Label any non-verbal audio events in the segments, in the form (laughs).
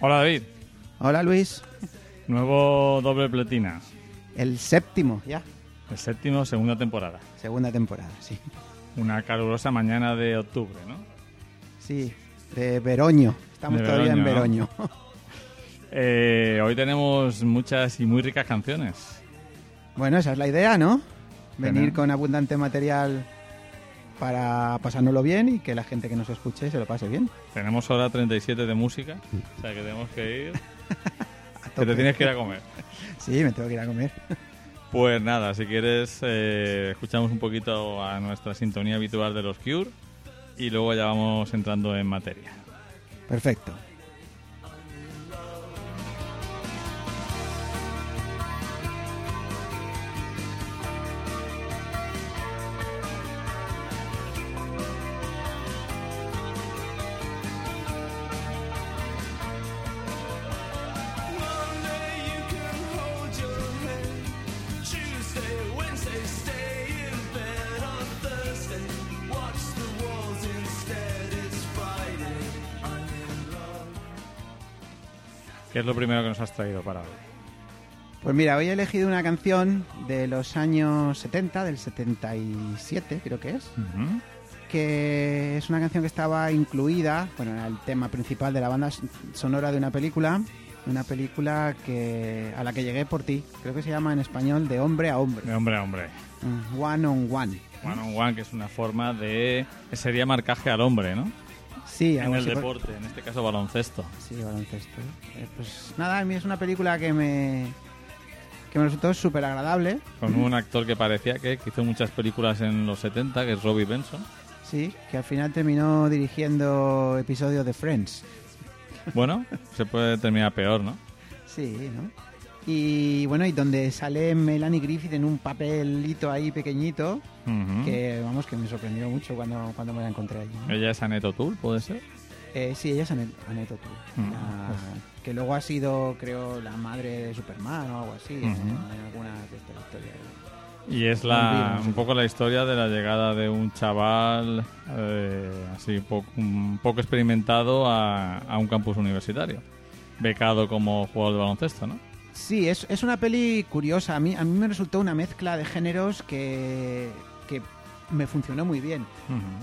Hola David, Hola Luis, nuevo doble pletina. el séptimo ya, El séptimo, segunda temporada. segunda temporada, sí. Una calurosa mañana de octubre, ¿no? Sí, de Veroño, estamos De todavía en Veroño. (laughs) Eh, hoy tenemos muchas y muy ricas canciones. bueno, esa es la idea, ¿no? Venir con abundante material para pasárnoslo bien y que la gente que nos escuche se lo pase bien. Tenemos hora 37 de música, o sea que tenemos que ir. (laughs) A Que te tienes que ir a comer. (laughs) Sí, me tengo que ir a comer. (laughs) Pues nada, si quieres, eh, escuchamos un poquito a nuestra sintonía habitual de los Cure y luego ya vamos entrando en materia. Perfecto. ¿Qué es lo primero que nos has traído para hoy? Pues mira, hoy he elegido una canción de los años 70, del 77 creo que es, que es una canción que estaba incluida, bueno, era el tema principal de la banda sonora de una película, una película que a la que llegué por ti, creo que se llama en español De hombre a hombre, De hombre a hombre. Mm, One on One. One on one, que es una forma de... Sería marcaje al hombre, ¿no? Sí, En el por- deporte, en este caso baloncesto. Sí, baloncesto. Eh, pues nada, a mí es una película que me que me resultó súper agradable. Con un actor que parecía que, que hizo muchas películas en los 70, que es Robbie Benson. Sí, que al final terminó dirigiendo episodios de Friends. Bueno, se puede terminar peor, ¿no? Sí, ¿no? Y bueno, y donde sale Melanie Griffith en un papelito ahí pequeñito, que vamos, que me sorprendió mucho cuando, cuando me la encontré allí. ¿no? Ella es Annette O'Toole, ¿puede ser? Eh, sí, ella es Annette O'Toole, Mm, la- que luego ha sido, creo, la madre de Superman o algo así, en, en algunas de estas historias. Y es la, un poco la historia de la llegada de un chaval eh, así po- un poco experimentado a, a un campus universitario, becado como jugador de baloncesto, ¿no? Sí, es, es una peli curiosa. A mí, a mí me resultó una mezcla de géneros que, que me funcionó muy bien.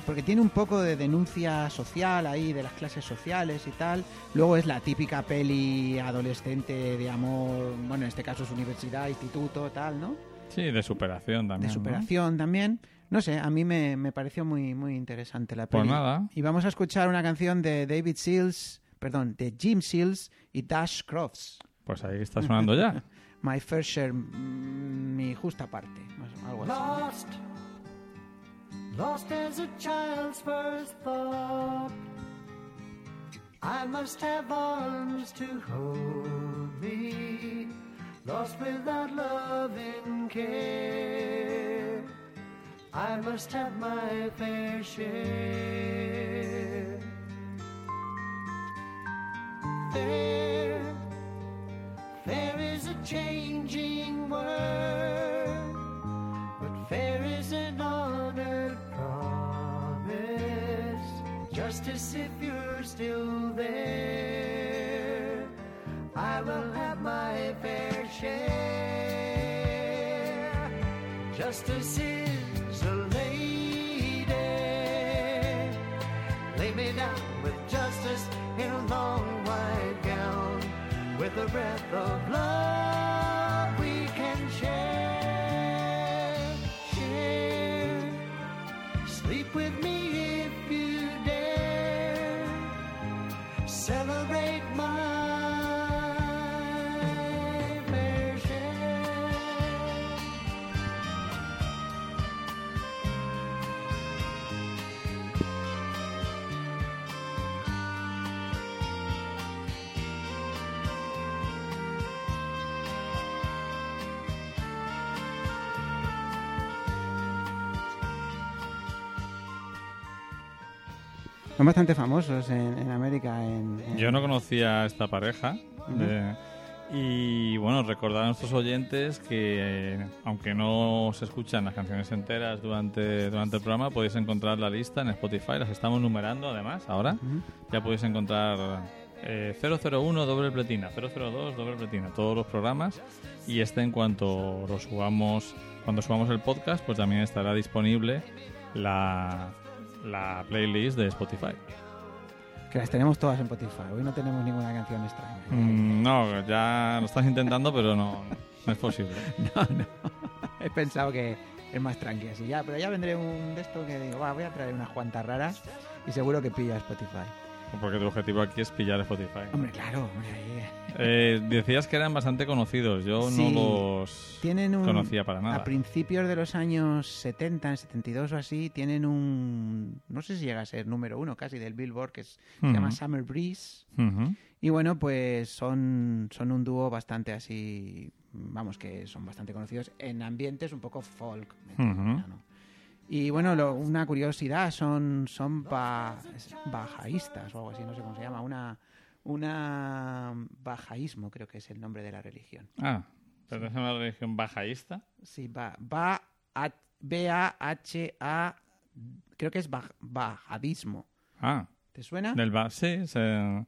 Porque tiene un poco de denuncia social ahí, de las clases sociales y tal. Luego es la típica peli adolescente de amor, bueno, en este caso es universidad, instituto, tal, ¿no? Sí, de superación también. De ¿no? superación también. No sé, a mí me, me pareció muy, muy interesante la peli. Pues nada. Y vamos a escuchar una canción de David Seals, perdón, de Jim Seals y Dash Crofts. Pues ahí está sonando ya. (laughs) My Fair Share, mm, mi justa parte, algo así. Lost, lost as a child's first thought. I must have arms to hold me. Lost without loving care. I must have my fair share. Fair, if you're still there, I will have my fair share. Justice is a lady. Lay me down with justice in a long white gown. With a breath of love bastante famosos en, en América. En, en- Yo no conocía a esta pareja. de- y bueno, recordar a nuestros oyentes que, eh, aunque no se escuchan las canciones enteras durante, durante el programa, podéis encontrar la lista en Spotify. Las estamos numerando además ahora. Ya podéis encontrar eh, 001 doble platina, 002 doble platina, todos los programas. Y este en cuanto lo subamos, cuando subamos el podcast, pues también estará disponible la, la playlist de Spotify. Que las tenemos todas en Spotify. Hoy no tenemos ninguna canción extraña. Mm, no, ya lo estás intentando, pero no, no es posible. (laughs) No, no. (laughs) He pensado que es más tranqui así. Ya, pero ya vendré un de esto que digo, va, voy a traer unas cuantas raras y seguro que pilla Spotify. Porque tu objetivo aquí es pillar Spotify. Hombre, claro, hombre, ahí. Eh, decías que eran bastante conocidos. Yo Sí. no los Tienen un, conocía para nada. A principios de los años 70, en 72 o así, tienen un. No sé si llega a ser número uno casi del Billboard, que es- se llama. Summer Breeze. Y bueno, pues son, son un dúo bastante así. Vamos, que son bastante conocidos en ambientes un poco folk. Ujú. ¿no? Y bueno, lo- una curiosidad, son, son ba- bajaístas o algo así, no sé cómo se llama. Una, una bajaísmo, creo que es el nombre de la religión. Ah, ¿pertenece a una religión bajaísta? Sí, ba, ba, a- B-A-H-A, creo que es baj- bajadismo. Ah, ¿Te suena? del ba sí. se-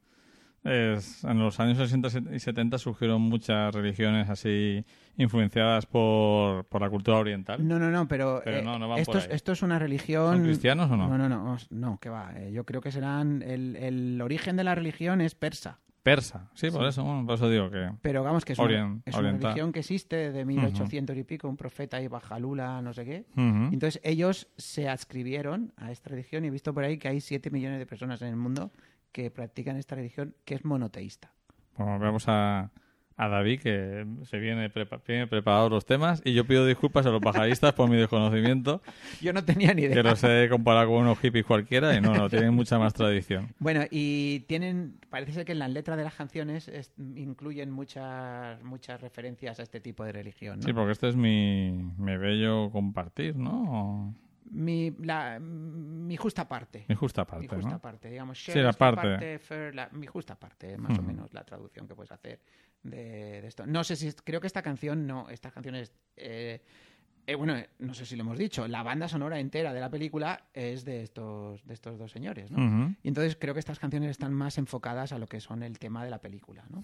es- en los años 60 y 70 surgieron muchas religiones así influenciadas por, por la cultura oriental. No, no, no, pero, Pero eh, no, no van esto, por es, ahí. esto es una religión... ¿Son cristianos o no? No, no, no, no, que va. eh, yo creo que serán... El, el origen de la religión es persa. Persa, sí, por eso, bueno, por eso digo que... Pero vamos, que es, una, es religión que existe de 1800 y pico, un profeta ahí, Bajalula, no sé qué. Entonces ellos se adscribieron a esta religión y he visto por ahí que hay 7 millones de personas en el mundo que practican esta religión que es monoteísta. Bueno, vemos a, a David que se viene, prepa viene preparado los temas y yo pido disculpas a los pajaristas por mi desconocimiento, (laughs) Yo no tenía ni idea. que los he comparado con unos hippies cualquiera y no, no, tienen mucha más tradición. (laughs) Bueno, y tienen, parece ser que en las letras de las canciones es- incluyen muchas muchas referencias a este tipo de religión. ¿no? Sí, porque este es mi, mi bello compartir, ¿no? Mi, la- mi justa parte. Mi justa Mi parte, justa ¿no? parte, digamos. Sí, share la esta parte. fair, la- mi justa parte, más o menos la traducción que puedes hacer de, de esto. No sé si, creo que esta canción, no, estas canciones, eh, eh, bueno, eh, no sé si lo hemos dicho, la banda sonora entera de la película es de estos, de estos dos señores, ¿no? Y entonces creo que estas canciones están más enfocadas a lo que son el tema de la película, ¿no?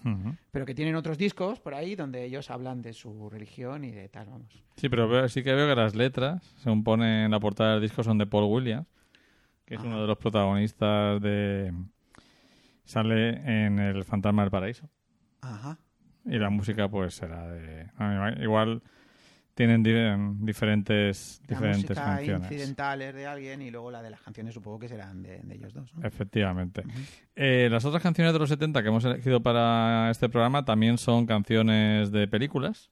Pero que tienen otros discos por ahí donde ellos hablan de su religión y de tal, vamos. Sí, pero veo- sí que veo que las letras, según pone en la portada del disco, son de Paul Williams, que es Ajá. uno de los protagonistas de... Sale en El Fantasma del Paraíso. Ajá. Y la música, pues, será de... Igual tienen di- diferentes, La diferentes música canciones. incidental es de alguien y luego la de las canciones supongo que serán de, de ellos dos, ¿no? Efectivamente. Eh, las otras canciones de los 70 que hemos elegido para este programa también son canciones de películas.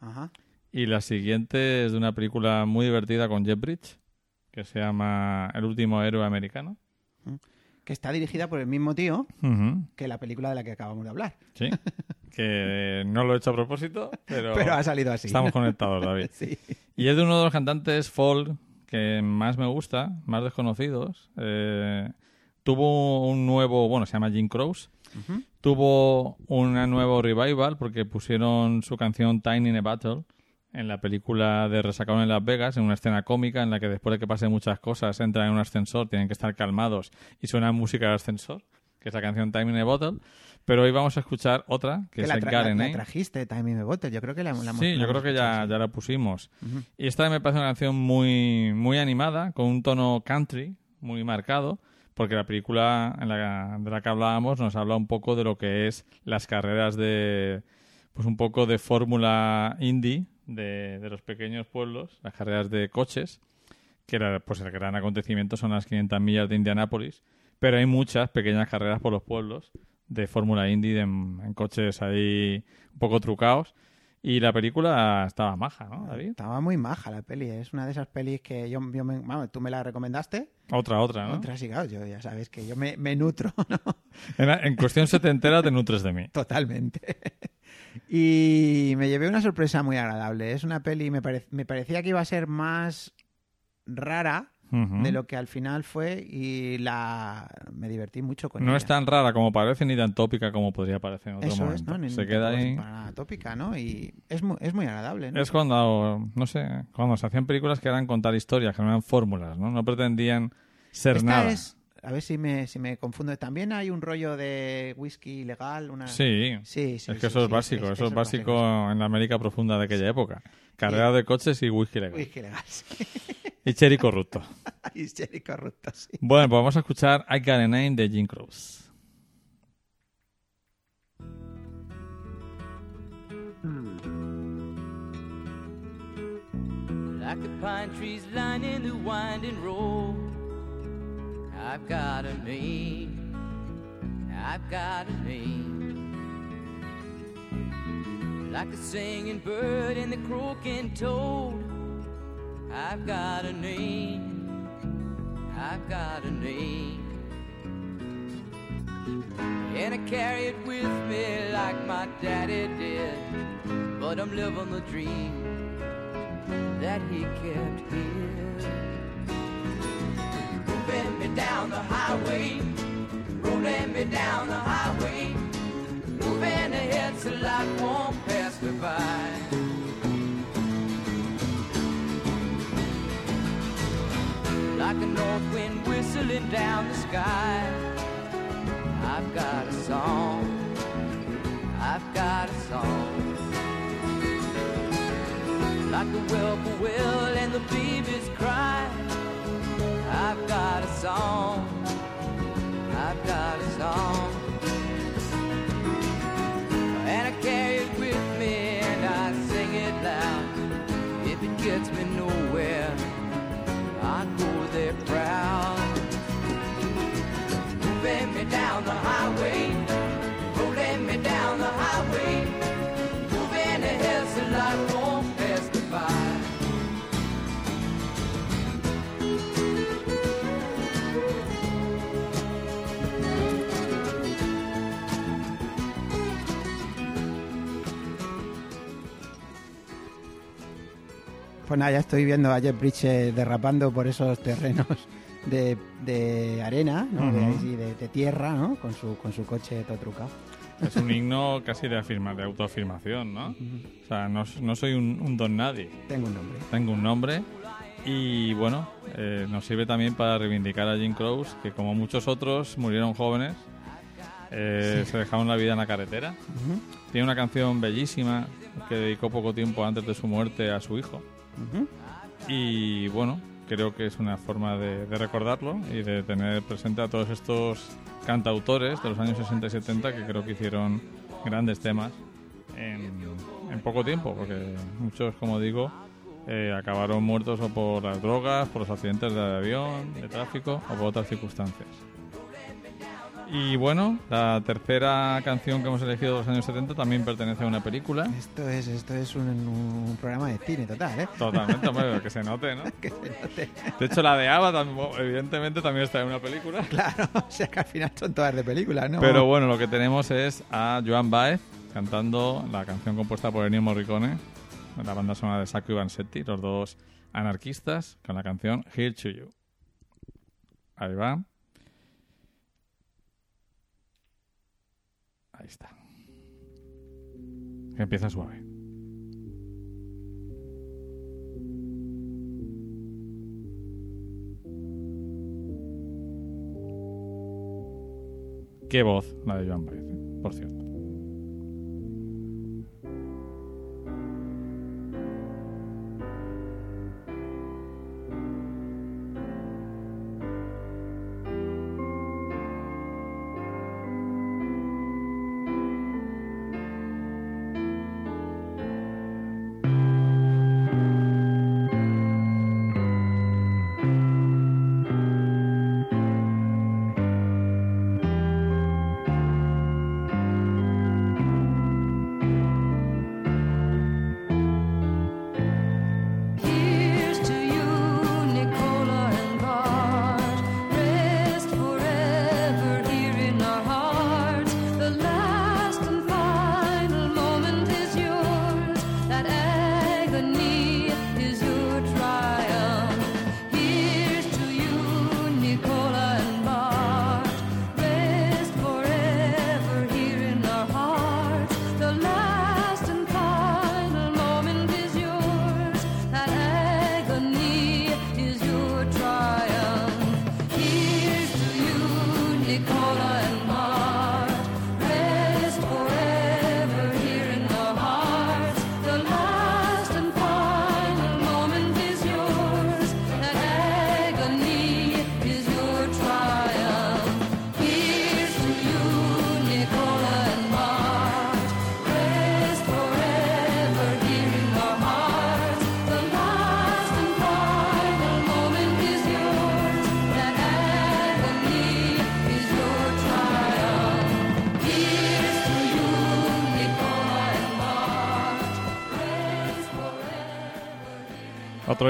Ajá. Y la siguiente es de una película muy divertida con Jeff Bridge, que se llama El último héroe americano. Que está dirigida por el mismo tío que la película de la que acabamos de hablar. Sí. (laughs) que no lo he hecho a propósito, pero, (laughs) Pero ha salido así. estamos conectados, David. (laughs) Sí. Y es de uno de los cantantes folk que más me gusta, más desconocidos. Eh, tuvo un nuevo, bueno, se llama Jim Crows. Tuvo un nuevo revival porque pusieron su canción Tiny in a Battle en la película de Resacón en Las Vegas, en una escena cómica en la que después de que pasen muchas cosas entran en un ascensor, tienen que estar calmados y suena música de ascensor, que es la canción Time in a Bottle. Pero hoy vamos a escuchar otra, que, Que es la, el tra- Garen la- la Name. trajiste, Time in the Bottle. Yo creo que la, la Sí, la yo creo que ya, ya la pusimos. Y esta me parece una canción muy, muy animada, con un tono country muy marcado, porque la película en la, de la que hablábamos nos habla un poco de lo que es las carreras de, pues un poco de fórmula indie de, de los pequeños pueblos, las carreras de coches, que era, pues el gran acontecimiento son las 500 millas de Indianápolis, pero hay muchas pequeñas carreras por los pueblos de fórmula indie de- en coches ahí un poco trucados. Y la película estaba maja, ¿no, David? Estaba muy maja la peli. Es una de esas pelis que yo, yo me- vamos, tú me la recomendaste. Otra, otra, ¿no? Otra sí, claro, yo ya sabes que yo me, me nutro, (laughs) ¿no? En, en cuestión setentera te nutres de mí. Totalmente. (laughs) Y me llevé una sorpresa muy agradable. Es una peli, me, pare- me parecía que iba a ser más rara De lo que al final fue y la me divertí mucho con No ella. es tan rara como parece ni tan tópica como podría parecer en otro Eso momento. es, ¿no? Ni- Se ni queda ahí. para nada tópica, ¿no? Y es muy, es muy agradable, ¿no? Es cuando, no sé, cuando se hacían películas que eran contar historias, que no eran fórmulas, ¿no? No pretendían ser Esta nada. es A ver si me, si me confundo. También hay un rollo de whisky legal. Una... Sí, sí, sí, es que sí, eso es básico, es- eso es básico en la América profunda de aquella época. Carrera de coches y whisky legal. Whisky legal, (laughs) sí. Y cherry corrupto. y (laughs) Jerry corrupto, sí. Bueno, pues vamos a escuchar I Got a Name de Jim Croce. Like the pine trees lining the winding road. I've got a name. I've got a name. Like the singing bird and the croaking toad. I've got a name. I've got a name. And I carry it with me like my daddy did. But I'm living the dream that he kept here. Moving me down the highway, rolling me down the highway, moving ahead so life won't pass me by. Like a north wind whistling down the sky, I've got a song. I've got a song like the whippoorwill and the babies cry. I've got a song, I've got a song, and I carry it with me and I sing it loud. If it gets me nowhere, Pues nada, ya estoy viendo a Jeff Bridges derrapando por esos terrenos (laughs) de, de arena, ¿no? de, tierra, ¿no? Con su, con su coche todo trucado. Es un himno casi de, afirma, de autoafirmación, ¿no? O sea, no, no soy un, un don nadie. Tengo un nombre. Tengo un nombre y bueno, eh, nos sirve también para reivindicar a Jim Croce, que como muchos otros murieron jóvenes, eh, se dejaron la vida en la carretera. Tiene una canción bellísima que dedicó poco tiempo antes de su muerte a su hijo. Y bueno, creo que es una forma de, recordarlo y de tener presente a todos estos cantautores de los años 60 y 70 que creo que hicieron grandes temas en, en poco tiempo, porque muchos, como digo, eh, acabaron muertos o por las drogas, por los accidentes de avión, de tráfico o por otras circunstancias. Y bueno, la tercera canción que hemos elegido de los años 70 también pertenece a una película. Esto es, esto es un, un programa de cine total, ¿eh? Totalmente, hombre, (laughs) que se note, ¿no? Que se note. De hecho, la de Ava, tam- evidentemente, también está en una película. (laughs) Claro, o sea que al final son todas de películas, ¿no? Pero bueno, lo que tenemos es a Joan Baez cantando la canción compuesta por Ennio Morricone, la banda sonora de Sacco y Vansetti, los dos anarquistas, con la canción Here to You. Ahí va. Ahí está. Empieza suave. Qué voz la de Joan Baez, ¿eh? por cierto.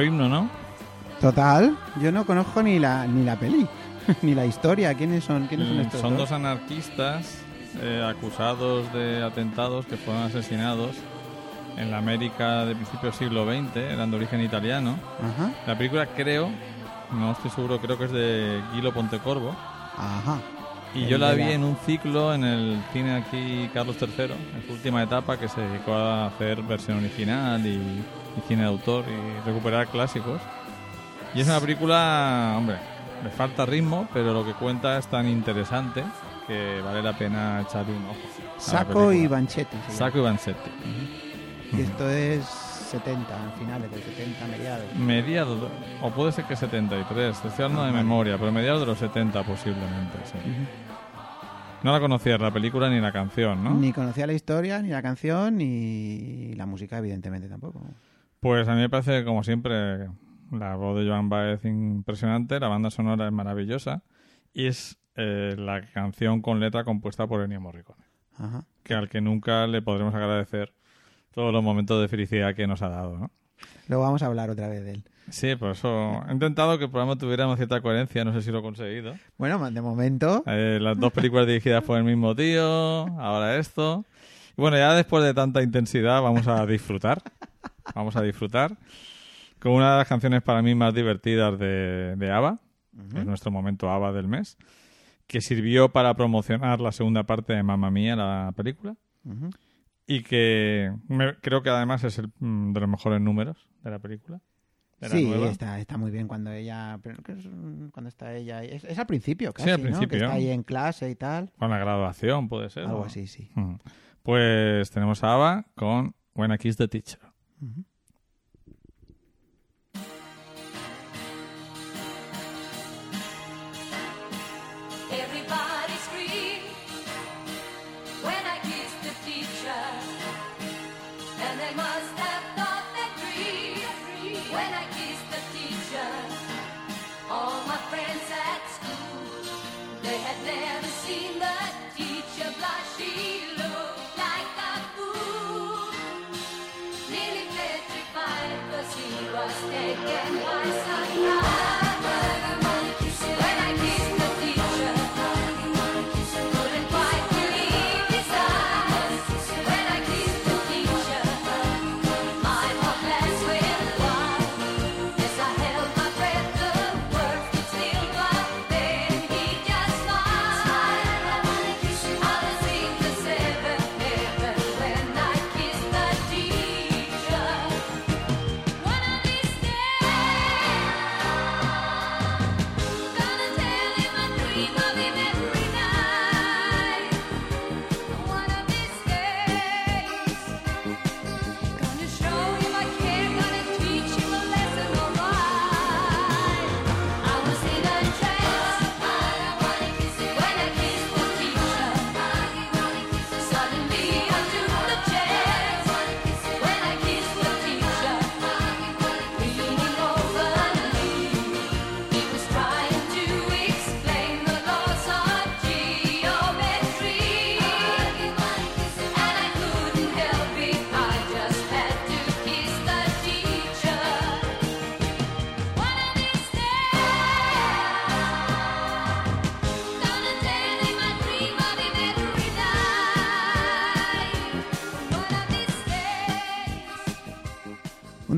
Himno, ¿no? Total, yo no conozco ni la ni la peli, (laughs) ni la historia. ¿Quiénes son? ¿Quiénes son Mm, estos? Son dos? dos anarquistas eh, acusados de atentados que fueron asesinados en la América de principios del siglo XX, eran de origen italiano. Ajá, La película creo, no estoy seguro, creo que es de Guilo Pontecorvo. ajá. Y yo la vi en un ciclo en el cine aquí Carlos III, en su última etapa, que se dedicó a hacer versión original y, y cine de autor y recuperar clásicos. Y es una película, hombre, le falta ritmo, pero lo que cuenta es tan interesante que vale la pena echarle un ojo. Saco y. Banchetti. llama. Saco y Vanzetti. Y esto es 70, finales del 70, mediados. Mediados, o puede ser que 73, te estoy hablando de memoria, pero mediados de los 70 posiblemente, sí. No la conocías la película ni la canción, ¿no? Ni conocía la historia, ni la canción, ni la música, evidentemente tampoco. Pues a mí me parece, como siempre, la voz de Joan Baez impresionante, la banda sonora es maravillosa y es eh, la canción con letra compuesta por Ennio Morricone, Ajá. que al que nunca le podremos agradecer todos los momentos de felicidad que nos ha dado, ¿no? Luego vamos a hablar otra vez de él. Sí, por eso he intentado que el programa tuviera una cierta coherencia, no sé si lo he conseguido. Bueno, de momento, Eh, las dos películas dirigidas por el mismo tío, ahora esto. Y bueno, ya después de tanta intensidad vamos a disfrutar. Vamos a disfrutar con una de las canciones para mí más divertidas de, de ABBA. Es nuestro momento ABBA del mes. Que sirvió para promocionar la segunda parte de Mamma Mía, la película. Ujú. Y que me- creo que además es el mm, de los mejores números de la película. Sí, nueva. está, está muy bien cuando ella, cuando está ella, es, es al principio Sí, casi, al ¿no? Que principio. está ahí en clase y tal, Con la graduación, puede ser. algo ¿no? así, sí. Pues tenemos a ABBA con When I Kiss the Teacher. Everybody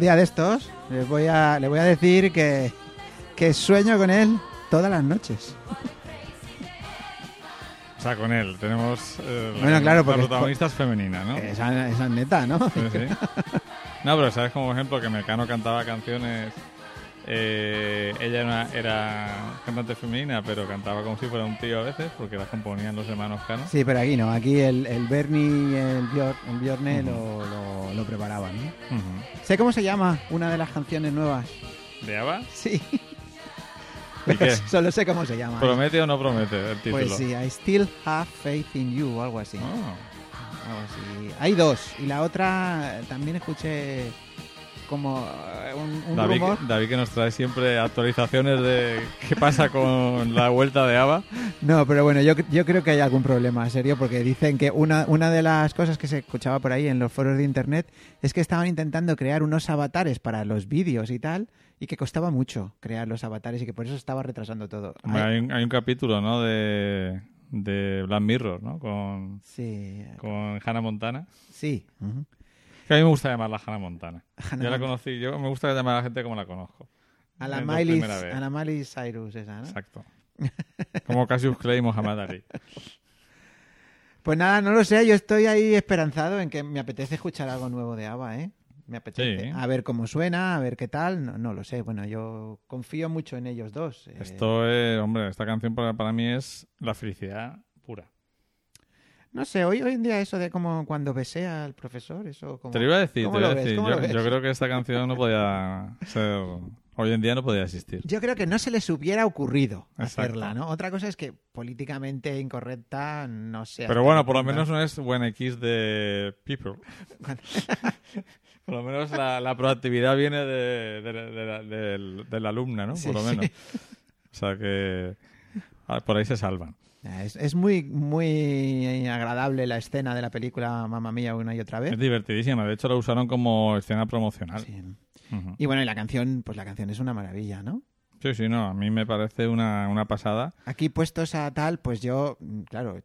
día de estos les voy a, le voy a decir que, que sueño con él todas las noches. O sea, con él tenemos. eh, la- Bueno, claro, La porque- protagonista es femenina, ¿no? Esa, esa es neta, ¿no? Sí, sí. No, pero sabes como ejemplo que Mecano cantaba canciones. Eh, ella era, era cantante femenina, pero cantaba como si fuera un tío a veces, porque las componían los hermanos Cano. Sí, pero aquí no. Aquí el, el Bernie y el, Bjor- el Bjorne lo, lo, lo preparaban. ¿no? Ujú. ¿Sé cómo se llama una de las canciones nuevas? ¿De ABBA? Sí. ¿Y (laughs) qué? Solo sé cómo se llama. ¿Promete o no promete el título? Pues sí, I Still Have Faith in You o algo así. Oh. Algo así. Hay dos. Y la otra eh, también escuché como eh, un, un David, rumor. David que nos trae siempre actualizaciones de qué pasa con la vuelta de Ava. No, pero bueno, yo, yo creo que hay algún problema, serio, porque dicen que una, una de las cosas que se escuchaba por ahí en los foros de internet es que estaban intentando crear unos avatares para los vídeos y tal, y que costaba mucho crear los avatares y que por eso estaba retrasando todo. Hay, un, hay un capítulo, ¿no? De, de Black Mirror, ¿no? Con, Sí, con Hannah Montana. sí. Que a mí me gusta llamarla Hannah Montana. (laughs) Hannah yo la conocí, yo me gusta llamar a la gente como la conozco. A la Miley, a la Miley Cyrus esa, ¿no? Exacto. (laughs) Como Cassius Clay y Muhammad Ali. (laughs) Pues nada, no lo sé, yo estoy ahí esperanzado en que me apetece escuchar algo nuevo de ABBA, ¿eh? Me apetece. Sí. A ver cómo suena, a ver qué tal, no, no lo sé. Bueno, yo confío mucho en ellos dos. eh. Esto es, hombre, esta canción para, para mí es la felicidad. No sé, hoy, hoy en día eso de como cuando besé al profesor, eso como... Te lo iba a decir, te ¿Cómo lo iba a decir. ¿Cómo Yo, creo que esta canción no podía ser. Hoy en día no podía existir. Yo creo que no se les hubiera ocurrido Exacto. hacerla, ¿no? Otra cosa es que políticamente incorrecta no sea. Pero bueno, por lo menos no es buen X de People. Bueno. (laughs) por lo menos la, la proactividad viene de, de, de la, del- de la alumna, ¿no? Sí, por lo sí. menos. O sea que ah, por ahí se salvan. Es, es muy, muy agradable la escena de la película Mamma Mía una y otra Es vez. divertidísima. De hecho, la usaron como escena promocional. Sí. Y bueno, y la canción, pues la canción es una maravilla, ¿no? Sí, sí, no. A mí me parece una, una pasada. Aquí puestos a tal, pues yo, claro,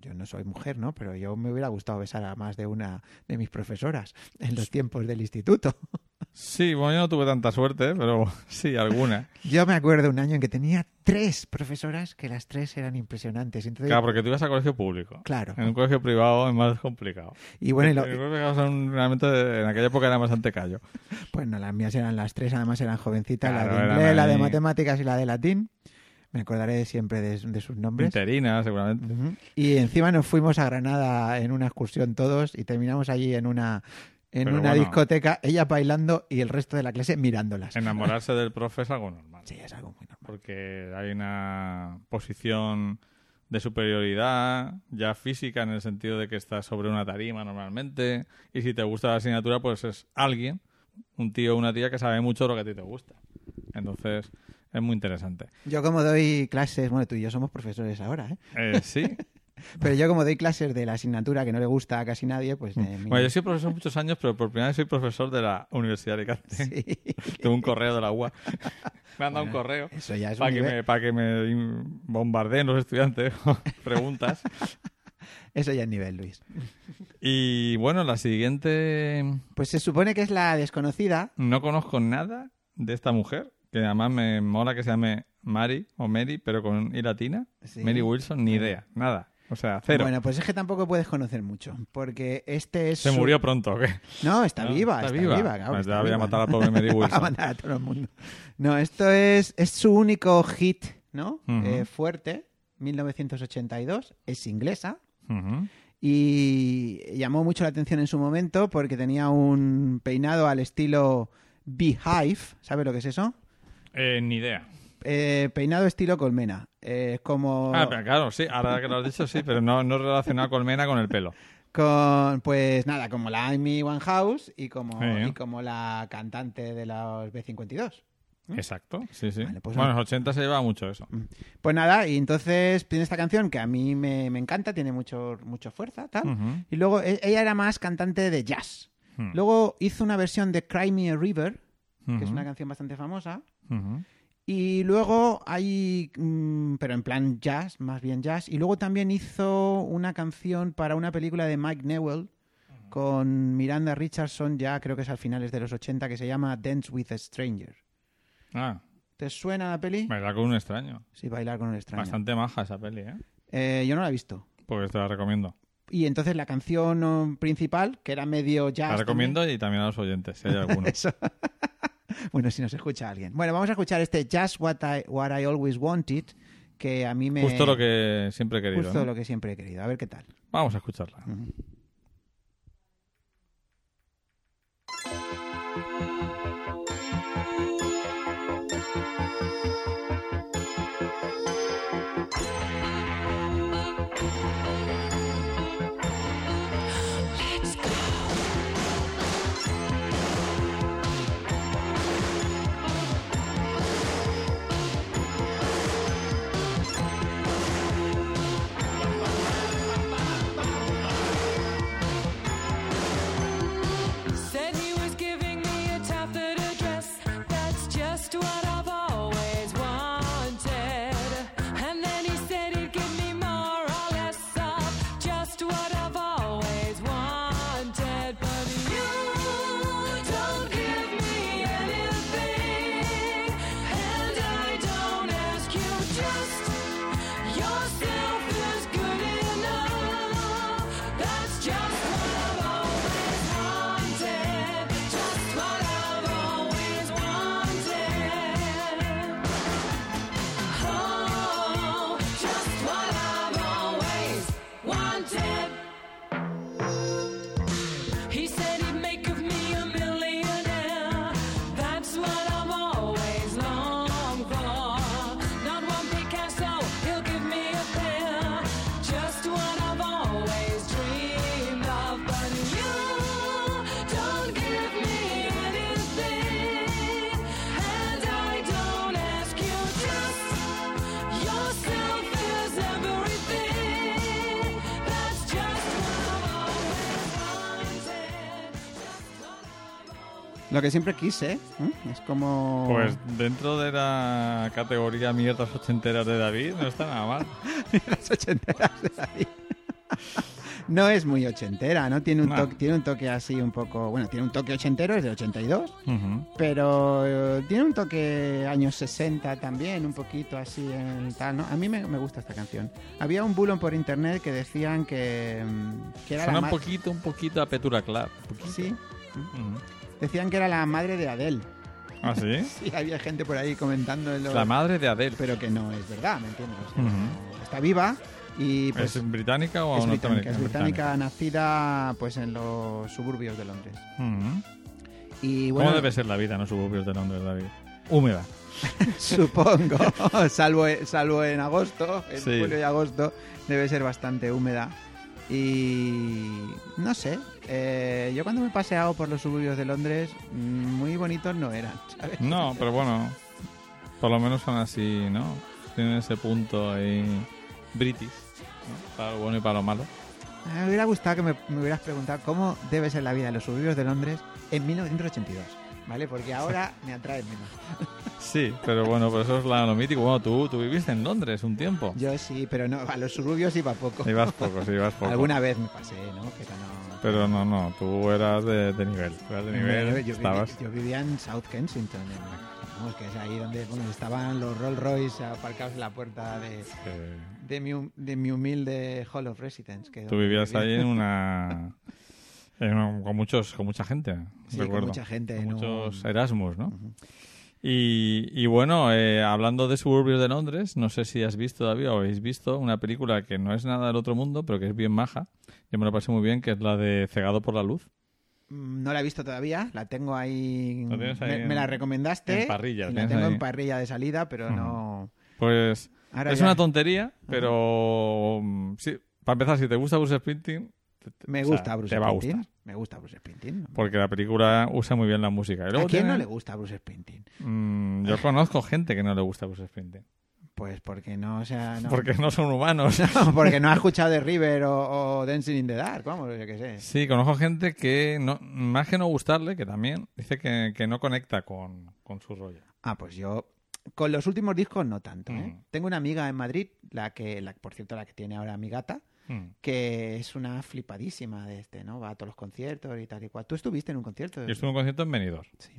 yo no soy mujer, ¿no? Pero yo me hubiera gustado besar a más de una de mis profesoras en los tiempos del instituto. (laughs) Sí, bueno, yo no tuve tanta suerte, pero (laughs) sí, alguna. Yo me acuerdo un año en que tenía tres profesoras que las tres eran impresionantes. Entonces, Claro, porque tú ibas a colegio público. Claro. En un colegio privado es más complicado. Y bueno, y lo- En son realmente, aquella época era bastante callo. pues no, las mías eran las tres, además eran jovencitas, Claro, la de inglés, la de matemáticas y la de latín. Me acordaré siempre de, de sus nombres. Interina, seguramente. Y encima nos fuimos a Granada en una excursión todos y terminamos allí en una en Pero una bueno. discoteca, ella bailando y el resto de la clase mirándolas. Enamorarse del profe es algo normal. Sí, es algo muy normal. Porque hay una posición de superioridad ya física en el sentido de que estás sobre una tarima normalmente y si te gusta la asignatura pues es alguien, un tío o una tía que sabe mucho de lo que a ti te gusta. Entonces es muy interesante. Yo como doy clases, bueno, tú y yo somos profesores ahora, ¿eh? Eh, sí, (laughs) Pero yo como doy clases de la asignatura que no le gusta a casi nadie, pues... eh, mi- bueno, yo soy profesor muchos años, pero por primera vez soy profesor de la Universidad de Alicante. Sí. (laughs) Tengo un correo de la UA. (laughs) Me han dado un correo Eso ya es un para que, nivel- me, para que me bombardeen los estudiantes (laughs) preguntas. Eso ya es nivel, Luis. Y bueno, la siguiente... Pues se supone que es la desconocida. No conozco nada de esta mujer, que además me mola que se llame Mary o Mary, pero con I latina. Sí. Mary Wilson, ni idea, nada. O sea, cero. Bueno, pues es que tampoco puedes conocer mucho, porque este es... ¿Se su- murió pronto o qué? No, está No, viva, está, viva. claro, Pues está ya voy a viva. matar a la pobre Mary (laughs) Va a Wilson. matar a todo el mundo. No, esto es, es su único hit, ¿no? Eh, fuerte, 1982, es inglesa y llamó mucho la atención en su momento porque tenía un peinado al estilo Beehive, ¿sabes lo que es eso? Eh, ni idea. Eh, peinado estilo colmena. Eh, como Ah, pero claro, sí, ahora que lo has dicho, sí, pero no, no relacionado colmena con el pelo. con, pues nada, como la Amy Winehouse y como, Sí. y como la cantante de los B52. Exacto, sí, sí. Vale, pues bueno, en los 80 se llevaba mucho eso. Pues nada, y entonces tiene esta canción que a mí me, me encanta, tiene mucho, mucho fuerza, tal. Y luego e- ella era más cantante de jazz. Hmm. Luego hizo una versión de Cry Me a River, que es una canción bastante famosa. Y luego hay, mm, pero en plan jazz, más bien jazz. Y luego también hizo una canción para una película de Mike Newell con Miranda Richardson, ya creo que es al finales de los 80, que se llama Dance with a Stranger. Ah, ¿Te suena la peli? bailar con un extraño. Sí, bailar con un extraño. Bastante maja esa peli, ¿eh? Eh, yo no la he visto. Pues te la recomiendo. Y entonces la canción oh, principal, que era medio jazz. La también- recomiendo y también a los oyentes, si hay (laughs) alguno. Eso. (laughs) bueno, si nos escucha alguien. Bueno, vamos a escuchar este Just What I, What I Always Wanted, que a mí me... Justo lo que siempre he querido. Justo ¿no? lo que siempre he querido. A ver qué tal. Vamos a escucharla. Lo que siempre quise, ¿eh? Es como... Pues dentro de la categoría mierdas ochenteras de David, no está nada mal. (laughs) las ochenteras de David. No es muy ochentera, ¿no? Tiene un, toque, tiene un toque así un poco... Bueno, tiene un toque ochentero, es de 82, Ujú. pero eh, tiene un toque años 60 también, un poquito así en tal, ¿no? A mí me, me gusta esta canción. Había un bulo por internet que decían que, mm, que era Suena la un poquito, un poquito a Petura Clark. un poquito. Sí. Decían que era la madre de Adele. ¿Ah, sí? (laughs) Sí, había gente por ahí comentando en lo- La madre de Adele. pero que no es verdad, ¿me entiendes? O sea, Ujú. Está viva y pues ¿Es británica o es británica, norteamericana? es británica, nacida pues en los suburbios de Londres. Y bueno, ¿Cómo debe ser la vida en los suburbios de Londres, David? Húmeda. (laughs) (laughs) supongo, salvo, salvo en agosto, en Sí. julio y agosto, debe ser bastante húmeda. Y no sé, eh, yo cuando me he paseado por los suburbios de Londres, mm, muy bonitos no eran, (laughs) ¿sabes? No, pero bueno, por lo menos son así, ¿no? Tienen ese punto ahí british, ¿no? Para lo bueno y para lo malo. Me hubiera gustado que me, me hubieras preguntado cómo debe ser la vida en los suburbios de Londres en 1982, ¿vale? Porque ahora (laughs) me atrae menos. Sí, pero bueno, por eso es la- lo mítico. Bueno, tú, tú viviste en Londres un tiempo. Yo sí, pero no, a los suburbios iba poco. Ibas poco, sí, ibas poco. Alguna vez me pasé, ¿no? Pero no. Pero no, no, tú eras de, de nivel. Eras de nivel, yo, viví- estabas... yo vivía en South Kensington, en- que es ahí donde bueno, estaban los Rolls Royce aparcados en la puerta de, eh, de, mi, de mi humilde Hall of Residence. Que tú vivías ahí en una... (laughs) en con, muchos, con mucha gente, Sí, con recuerdo. mucha gente, Con muchos un- Erasmus, ¿no? Y, y bueno, eh, hablando de suburbios de Londres, no sé si has visto todavía o habéis visto una película que no es nada del otro mundo, pero que es bien maja. Yo me lo pasé muy bien, que es la de Cegado por la Luz. Mm, No la he visto todavía, la tengo ahí. ¿La tienes ahí me, en- me la recomendaste. en parrilla, la tengo ahí? en parrilla de salida, pero no. Pues Ahora es ya- una tontería, pero mm, sí, para empezar, si te gusta Bruce Springsteen, Me o sea, gusta Bruce te va a Springsteen. Me gusta Bruce Springsteen. Porque la película usa muy bien la música. ¿A quién no le gusta Bruce Springsteen? Mm, yo conozco gente que no le gusta Bruce Springsteen. Pues porque no, o sea, no. Porque no son humanos. (laughs) No, porque no ha (laughs) escuchado de River o, o Dancing in the Dark, vamos, yo qué sé. Sí, conozco gente que, no, más que no gustarle, que también dice que, que no conecta con, con su rollo. Ah, pues yo con los últimos discos no tanto, ¿eh? Mm. Tengo una amiga en Madrid, la que, la, por cierto, la que tiene ahora mi gata, Mm. que es una flipadísima de este, ¿no? Va a todos los conciertos y tal y cual. ¿Tú estuviste en un concierto? Yo estuve en un concierto en Benidorm. Sí.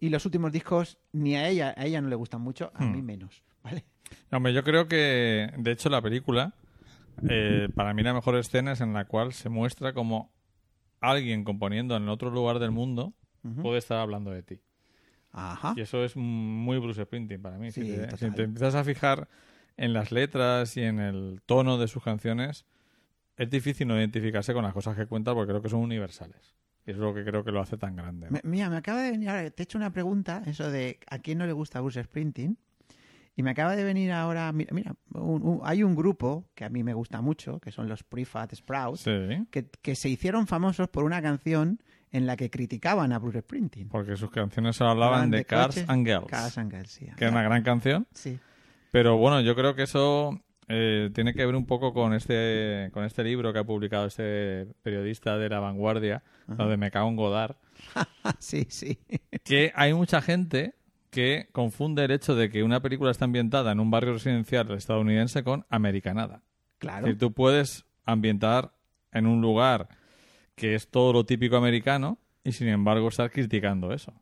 Y los últimos discos ni a ella, a ella no le gustan mucho, a Mm. mí menos, ¿vale? Hombre, yo creo que, de hecho, la película, eh, para mí la mejor escena es en la cual se muestra como alguien componiendo en otro lugar del mundo puede estar hablando de ti. Ajá. Y eso es muy Bruce Springsteen para mí. Si, Sí, te, si te empiezas a fijar en las letras y en el tono de sus canciones, es difícil no identificarse con las cosas que cuenta porque creo que son universales. Y es lo que creo que lo hace tan grande. mira, me acaba de venir ahora, te he hecho una pregunta, eso de a quién no le gusta Bruce Springsteen. Y me acaba de venir ahora, mira, mira un- un- hay un grupo que a mí me gusta mucho, que son los Prefab Sprouts, Sí, que, que se hicieron famosos por una canción en la que criticaban a Bruce Springsteen. porque sus canciones hablaban Hablaban de, Cars coches, and Girls, Cars and Girls, sí. que es una gran canción. Sí. Pero bueno, yo creo que eso eh, tiene que ver un poco con este, con este libro que ha publicado este periodista de La Vanguardia, lo de Me cago en Godard, (laughs) sí, sí. que hay mucha gente que confunde el hecho de que una película está ambientada en un barrio residencial estadounidense con americanada. Claro. Decir, tú puedes ambientar en un lugar que es todo lo típico americano y sin embargo estar criticando eso.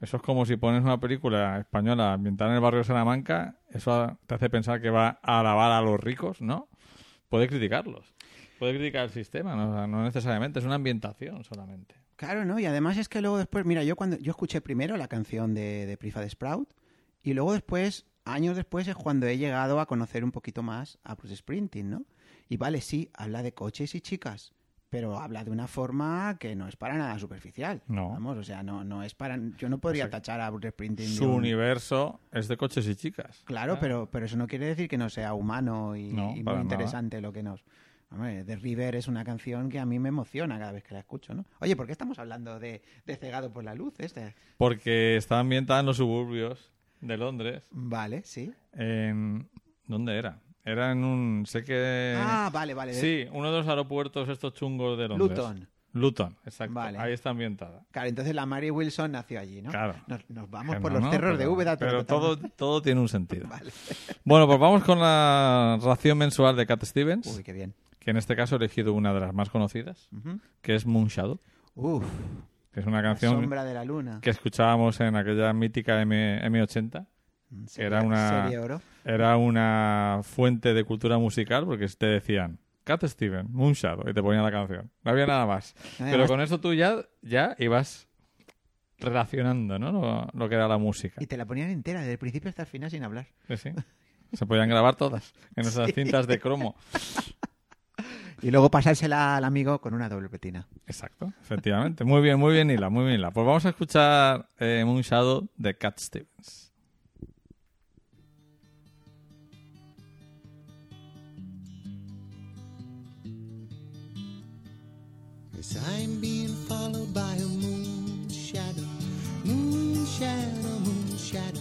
Eso es como si pones una película española ambientada en el barrio de Salamanca, eso te hace pensar que va a alabar a los ricos, ¿no? Puede criticarlos. Puede criticar el sistema, no, no necesariamente, es una ambientación solamente. Claro, ¿no? Y además es que luego después, mira, yo cuando yo escuché primero la canción de, de Prefab Sprout y luego después, años después, es cuando he llegado a conocer un poquito más a Bruce Springsteen, ¿no? Y vale, sí, habla de coches y chicas, pero habla de una forma que no es para nada superficial. No. Vamos, o sea, no, no es para... Yo no podría O sea, tachar a Bruce Springsteen Su un- universo es de coches y chicas. Claro, pero, pero eso no quiere decir que no sea humano y, No, y muy nada. interesante lo que nos... Hombre, The River es una canción que a mí me emociona cada vez que la escucho, ¿no? Oye, ¿por qué estamos hablando de, de Cegado por la Luz? Este? Porque está ambientada en los suburbios de Londres. Vale, sí. En... ¿Dónde era? Era en un... Sé que... ah, vale, vale. Sí, uno de los aeropuertos estos chungos de Londres. Luton. Luton, exacto. Vale. Ahí está ambientada. Claro, entonces la Mary Wilson nació allí, ¿no? Claro. Nos, nos vamos Que por no, los no, cerros de Úbeda. Pero todo, todo tiene un sentido. (laughs) Vale. Bueno, pues vamos con la ración mensual de Cat Stevens, Uy, qué bien. que en este caso he elegido una de las más conocidas, Ujú. que es Moonshadow, Uf, que es una la canción sombra de la luna. que escuchábamos en aquella mítica M, M80. Era una-. Era una fuente de cultura musical porque te decían Cat Stevens, Moonshadow, y te ponían la canción. No había nada más. Pero con eso tú ya, ya ibas relacionando ¿no? lo, lo que era la música. Y te la ponían entera, desde el principio hasta el final sin hablar. Sí, sí. Se podían grabar todas en esas (laughs) cintas de cromo. Y luego pasársela al amigo con una doble petina. Exacto, efectivamente. Muy bien, muy bien, Hila, muy bien, Hila. Pues vamos a escuchar eh, Moonshadow de Cat Stevens. Shadow, moon shadow,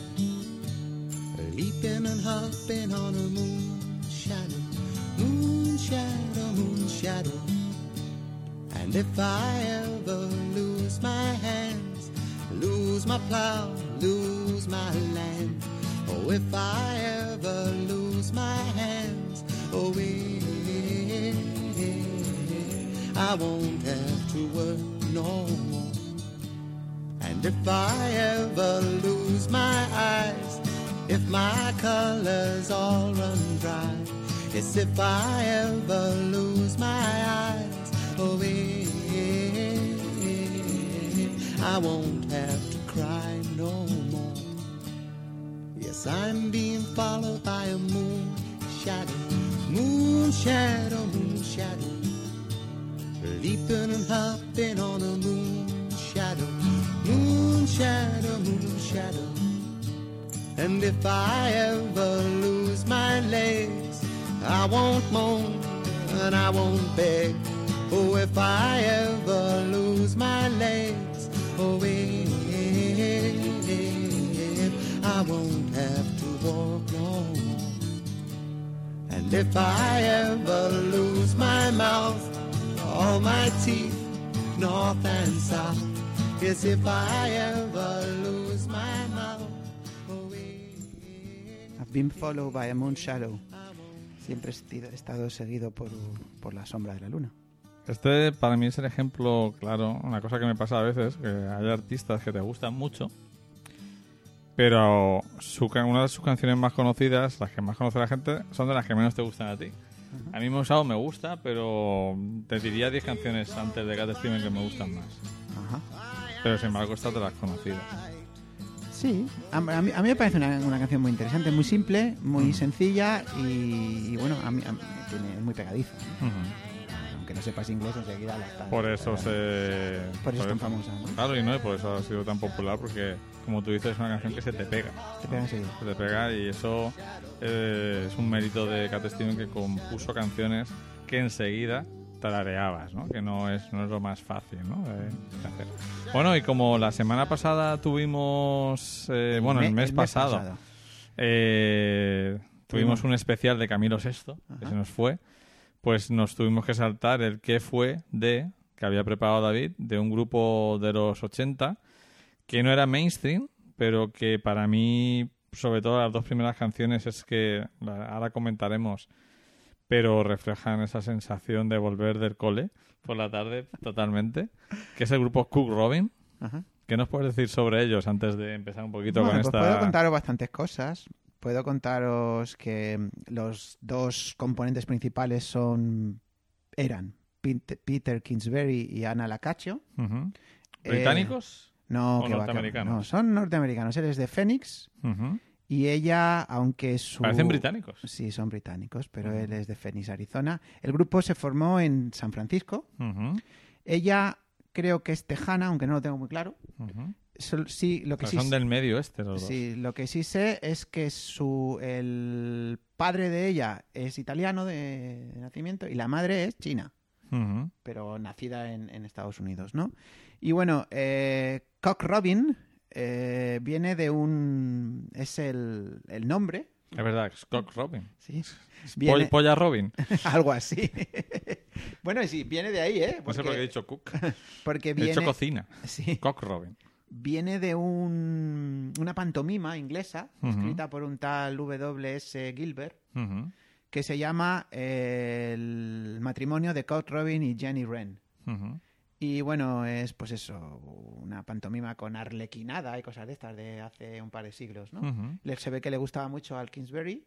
leaping and hopping on a moon shadow, moon shadow, moon shadow. And if I ever lose my hands, lose my plow, lose my land, oh, if I ever lose my hands, oh, eh, eh, eh, eh I won't have to work no more. If I ever lose my eyes, if my colors all run dry, yes, if I ever lose my eyes, oh, eh, I won't have to cry no more. Yes, I'm being followed by a moon shadow, moon shadow, moon shadow. Leaping and hopping on a moon shadow, moon shadow, moon shadow. And if I ever lose my legs, I won't moan and I won't beg. Oh, if I ever lose my legs, oh, eh, I won't have to walk more. And if I ever lose my mouth, all my teeth, north and south. Yes, if I ever lose my mouth, I've been followed by a moon shadow. Siempre he estado seguido por, por la sombra de la luna. Este para mí es el ejemplo claro, una cosa que me pasa a veces, que hay artistas que te gustan mucho, pero su, una de sus canciones más conocidas, las que más conoce la gente, son de las que menos te gustan a ti. A mí Mosao me gusta, pero te diría 10 canciones antes de Cat Steven que me gustan más. Ajá. Pero sin embargo, estas de las conocidas. Sí, a, a mí, a mí me parece una, una canción muy interesante, muy simple, muy sencilla y, y bueno, a mí, a mí tiene, es muy pegadiza. Aunque no sepas inglés, enseguida la estás. Por eso se... Por eso es tan famosa, ¿no? Claro, y no, y por eso ha sido tan popular, porque, como tú dices, es una canción que se te pega. Te pega enseguida. Se te pega y eso eh, es un mérito de Cat Steven que compuso canciones que enseguida tarareabas, ¿no? Que no es, no es lo más fácil, ¿no? De- de hacer. Bueno, y como la semana pasada tuvimos... eh, bueno, el, Me- mes, pasado, eh, tuvimos un especial de Camilo VI, que se nos fue, pues nos tuvimos que saltar el qué fue de, que había preparado David, de un grupo de los 80, que no era mainstream, pero que para mí, sobre todo las dos primeras canciones, es que, ahora comentaremos, pero reflejan esa sensación de volver del cole por la tarde totalmente, que es el grupo Cook Robin. Ajá. ¿Qué nos puedes decir sobre ellos antes de empezar un poquito Bueno, con pues esta... puedo contaros bastantes cosas. Puedo contaros que los dos componentes principales son eran Pete- Peter Kingsbury y Anna Lacaccio. Eh, ¿Británicos? No, ¿O que va. norteamericanos? No, son norteamericanos. Él es de Phoenix Ujú. Y ella, aunque su... Parecen británicos. Sí, son británicos, pero él es de Phoenix, Arizona. El grupo se formó en San Francisco. Ella creo que es tejana, aunque no lo tengo muy claro. sí, lo que sí son del medio este los dos. Sí, lo que sí sé es que su el padre de ella es italiano de, de nacimiento y la madre es china, pero nacida en, en Estados Unidos, ¿no? Y bueno, eh, Cock Robin eh, viene de un... es el, el nombre Es verdad, es Cock Robin. Sí. Viene- Polla Robin. (laughs) Algo así. (laughs) bueno, sí, viene de ahí, ¿eh? No sé por qué he dicho Cook. (laughs) porque He viene, dicho cocina. sí, Cock Robin. viene de un, una pantomima inglesa escrita por un tal W.S. Gilbert que se llama eh, El matrimonio de Cock Robin y Jenny Wren. ujú. Y bueno, es pues eso, una pantomima con arlequinada y cosas de estas de hace un par de siglos, ¿no? Le- Se ve que le gustaba mucho al Kingsbury.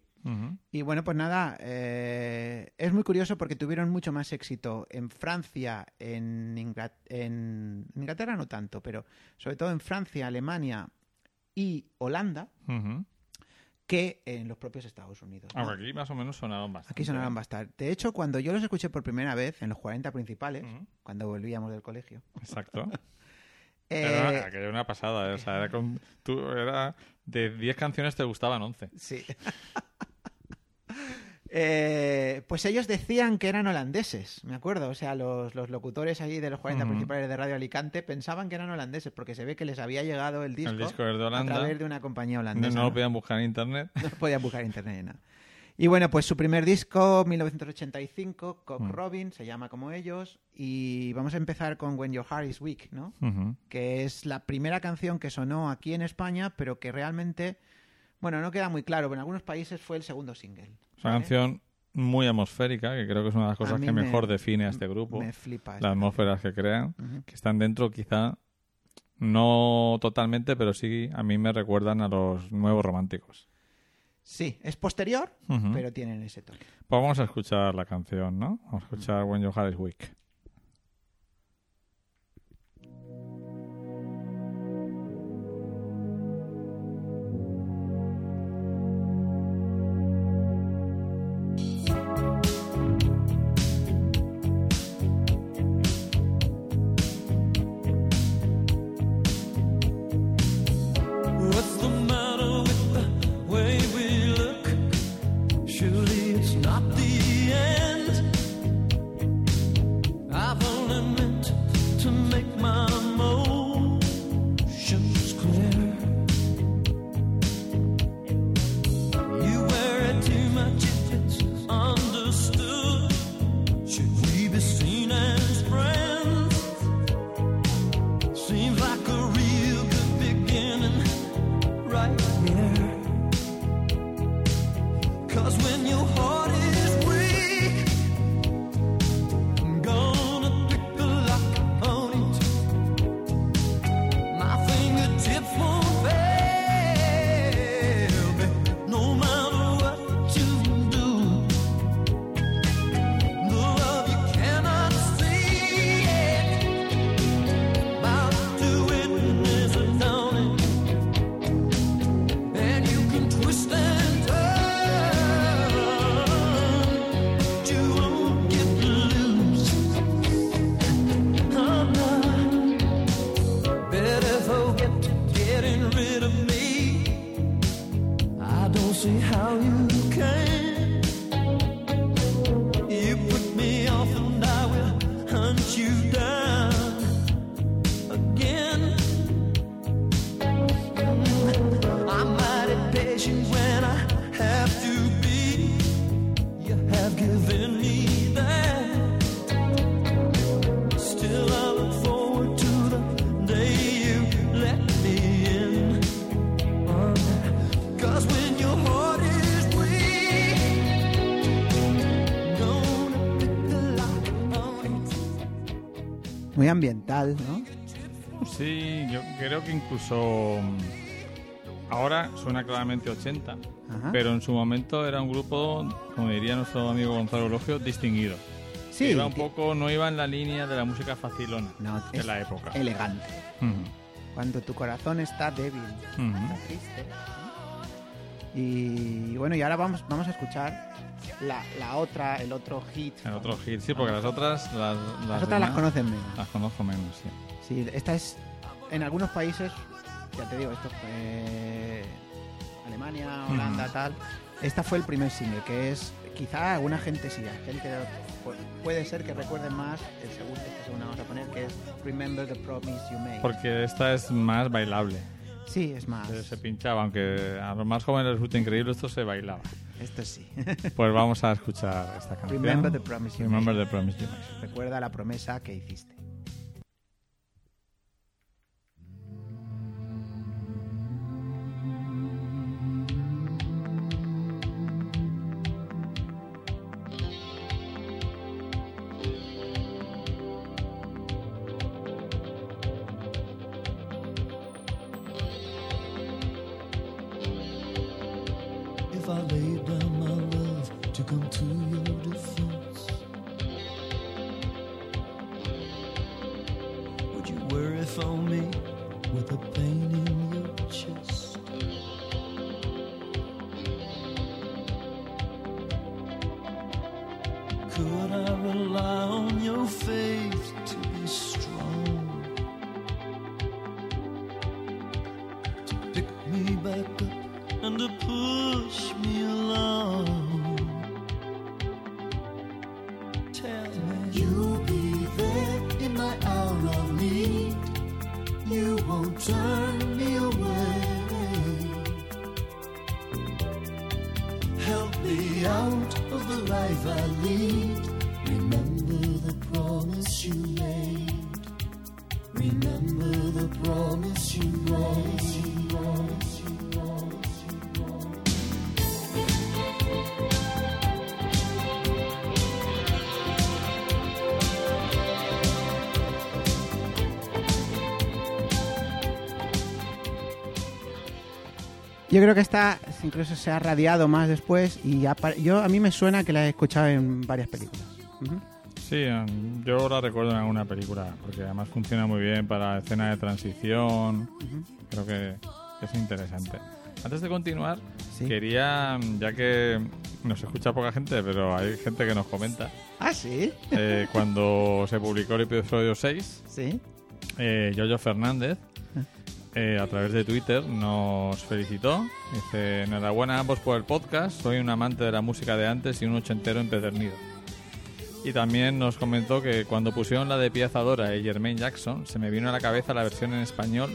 Y bueno, pues nada, eh, es muy curioso porque tuvieron mucho más éxito en Francia, en, en Inglaterra no tanto, pero sobre todo en Francia, Alemania y Holanda. Que en los propios Estados Unidos. ¿no? Aunque aquí más o menos sonaron bastante. Aquí sonaban bastante. De hecho, cuando yo los escuché por primera vez en los 40 principales, cuando volvíamos del colegio, Exacto. (laughs) eh, Era, era una pasada, ¿eh? O sea, era, con- tú, era de 10 canciones te gustaban 11. Sí. (laughs) Eh, pues ellos decían que eran holandeses, me acuerdo. O sea, los, los locutores ahí de los 40 Ujú. principales de Radio Alicante pensaban que eran holandeses porque se ve que les había llegado el disco, El a través de una compañía holandesa. no ¿no? lo podían buscar en internet. (laughs) No podían buscar en internet ni nada. Y bueno, pues su primer disco, 1985, Cock Mm. Robin, se llama como ellos. Y vamos a empezar con When Your Heart is Weak, ¿no? Que es la primera canción que sonó aquí en España, pero que realmente, bueno, no queda muy claro, pero en algunos países fue el segundo single. Es una ¿vale? canción muy atmosférica, que creo que es una de las cosas que me- mejor define a este grupo. Me flipa. Las esta atmósferas que crean, que están dentro quizá, no totalmente, pero sí a mí me recuerdan a los nuevos románticos. Sí, es posterior, pero tienen ese toque. Pues vamos a escuchar la canción, ¿no? Vamos a escuchar When Your Heart is Weak. Ambiental, ¿no? Sí, yo creo que incluso mm, ahora suena claramente 80, Ajá. pero en su momento era un grupo, como diría nuestro amigo Gonzalo Elogio, distinguido. Sí, iba un que- poco, no iba en la línea de la música facilona no, de la época. elegante. Cuando tu corazón está débil, está triste. Y bueno, y ahora vamos, vamos a escuchar la, la otra, el otro hit. El otro hit, sí, porque las otras las, Las otras las conocen menos. Las conozco menos, sí. Sí, esta es en algunos países, ya te digo, esto fue Alemania, Holanda, tal. Esta fue el primer single, que es quizá alguna gente sí, gente puede ser que recuerde más el segundo, este segundo vamos a poner, que es Remember the Promise You Made. Porque esta es más bailable. Sí, es más. Se, se pinchaba, aunque a los más jóvenes les resulta increíble, esto se bailaba. Esto sí. Pues vamos a escuchar esta canción. Remember the promise you Remember made. the promise you made. Recuerda la promesa que hiciste. Yo creo que esta incluso se ha radiado más después y yo a mí me suena que la he escuchado en varias películas. Ujú. Sí, um, yo la recuerdo en alguna película, porque además funciona muy bien para escena de transición. Creo que, es interesante. Antes de continuar, Sí. quería, ya que nos escucha poca gente, pero hay gente que nos comenta, Ah, sí. eh, cuando se publicó el episodio 6, Sí. eh, Yoyo Fernández, eh, a través de Twitter, nos felicitó. Dice, enhorabuena a ambos por el podcast, soy un amante de la música de antes y un ochentero empedernido. Y también nos comentó que cuando pusieron la de Piazadora y Jermaine Jackson, se me vino a la cabeza la versión en español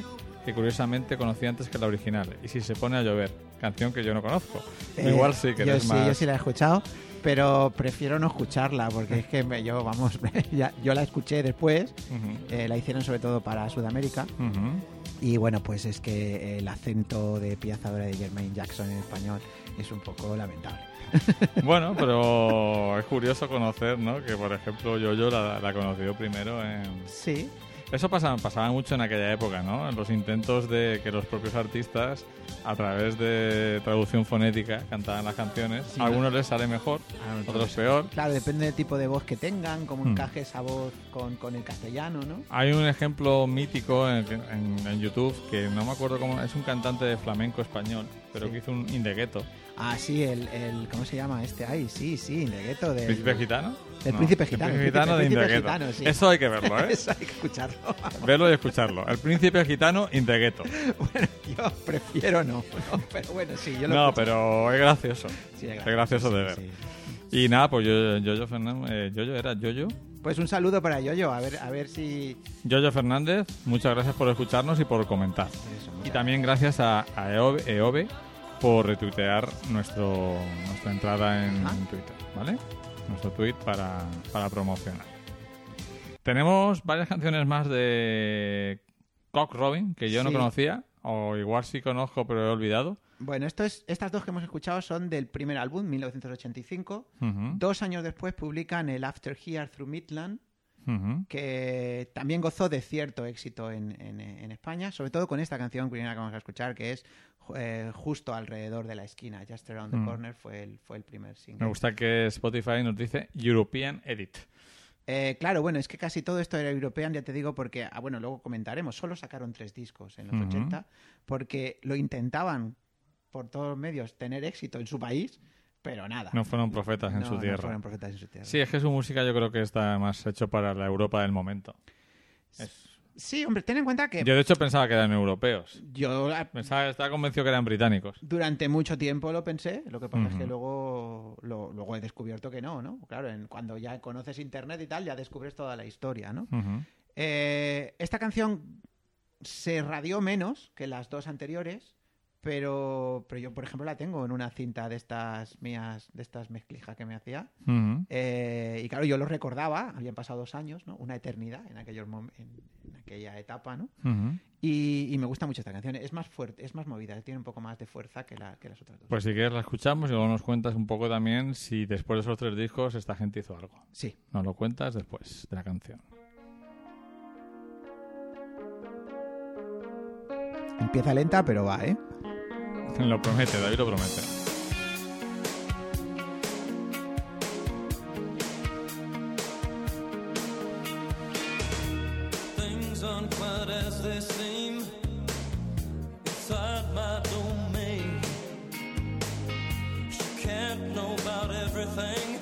que curiosamente conocí antes que la original. Y si se pone a llover, canción que yo no conozco. Eh, Igual sí que yo sí, más... yo sí la he escuchado, pero prefiero no escucharla porque es que me- yo, vamos, (laughs) ya- yo la escuché después, Ujú, eh, la hicieron sobre todo para Sudamérica ujú. Y bueno, pues es que el acento de piazadora de Jermaine Jackson en español es un poco lamentable. (laughs) Bueno, pero es curioso conocer, ¿no? Que, por ejemplo, Yoyo la, la conoció primero en... Sí, Eso pasaba, pasaba mucho en aquella época, ¿no? En los intentos de que los propios artistas, a través de traducción fonética, cantaban las canciones. Sí, a algunos les sale mejor, Ah, otros peor. Claro, depende del tipo de voz que tengan, cómo Hmm. encaje esa voz con, con el castellano, ¿no? Hay un ejemplo mítico en, en- en YouTube que no me acuerdo cómo es un cantante de flamenco español, pero Sí. que hizo un Indegueto. Ah, sí, el, el ¿cómo se llama este? Ay, sí, sí, Indegueto del... ¿Príncipe gitano? del No, príncipe el gitano, príncipe el gitano de príncipe Indegueto. sí. Eso hay que verlo, ¿eh? (laughs) Eso hay que escucharlo. Verlo y escucharlo. El príncipe gitano Indegueto. bueno, yo prefiero no, pero bueno, sí, yo lo No, escucho. pero es gracioso. Sí, es gracioso de ver. sí. Y nada, pues yo, Yoyo Fernández, eh, Yoyo era Yoyo. Pues un saludo para Yoyo, a ver, a ver si... Yoyo Fernández, muchas gracias por escucharnos y por comentar. Eso, Y también gracias a, a Eobe, Eobe por retuitear nuestro, nuestra entrada en, Ah. Twitter, ¿vale? Nuestro tweet para, para promocionar. Tenemos varias canciones más de Cock Robin que yo no conocía, o igual sí conozco pero he olvidado. Bueno, esto es, estas dos que hemos escuchado son del primer álbum, 1985. Ujú, Dos años después publican el After Here Through Midland, que también gozó de cierto éxito en, en- en España, sobre todo con esta canción primera que vamos a escuchar, que es eh, Justo alrededor de la esquina, Just Around the Mm. Corner, fue el, fue el primer single. Me gusta que Spotify nos dice European Edit. Eh, claro, bueno, es que casi todo esto era European, ya te digo, porque, ah, bueno, luego comentaremos, solo sacaron tres discos en los Ujú. 80, porque lo intentaban por todos los medios tener éxito en su país, pero nada. No fueron profetas en No, su no tierra. fueron profetas en su tierra. Sí, es que su música yo creo que está más hecho para la Europa del momento. Es- Sí, hombre, ten en cuenta que Yo de hecho pensaba que eran europeos. yo ah, Pensaba, estaba convencido que eran británicos. durante mucho tiempo lo pensé, lo que pasa es que luego, lo- luego he descubierto que no, ¿no? Claro, en- cuando ya conoces Internet y tal, ya descubres toda la historia, ¿no? Eh, esta canción se radió menos que las dos anteriores, pero, pero yo, por ejemplo, la tengo en una cinta de estas mías, de estas mezclijas que me hacía. Eh, y claro, yo lo recordaba, habían pasado dos años, ¿no? Una eternidad en, aquellos en, en aquella etapa, ¿no? Y me gusta mucho esta canción. Es más fuerte, es más movida, tiene un poco más de fuerza que, la, que las otras dos. Pues si quieres la escuchamos y luego nos cuentas un poco también si después de esos tres discos esta gente hizo algo. Sí. Nos lo cuentas después de la canción. Empieza lenta, pero va, ¿eh? (laughs) Lo promete, David lo promete. Can't know about everything,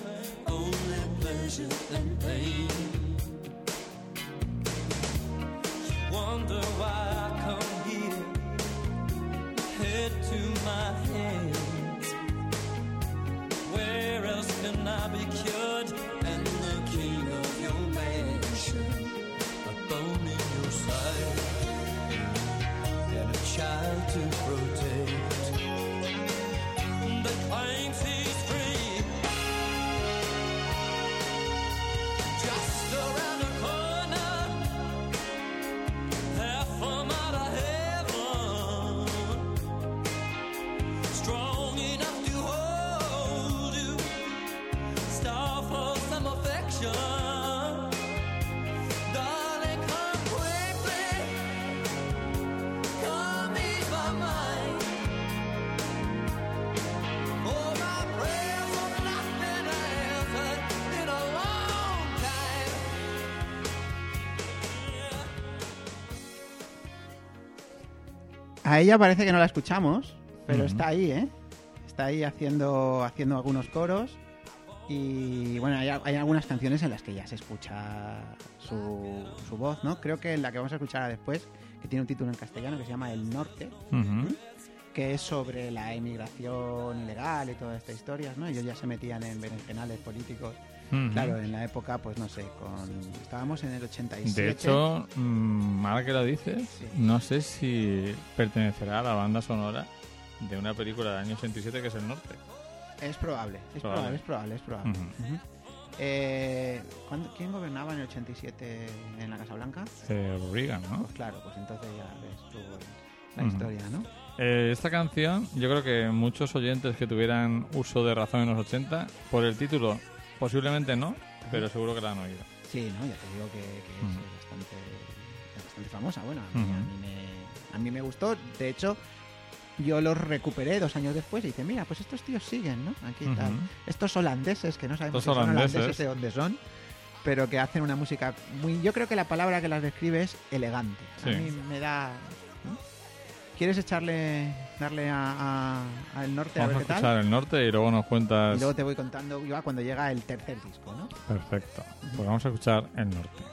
A ella parece que no la escuchamos, pero está ahí, ¿eh? Está ahí haciendo, haciendo algunos coros. Y bueno, hay, hay algunas canciones en las que ya se escucha su, su voz, ¿no? Creo que la que vamos a escuchar después, que tiene un título en castellano que se llama El Norte, que es sobre la emigración ilegal y todas estas historias, ¿no? Ellos ya se metían en berenjenales políticos. Claro, en la época, pues no sé, con estábamos en el 87. De hecho, mm, ahora que lo dices, Sí. no sé si pertenecerá a la banda sonora de una película del año 87 que es El Norte. Es probable, es Probable. probable, es probable, es probable. Eh, ¿cuándo- ¿Quién gobernaba en el 87 en la Casa Blanca? Eh, Reagan, ¿no? Pues claro, pues entonces ya ves tú la historia, ¿no? Eh, esta canción, yo creo que muchos oyentes que tuvieran uso de razón en los 80, por el título, posiblemente no, pero seguro que la han oído. Sí, no, ya te digo que, que es Ujú. bastante, bastante famosa. Bueno, a mí, a, mí me, a mí me gustó. De hecho, yo los recuperé dos años después y dije, mira, pues estos tíos siguen, ¿no? Aquí Ujú. tal. Estos holandeses, que no sabemos si son holandeses. holandeses de dónde son, pero que hacen una música muy... Yo creo que la palabra que las describe es elegante. Sí. A mí me da... ¿Quieres echarle, darle a, a- al norte Vamos a ver qué tal? escuchar el norte y luego nos cuentas. Y luego te voy contando cuando llega el tercer disco, ¿no? Perfecto. Pues vamos a escuchar el norte.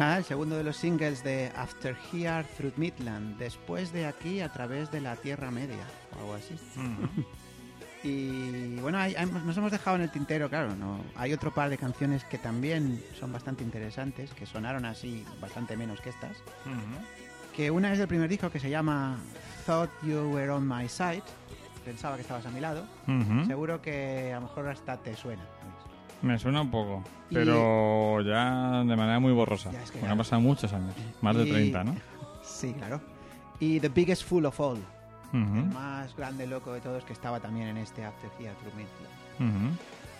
El segundo de los singles de After Here Through Midland, después de aquí a través de la Tierra Media, o algo así. Y bueno, hay- hay- nos hemos dejado en el tintero, claro, no hay otro par de canciones que también son bastante interesantes, que sonaron así bastante menos que estas. Que una es del primer disco que se llama Thought You Were On My Side, pensaba que estabas a mi lado. Seguro que a lo mejor hasta te suena. Me suena un poco, Y- pero ya de manera muy borrosa. Es que ya- han pasado muchos años, más de Y- 30, ¿no? Sí, claro. Y The Biggest Fool of All, el Ujú. más grande loco de todos que estaba también en este After Here Through Midland. Ujú.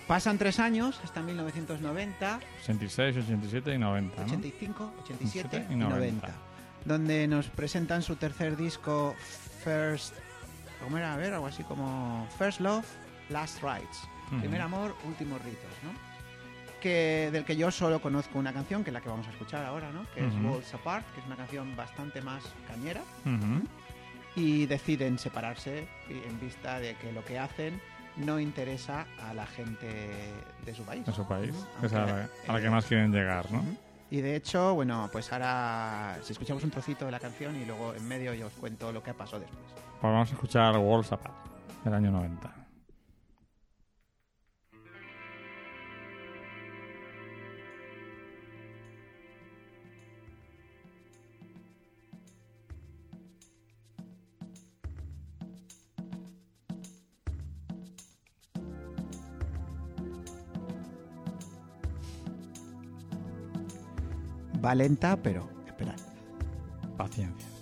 Pasan tres años, hasta 1990, 86, 87 y 90, ¿no? 85, 87 87 y 90. donde nos presentan su tercer disco, First. ¿Cómo era? A ver, algo así como First Love, Last Primer amor, últimos ritos, ¿no? Que, del que yo solo conozco una canción, que es la que vamos a escuchar ahora, ¿no? Que es. Walls Apart, que es una canción bastante más cañera. Y deciden separarse en vista de que lo que hacen no interesa a la gente de su país. En su país, que es a la, Aunque, a la que eh, más quieren llegar, ¿no? Y de hecho, bueno, pues ahora si escuchamos un trocito de la canción y luego en medio yo os cuento lo que pasó después. Pues vamos a escuchar Walls Apart, del año 90. Va lenta, pero esperad. Paciencia.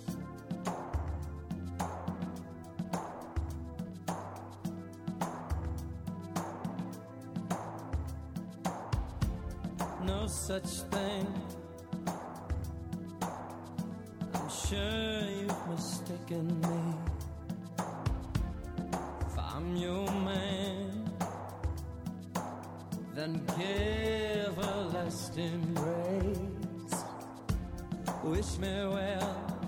no such thing. I'm sure you've mistaken me. If I'm your man, then give a last embrace. Wish me well,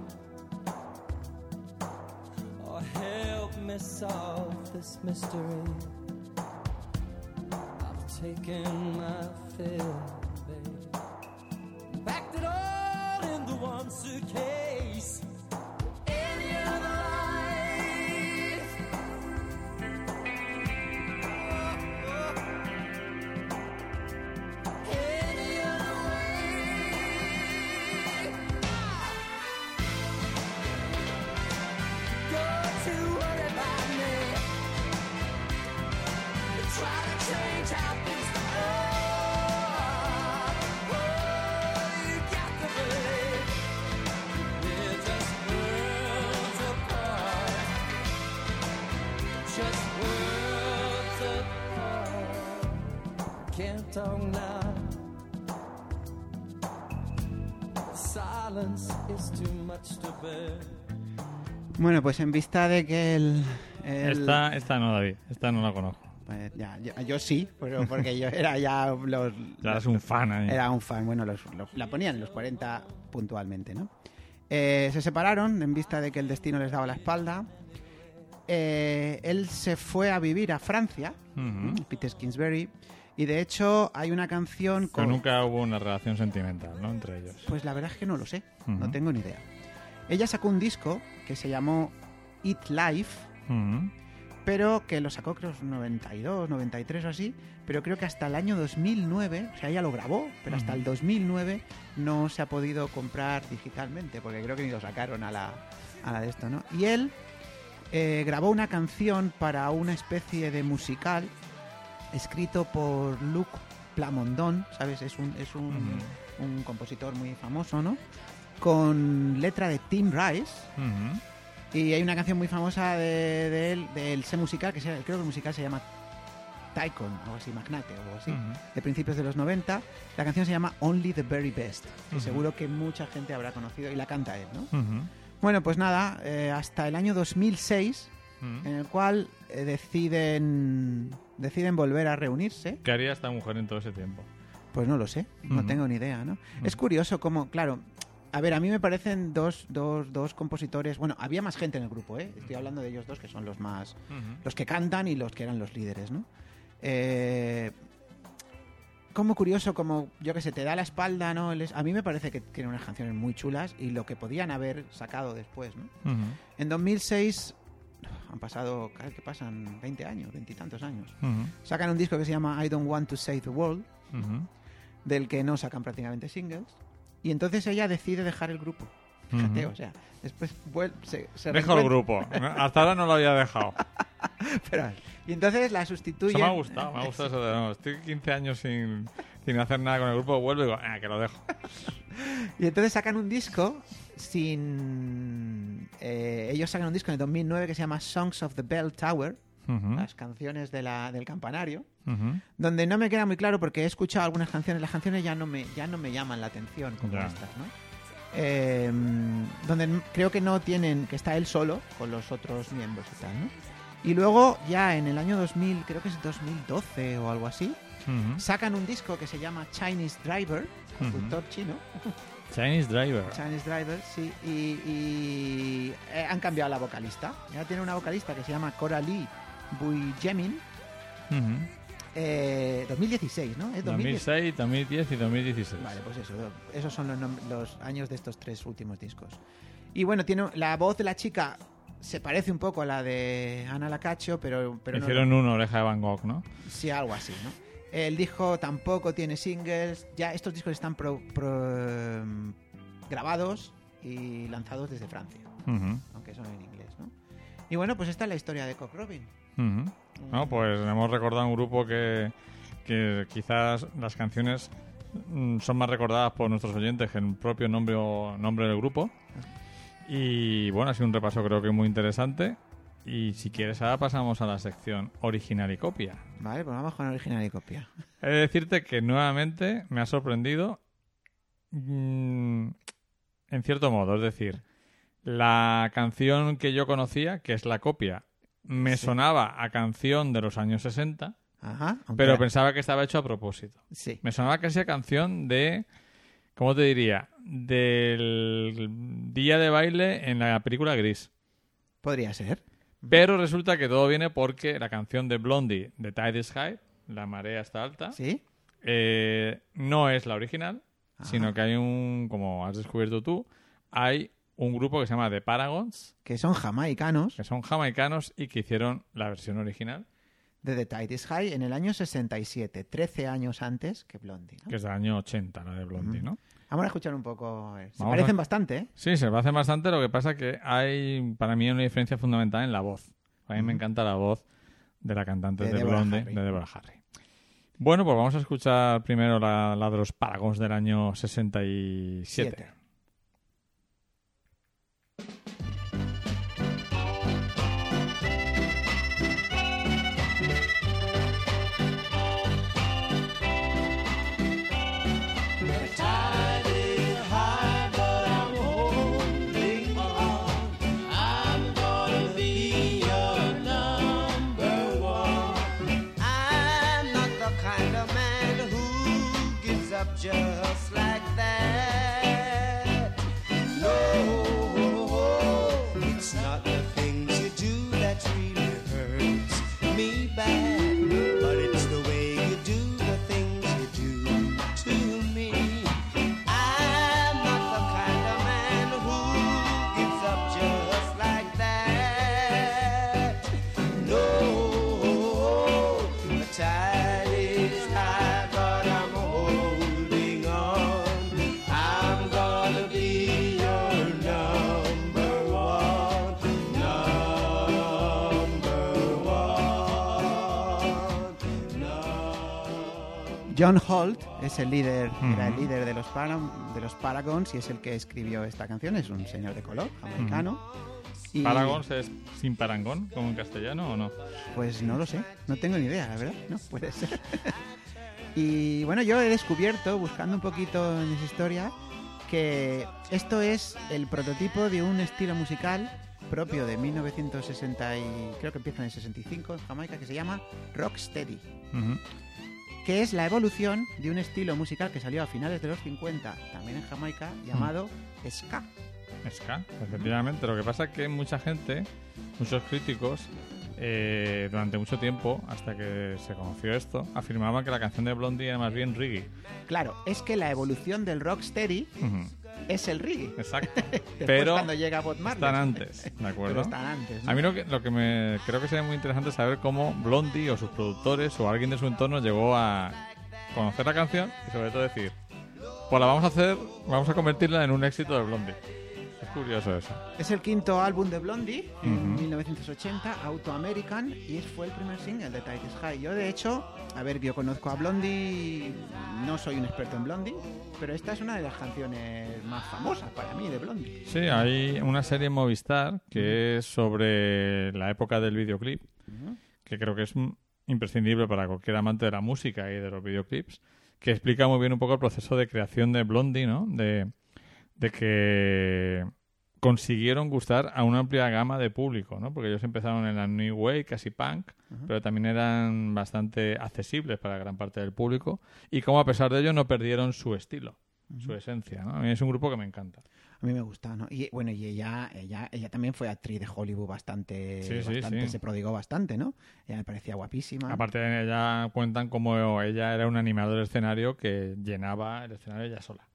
or help me solve this mystery. I've taken my fill, Bueno, pues en vista de que el... el- Esta, esta no, David. Esta no la conozco. pues ya, yo, yo sí, pero porque yo era ya los... Ya eres un fan ahí. Era un fan, bueno, los- los- la ponían en los 40 puntualmente, ¿no? Eh, se separaron en vista de que el destino les daba la espalda. Eh, él se fue a vivir a Francia, Ujú. Peter Kingsbury, y de hecho hay una canción Pero con... nunca hubo una relación sentimental, ¿no? Entre ellos. Pues la verdad es que no lo sé, no tengo ni idea. Ella sacó un disco que se llamó It Life, Ujú. pero que lo sacó creo en 92, 93 o así, pero creo que hasta el año 2009, o sea, ella lo grabó, pero hasta el 2009 no se ha podido comprar digitalmente, porque creo que ni lo sacaron a la, a la de esto, ¿no? Y él eh, grabó una canción para una especie de musical escrito por Luc Plamondon, ¿sabes? Es un, es un, un compositor muy famoso, ¿no? Con letra de Tim Rice, y hay una canción muy famosa de, de él, del ese musical, que se- creo que el musical se llama Tycoon, algo así, Magnate o algo así, de principios de los 90. La canción se llama Only the Very Best, que seguro que mucha gente habrá conocido y la canta él, ¿no? Bueno, pues nada, eh, hasta el año 2006, Ujú. en el cual eh, deciden, deciden volver a reunirse. ¿Qué haría esta mujer en todo ese tiempo? Pues no lo sé, no tengo ni idea, ¿no? Es curioso como, claro, a ver, a mí me parecen dos, dos, dos compositores, bueno, había más gente en el grupo, ¿eh? Estoy hablando de ellos dos que son los más, los que cantan y los que eran los líderes, ¿no? Eh, como curioso, como yo que sé, te da la espalda, ¿no? A mí me parece que tiene unas canciones muy chulas y lo que podían haber sacado después, ¿no? En 2006 han pasado, ¿qué pasan? 20 años, 20 y tantos años. Sacan un disco que se llama I Don't Want to Save the World, del que no sacan prácticamente singles. Y entonces ella decide dejar el grupo. Fíjate, o sea, después vuel- se, se Dejo el grupo. Hasta ahora no lo había dejado. (laughs) Pero- y entonces la sustituye. Eso me ha gustado, me ha gustado eso de no, estoy 15 años sin, sin hacer nada con el grupo, vuelvo y digo, ah, que lo dejo. (laughs) Y entonces sacan un disco sin... eh, ellos sacan un disco en el 2009 que se llama Songs of the Bell Tower, Las canciones de la, del campanario, donde no me queda muy claro porque he escuchado algunas canciones, las canciones ya no me, ya no me llaman la atención como estas, ¿no? Eh, donde creo que no tienen, que está él solo con los otros miembros y tal, ¿no? Y luego ya en el año 2000, creo que es 2012 o algo así, sacan un disco que se llama Chinese Driver, conductor chino, Chinese Driver. Chinese Driver, sí, y, y, eh, han cambiado la vocalista. Ya tiene una vocalista que se llama Ujú. eh, 2016, ¿no? Es 2016. 2006, 2010 y 2016. Vale, pues eso, esos son los, años de estos tres últimos discos. Y bueno, tiene la voz de la chica se parece un poco a la de Ana Lacacho, pero, pero no- Hicieron una oreja de Van Gogh, ¿no? Sí, algo así, ¿no? El disco tampoco tiene singles. Ya estos discos están pro- pro- grabados y lanzados desde Francia, aunque son en inglés, ¿no? Y bueno, pues esta es la historia de Cock Robin. No, pues hemos recordado un grupo que, que quizás las canciones mm, son más recordadas por nuestros oyentes que el propio nombre, o nombre del grupo. Y bueno, ha sido un repaso creo que muy interesante. Y si quieres, ahora pasamos a la sección original y copia. Vale, pues vamos con original y copia. He de decirte que nuevamente me ha sorprendido mm, en cierto modo. Es decir, la canción que yo conocía, que es la copia, me Sí. sonaba a canción de los años 60, Ajá. pero pensaba que estaba hecho a propósito. Sí. Me sonaba casi a canción de, ¿cómo te diría? Del día de baile en la película Gris. Podría ser. Pero resulta que todo viene porque la canción de Blondie, The Tide is High, La marea está alta, ¿Sí? eh, no es la original, Ajá. sino que hay un, como has descubierto tú, hay un grupo que se llama The Paragons, Que son jamaicanos que son jamaicanos y que hicieron la versión original, de The Tide is High en el año 67, 13 años antes que Blondie. ¿no? que es del año 80, la de Blondie, ¿no? Vamos a escuchar un poco. eh, Se Vamos parecen a- bastante, ¿eh? Sí, se parece bastante, lo que pasa que hay para mí una diferencia fundamental en la voz. A mí me encanta la voz de la cantante De de, Blondie, Harry. de Deborah Harry. Bueno, pues vamos a escuchar primero la, la de los Paragons del año 67. Siete. John Holt es el líder, era el líder de los, de los Paragons y es el que escribió esta canción. Es un señor de color, jamaicano. Y, ¿Paragons es sin parangón, como en castellano o no? Pues no lo sé, no tengo ni idea, la verdad. No, puede ser. (laughs) y bueno, yo he descubierto, buscando un poquito en esa historia, que esto es el prototipo de un estilo musical propio de 1960 y creo que empieza en el 65 en Jamaica que se llama Rocksteady. Que es la evolución de un estilo musical que salió a finales de los 50, también en Jamaica, llamado ska. Ska, efectivamente. Lo que pasa es que mucha gente, muchos críticos, eh, durante mucho tiempo, hasta que se conoció esto, afirmaban que la canción de Blondie era más bien reggae. Claro, es que la evolución del rocksteady es el reggae. Exacto. (laughs) Pero cuando llega Bob Marley. están antes, ¿de acuerdo? Pero están antes. ¿no? A mí lo que, lo que me creo que sería muy interesante es saber cómo Blondie o sus productores o alguien de su entorno llegó a conocer la canción y sobre todo decir, pues la vamos a hacer, vamos a convertirla en un éxito de Blondie. Es curioso eso. Es el quinto álbum de Blondie, en Ujú. 1980, Auto American, y fue el primer single de Titus High. Yo, de hecho, a ver, yo conozco a Blondie, no soy un experto en Blondie, pero esta es una de las canciones más famosas para mí de Blondie. Sí, hay una serie en Movistar que es sobre la época del videoclip, que creo que es imprescindible para cualquier amante de la música y de los videoclips, que explica muy bien un poco el proceso de creación de Blondie, ¿no? De, de que consiguieron gustar a una amplia gama de público, ¿no? Porque ellos empezaron en la New Wave, casi punk, pero también eran bastante accesibles para gran parte del público y como a pesar de ello no perdieron su estilo, su esencia, ¿no? A mí es un grupo que me encanta. A mí me gusta, ¿no? Y bueno, y ella, ella, ella también fue actriz de Hollywood bastante, Sí, bastante sí. se prodigó bastante, ¿no? Ella me parecía guapísima. Aparte de ella cuentan como ella era un animador del escenario que llenaba el escenario ella sola.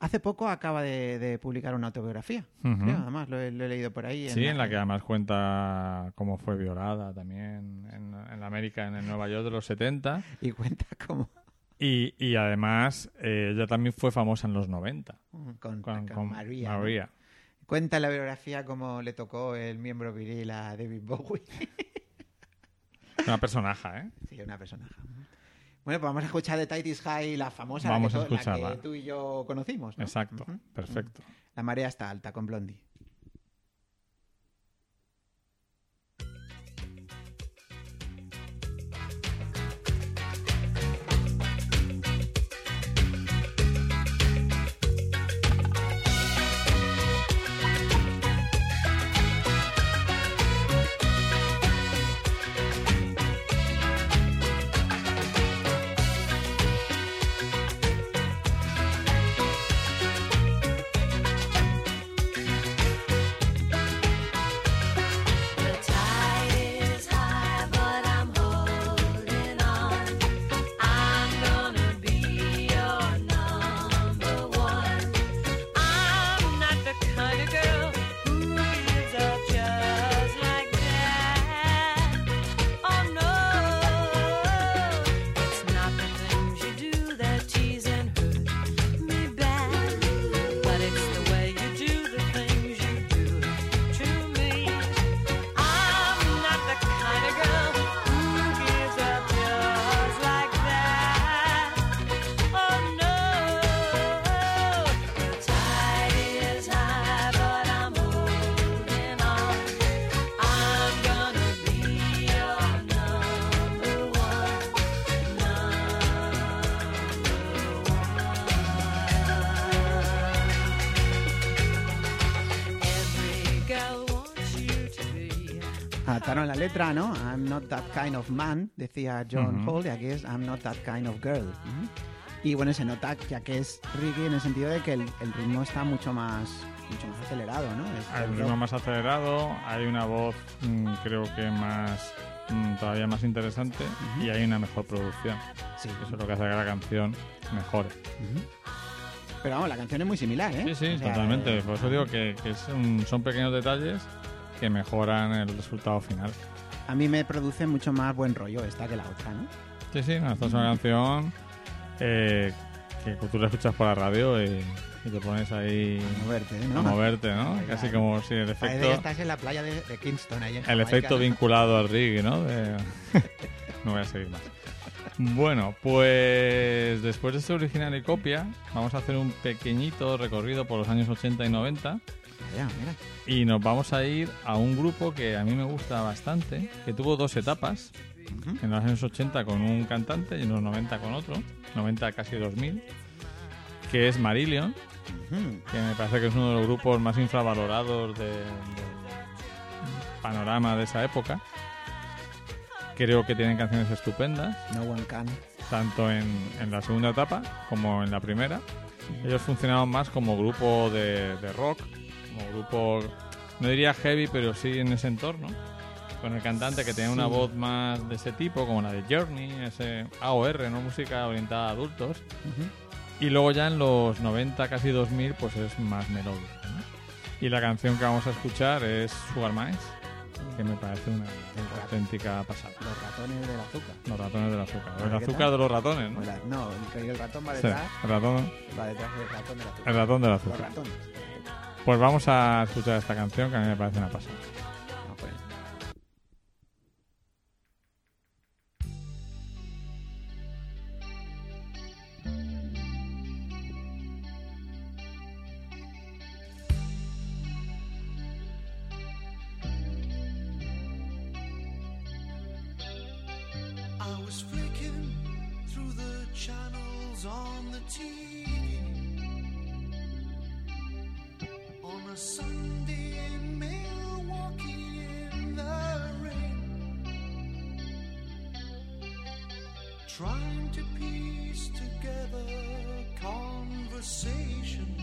Hace poco acaba de, de publicar una autobiografía, Ujú. creo, además, lo he, lo he leído por ahí. Sí, en la que además cuenta cómo fue violada también en, en la América, en el Nueva York de los 70. (laughs) Y cuenta cómo... Y, y además eh, ella también fue famosa en los 90 Con, con, con con María. ¿no? María. Cuenta en la biografía cómo le tocó el miembro viril a David Bowie. (laughs) Una personaja, ¿eh? sí, una personaje. Bueno, pues vamos a escuchar de Titus High, la famosa, Vamos la, a que, to- la que tú y yo conocimos. ¿no? Exacto, Ujú. perfecto. La marea está alta con Blondie. Adaptaron la letra, ¿no? I'm not that kind of man, decía John Ujú. Hall, y aquí es I'm not that kind of girl. Y bueno, se nota ya que es reggae en el sentido de que el, el ritmo está mucho más, mucho más acelerado, ¿no? Es Hay un ritmo rock. más acelerado, hay una voz mm, creo que más mm, todavía más interesante y hay una mejor producción. Sí. Eso es lo que hace que la canción mejore. Pero vamos, la canción es muy similar, ¿eh? Sí, sí, O sea, totalmente. eh, Por eso digo que, que es un- son pequeños detalles que mejoran el resultado final. A mí me produce mucho más buen rollo esta que la otra, ¿no? Sí, sí, no, esta es una canción eh, que tú la escuchas por la radio y, y te pones ahí A moverte, a ¿no? moverte, ¿no? Casi como si el efecto, estás en la playa de, de Kingston, ahí en el efecto ¿no? vinculado al reggae, ¿no? De- (laughs) no voy a seguir más. Bueno, pues después de este original y copia, vamos a hacer un pequeñito recorrido por los años 80 y 90 Mira. y nos vamos a ir a un grupo que a mí me gusta bastante, que tuvo dos etapas, en los años 80 con un cantante y en los 90 con otro, 90 casi 2000, que es Marillion, que me parece que es uno de los grupos más infravalorados de- del panorama de esa época. Creo que tienen canciones estupendas, No one can. tanto en, en la segunda etapa como en la primera. Ellos funcionaban más como grupo de, de rock, como grupo, no diría heavy, pero sí en ese entorno. con el cantante que tenía una voz más de ese tipo, como la de Journey, ese AOR, ¿no? Música orientada a adultos. Y luego ya en los 90, casi 2000, pues es más melódica, ¿no? Y la canción que vamos a escuchar es Sugar Mice, que me parece una auténtica pasada. Los ratones del azúcar. Los ratones del azúcar. ¿qué El tal? azúcar de los ratones, ¿no? O la- no, el, el ratón va Sí, detrás. el ratón, Va detrás del ratón del azúcar. el ratón del Los azúcar. ratones. Pues vamos a escuchar esta canción que a mí me parece una pasada. Ahí. I was flicking through the channels on the TV a Sunday in Milwaukee in the rain, trying to piece together conversations,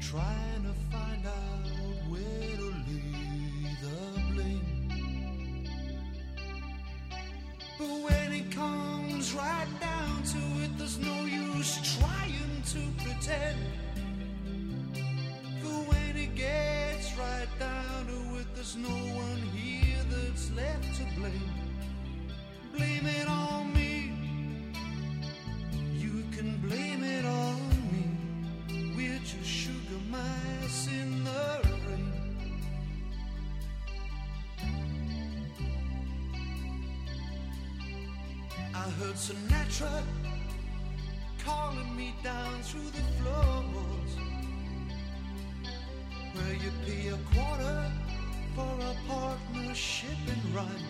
trying to find out where to lay the blame. But when it comes right down to it, there's no use trying to pretend. Blame. Blame it on me. You can blame it on me. We're just sugar mice in the rain. I heard Sinatra calling me down through the floors where you pay a quarter for a partnership and run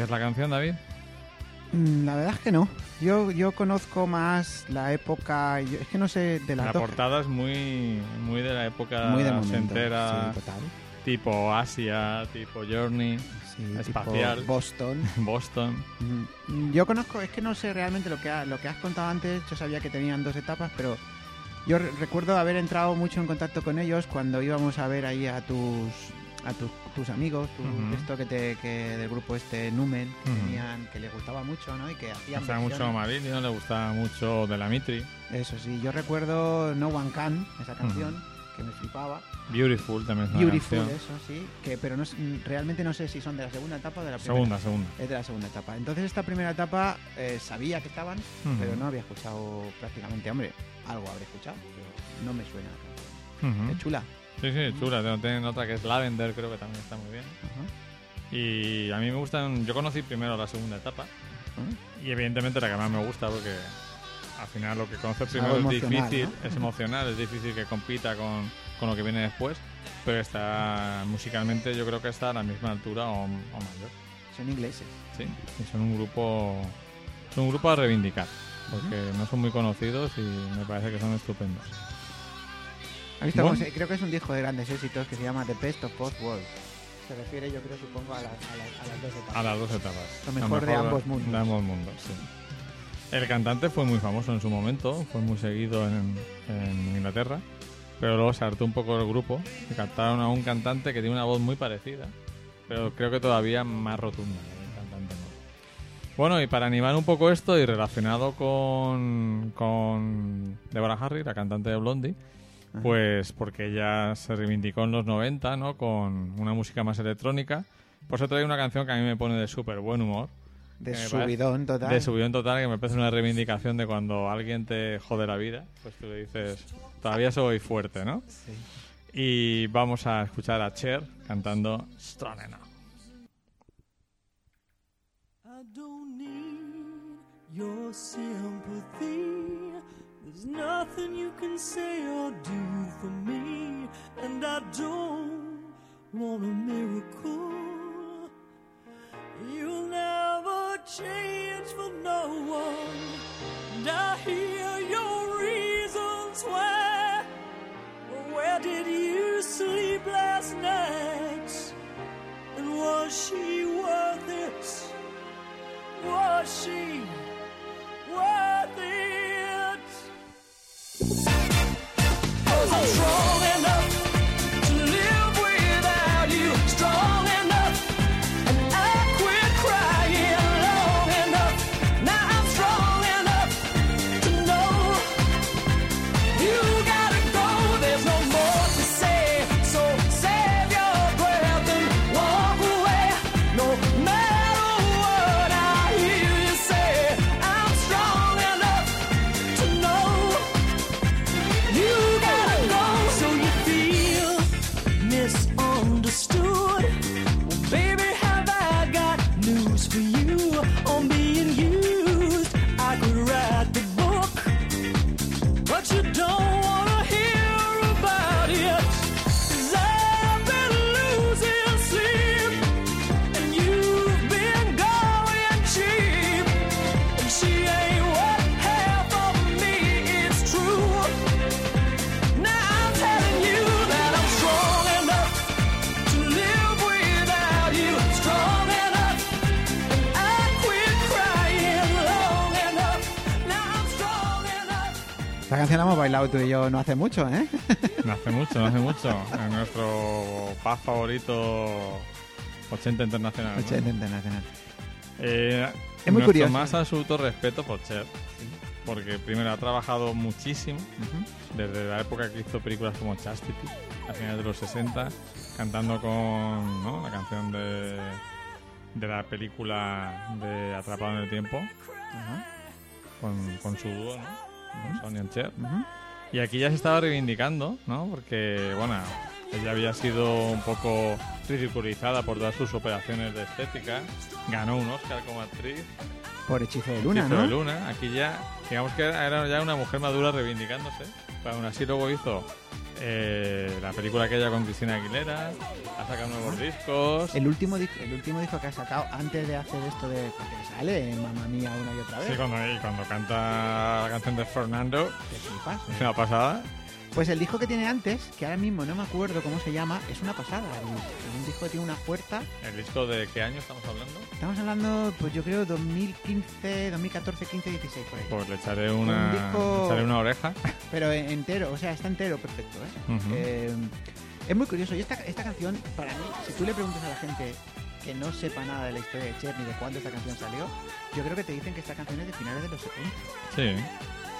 ¿Conocías la canción, David? Mm, La verdad es que no. Yo, yo conozco más la época. yo- es que no sé de las La dos- portada es muy, muy de la época Muy de momento. entera, Sí, total. tipo Asia, tipo Journey, Sí, tipo espacial. Boston. (laughs) Boston. Mm, Yo conozco, es que no sé realmente lo que, ha- lo que has contado antes. Yo sabía que tenían dos etapas, pero yo re- recuerdo haber entrado mucho en contacto con ellos cuando íbamos a ver ahí a tus a tus, tus amigos, tu- Ujú. esto que, te, que del grupo este Numen, que Ujú. tenían, que les gustaba mucho, ¿no? Y que hacían gustaba mucho versiones. Marillion, le gustaba mucho de la Mitri. Eso sí, yo recuerdo No One Can, esa canción, que me flipaba. Beautiful también es una Beautiful, canción. eso sí, que pero no, realmente no sé si son de la segunda etapa o de la primera. Segunda, segunda. Es de la segunda etapa. Entonces esta primera etapa eh, sabía que estaban, pero no había escuchado prácticamente. Hombre, algo habré escuchado, pero no me suena la canción. Es chula. Sí, sí, chula. Tienen- otra que es Lavender, creo que también está muy bien. Ajá. Y a mí me gustan. Yo conocí primero la segunda etapa. Ajá. Y evidentemente la que más me gusta porque al final lo que conoces Es primero es difícil, ¿no? es emocional, es difícil que compita con, con lo que viene después. Pero está musicalmente yo creo que está a la misma altura o, o mayor. Son ingleses. Sí, y son un grupo. Son un grupo a reivindicar. Porque no son muy conocidos y me parece que son estupendos. ¿Has visto Bueno. cómo se- Creo que es un disco de grandes éxitos que se llama The Best of Both Worlds. Se refiere, yo creo, supongo, a, las- a las- a las dos etapas. A las dos etapas. Lo mejor de ambos mundos. De ambos mundos, sí. El cantante fue muy famoso en su momento, fue muy seguido en, en Inglaterra, pero luego se hartó un poco el grupo y captaron a un cantante que tiene una voz muy parecida, pero creo que todavía más rotunda. que el cantante no. Bueno, y para animar un poco esto y relacionado con, con Deborah Harry, la cantante de Blondie. Pues porque ella se reivindicó en los 90, ¿no? Con una música más electrónica. Pues he traído una canción que a mí me pone de súper buen humor, De subidón parece- total. De subidón total, que me parece una reivindicación de cuando alguien te jode la vida, pues tú le dices, todavía soy fuerte, ¿no? Y vamos a escuchar a Cher cantando Strong Enough. I don't need your sympathy. Nothing you can say or do for me, and I don't want a miracle. Canción hemos bailado tú y yo no hace mucho, ¿eh? (laughs) No hace mucho, no hace mucho. En nuestro paz favorito 80 internacional. ¿no? 80 internacional. Eh, Es muy curioso. más absoluto respeto por Cher. Porque primero ha trabajado muchísimo desde la época que hizo películas como Chastity, a finales de los 60, cantando con ¿no? la canción de, de la película de Atrapado en el Tiempo, con, con su dúo, ¿no? Sonny and Cher. Y aquí ya se estaba reivindicando, ¿no? Porque, bueno, ella había sido un poco ridiculizada por todas sus operaciones de estética. Ganó un Oscar como actriz. Por Hechizo de Luna, Hechizo ¿no? de Luna. Aquí ya, digamos que era era ya una mujer madura reivindicándose. Pero aún así luego hizo eh, la película aquella con Cristina Aguilera. Ha sacado nuevos discos. El último, disco, el último disco que ha sacado antes de hacer esto de... Porque sale Mamma Mía una y otra vez. Sí, cuando, y cuando canta la canción de Fernando, flipas, ¿eh? es una pasada. Pues el disco que tiene antes, que ahora mismo no me acuerdo cómo se llama, es una pasada. Es un disco que tiene una puerta. ¿El disco de qué año estamos hablando? Estamos hablando, pues yo creo 2015, 2014, 15, 16 por ahí. Pues le echaré una, Un disco- le echaré una oreja. (laughs) Pero en- entero, o sea, está entero perfecto, ¿eh? Eh, es muy curioso. Y esta, esta canción, para mí, si tú le preguntas a la gente que no sepa nada de la historia de Cher ni de cuándo esta canción salió, yo creo que te dicen que esta canción es de finales de los 70. Sí,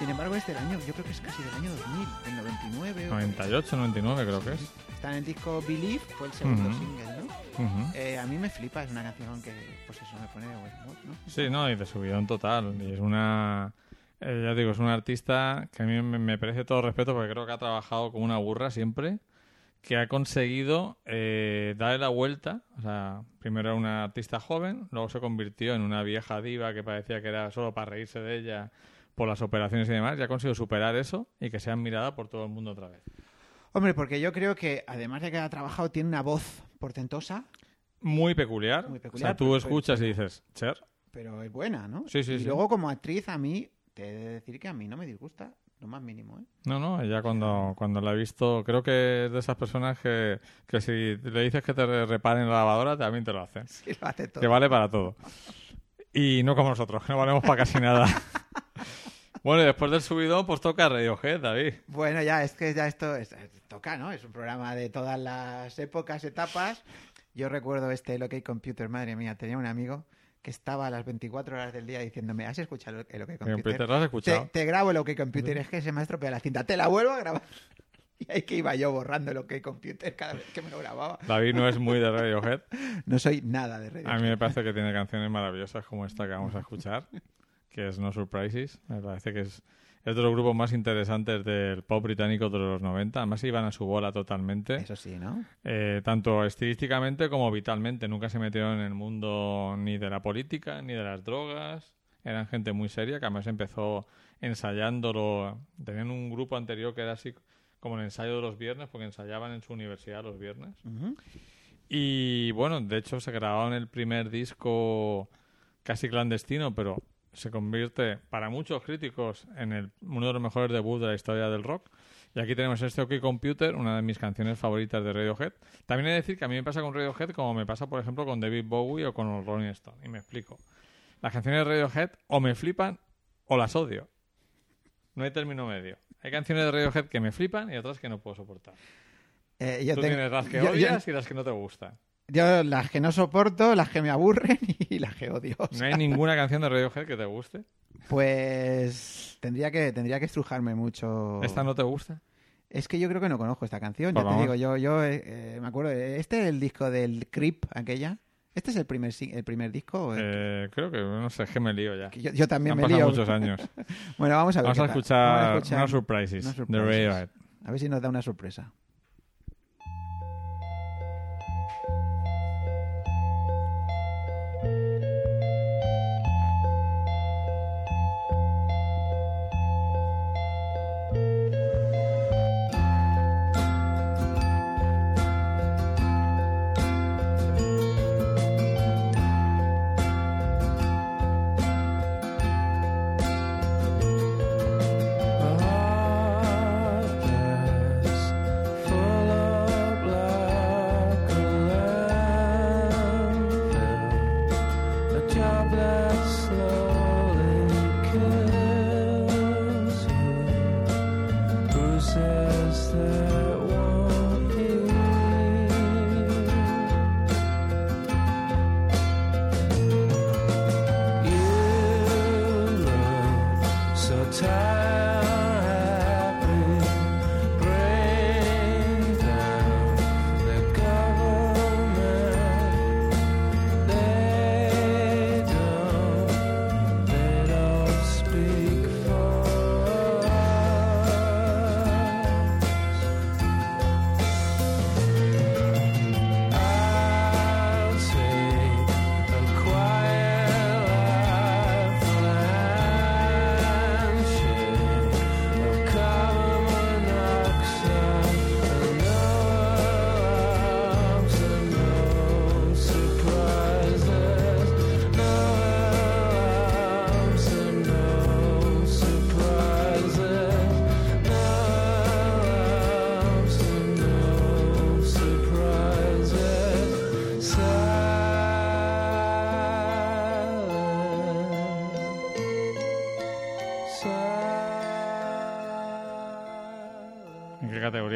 Sin embargo, es del año, yo creo que es casi del año 2000, del 99. o- 98, 99 creo que es. Está en el disco Believe, fue el segundo Ujú. single, ¿no? Ujú. Eh, a mí me flipa, es una canción que, pues eso me pone de buen humor, ¿no? Sí, no, y de subidón total. Y es una. eh, ya digo, es una artista que a mí me, me merece todo respeto porque creo que ha trabajado como una burra siempre. Que ha conseguido eh, darle la vuelta. O sea, primero era una artista joven, luego se convirtió en una vieja diva que parecía que era solo para reírse de ella por las operaciones y demás. Y ha conseguido superar eso y que sea admirada por todo el mundo otra vez. Hombre, porque yo creo que además de que ha trabajado, tiene una voz portentosa, Muy peculiar. Muy O peculiar, sea, tú escuchas y dices, Cher. pero es buena, ¿no? Sí, sí, y sí. luego como actriz a mí, te he de decir que a mí no me disgusta, lo más mínimo, ¿eh? No, no, ella cuando, cuando la he visto, creo que es de esas personas que, que si le dices que te re- reparen la lavadora, también te lo hacen. (laughs) Sí, lo hace todo. Que vale para todo. Y no como nosotros, que no valemos para casi nada. (laughs) bueno, y después del subidón, pues toca Radiohead, David. Bueno, ya, es que ya esto es- toca, ¿no? Es un programa de todas las épocas, etapas. Yo recuerdo este el OK Computer, madre mía, tenía un amigo que estaba a las 24 horas del día diciéndome, ¿has escuchado el OK Computer? Computer, ¿lo has escuchado? Te, te grabo el OK Computer, es que se me ha estropeado la cinta, te la vuelvo a grabar. (laughs) Y ahí que iba yo borrando lo que computer cada vez que me lo grababa. David no es muy de Radiohead. (laughs) No soy nada de radio. A mí me parece que tiene canciones maravillosas como esta que vamos a escuchar, (laughs) que es No Surprises. Me parece que es, es de los grupos más interesantes del pop británico de los 90. Además iban a su bola totalmente. Eso sí, ¿no? Eh, tanto estilísticamente como vitalmente. Nunca se metieron en el mundo ni de la política ni de las drogas. Eran gente muy seria que además empezó ensayándolo. Tenían un grupo anterior que era así como el ensayo de los viernes, porque ensayaban en su universidad los viernes. Y bueno, de hecho se grabaron el primer disco casi clandestino, pero se convierte para muchos críticos en el, uno de los mejores debuts de la historia del rock. Y aquí tenemos este OK Computer, una de mis canciones favoritas de Radiohead. También he de decir que a mí me pasa con Radiohead como me pasa, por ejemplo, con David Bowie o con Rolling Stones. Y me explico. Las canciones de Radiohead o me flipan o las odio. No hay término medio. Hay canciones de Radiohead que me flipan y otras que no puedo soportar. Eh, yo Tú tengo- tienes las que yo- yo- odias y las que no te gustan. Yo las que no soporto, las que me aburren (laughs) y las que odio. O ¿No hay ninguna canción de Radiohead que te guste? Pues tendría que tendría que estrujarme mucho. ¿Esta no te gusta? Es que yo creo que no conozco esta canción. Pues ya te digo, yo, yo eh, eh, me acuerdo. de- Este es el disco del Creep, aquella. ¿Este es el primer, el primer disco? Eh, creo que, no sé, es que me lío ya. yo, yo también Han me lío. muchos años. (laughs) Bueno, vamos a ver. Vamos a escuchar, Vamos a escuchar unos surprises, unos de. Radiohead. A ver si nos da una sorpresa.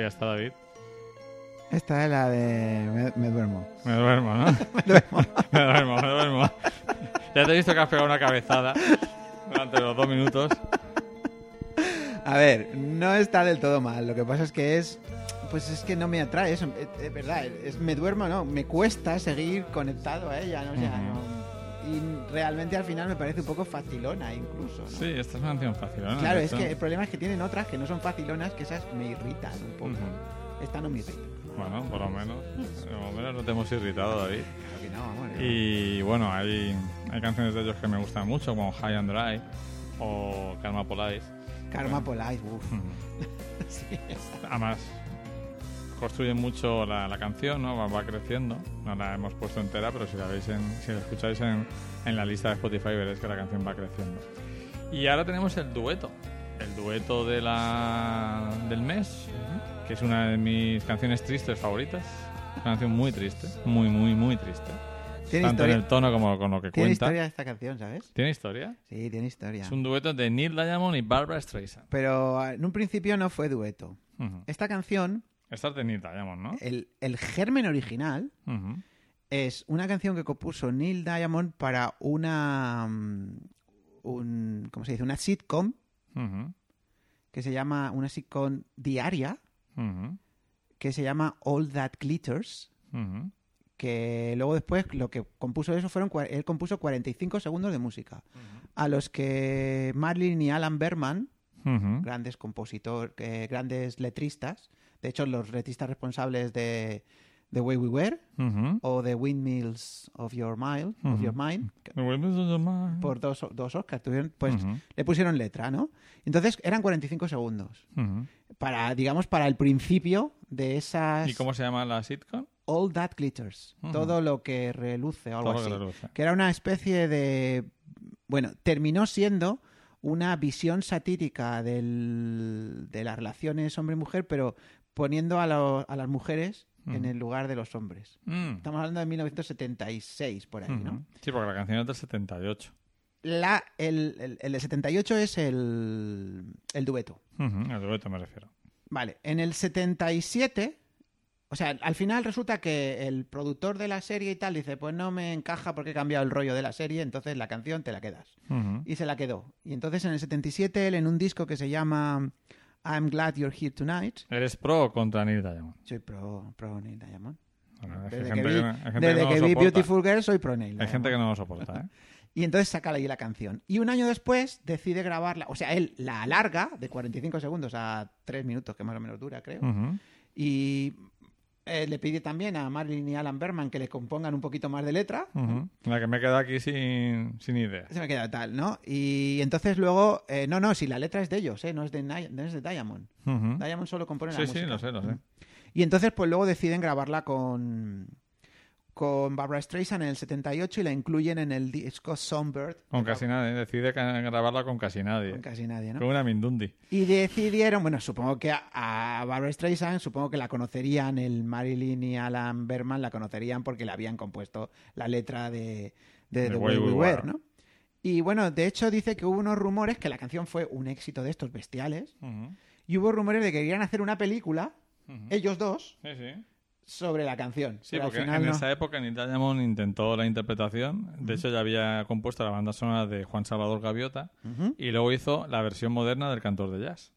¿En qué categoría está David? Esta es la de Me, me duermo. Me duermo, ¿no? (laughs) me duermo. (laughs) me duermo, me duermo. Ya te he visto que has pegado una cabezada durante los dos minutos. A ver, no está del todo mal. Lo que pasa es que es. Pues es que no me atrae eso. Es, es verdad, es, me duermo, ¿no? Me cuesta seguir conectado a ella, ¿no? O sea, Y realmente al final me parece un poco facilona, incluso. ¿no? Sí, esta es una canción fácil, ¿no? Claro, es que el problema es que tienen otras que no son facilonas, que esas me irritan un poco. Esta no me irrita. Bueno, por lo menos. Por lo menos no te hemos irritado, David. Claro que no, vamos. no. Y bueno, hay, hay canciones de ellos que me gustan mucho, como High and Dry o Karma Police. Karma Police, uff. (laughs) Además, construyen mucho la, la canción, ¿no? Va, va creciendo. No la hemos puesto entera, pero si la veis en, si la escucháis en, en la lista de Spotify veréis que la canción va creciendo. Y ahora tenemos el dueto. El dueto de la, del mes, que es una de mis canciones tristes favoritas. Una canción muy triste, muy, muy, muy triste. Tiene Tanto en historia, el tono como con lo que tiene cuenta. historia esta canción, ¿sabes? ¿Tiene historia? Sí, tiene historia. Es un dueto de Neil Diamond y Barbara Streisand. Pero ah, en un principio no fue dueto. Ujú. Esta canción, Esta es de Neil Diamond, ¿no? el, el germen original es una canción que compuso Neil Diamond para una mm, un, ¿cómo se dice? una sitcom que se llama una sitcom diaria que se llama All That Glitters, que luego después lo que compuso eso fueron, él compuso 45 segundos de música, a los que Marlin y Alan Berman, grandes compositores, grandes letristas, de hecho los letristas responsables de The Way We Were o The Windmills of Your Mind, of. Your Mind por dos, dos Oscars, tuvieron, pues le pusieron letra, ¿no? Entonces eran 45 segundos. Para, digamos, para el principio de esas ¿Y cómo se llama la sitcom? All That Glitters, todo lo que reluce o algo Todo así. que reluce. que era una especie de... Bueno, terminó siendo una visión satírica del- de las relaciones hombre-mujer, pero poniendo a, lo- a las mujeres en el lugar de los hombres. Mm. Estamos hablando de 1976, por ahí. ¿no? Sí, porque la canción es del 78. La, el, el, el de 78 es el, el dueto. Al dueto me refiero. Vale, en el 77, o sea, al final resulta que el productor de la serie y tal dice, pues no me encaja porque he cambiado el rollo de la serie, entonces la canción te la quedas. Y se la quedó. Y entonces en el 77 él en un disco que se llama I'm Glad You're Here Tonight, ¿Eres pro o contra Neil Diamond? soy pro, pro Neil Diamond. Bueno, Desde que vi, que- que desde no que vi. Beautiful Girl soy pro Neil Hay Diamond. gente que no lo soporta, ¿eh? (laughs) Y entonces saca ahí la canción. Y un año después decide grabarla. O sea, él la alarga de 45 segundos a 3 minutos, que más o menos dura, creo. Y eh, le pide también a Marilyn y Alan Berman que le compongan un poquito más de letra. La que me queda aquí sin, sin idea. Se me queda tal, ¿no? Y entonces luego, eh, no, no, si la letra es de ellos, ¿eh? No es de, no es de Diamond. Diamond solo compone la Sí, música. sí, lo sé, lo sé. Y entonces, pues luego deciden grabarla con, con Barbara Streisand en el 78 y la incluyen en el disco Songbird. Con casi nadie. Decide grabarla con casi nadie. Con casi nadie, ¿no? Con una Mindundi. Y decidieron, bueno, supongo que a, a Barbara Streisand, supongo que la conocerían, el Marilyn y Alan Berman la conocerían porque le habían compuesto la letra de, de The Way We Were, ¿no? Y bueno, de hecho dice que hubo unos rumores que la canción fue un éxito de estos bestiales y hubo rumores de que querían hacer una película, ellos dos, Sí, sí. Sobre la canción. Sí, al porque final en no. esa época Neil Diamond intentó la interpretación. De hecho, ya había compuesto la banda sonora de Juan Salvador Gaviota y luego hizo la versión moderna del cantor de jazz,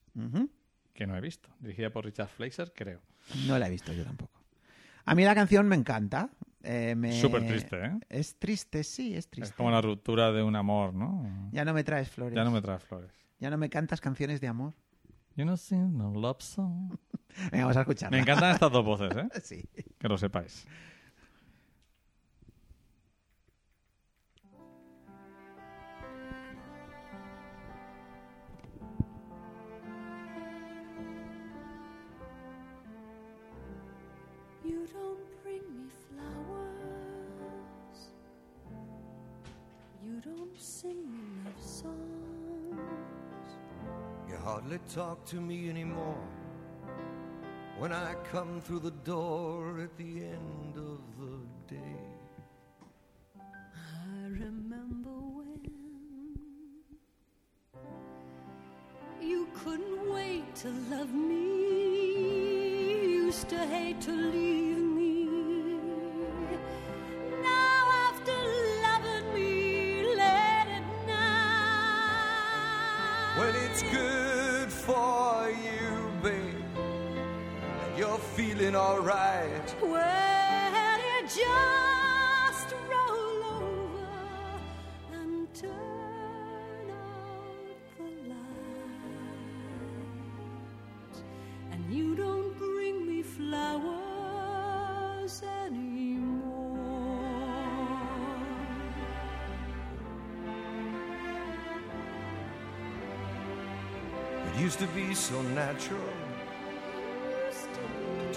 que no he visto. Dirigida por Richard Fleischer, creo. No la he visto yo tampoco. A mí la canción me encanta. eh, me- Súper triste, ¿eh? Es triste, sí, es triste. Es como la ruptura de un amor, ¿no? Ya no me traes flores. Ya no me trae flores. Ya no me cantas canciones de amor. You know, sing no love song. Venga, vamos a escucharla. Me encantan estas dos voces, ¿eh? (laughs) Sí. Que lo sepáis. You don't bring me flowers. You don't sing me love songs. You hardly talk to me anymore when I come through the door at the end of the day. I remember when you couldn't wait to love me. Used to hate to leave me. Now after loving me late at night. When it's good for feeling alright. Well, you just roll over and turn out the lights, and you don't bring me flowers anymore. It used to be so natural.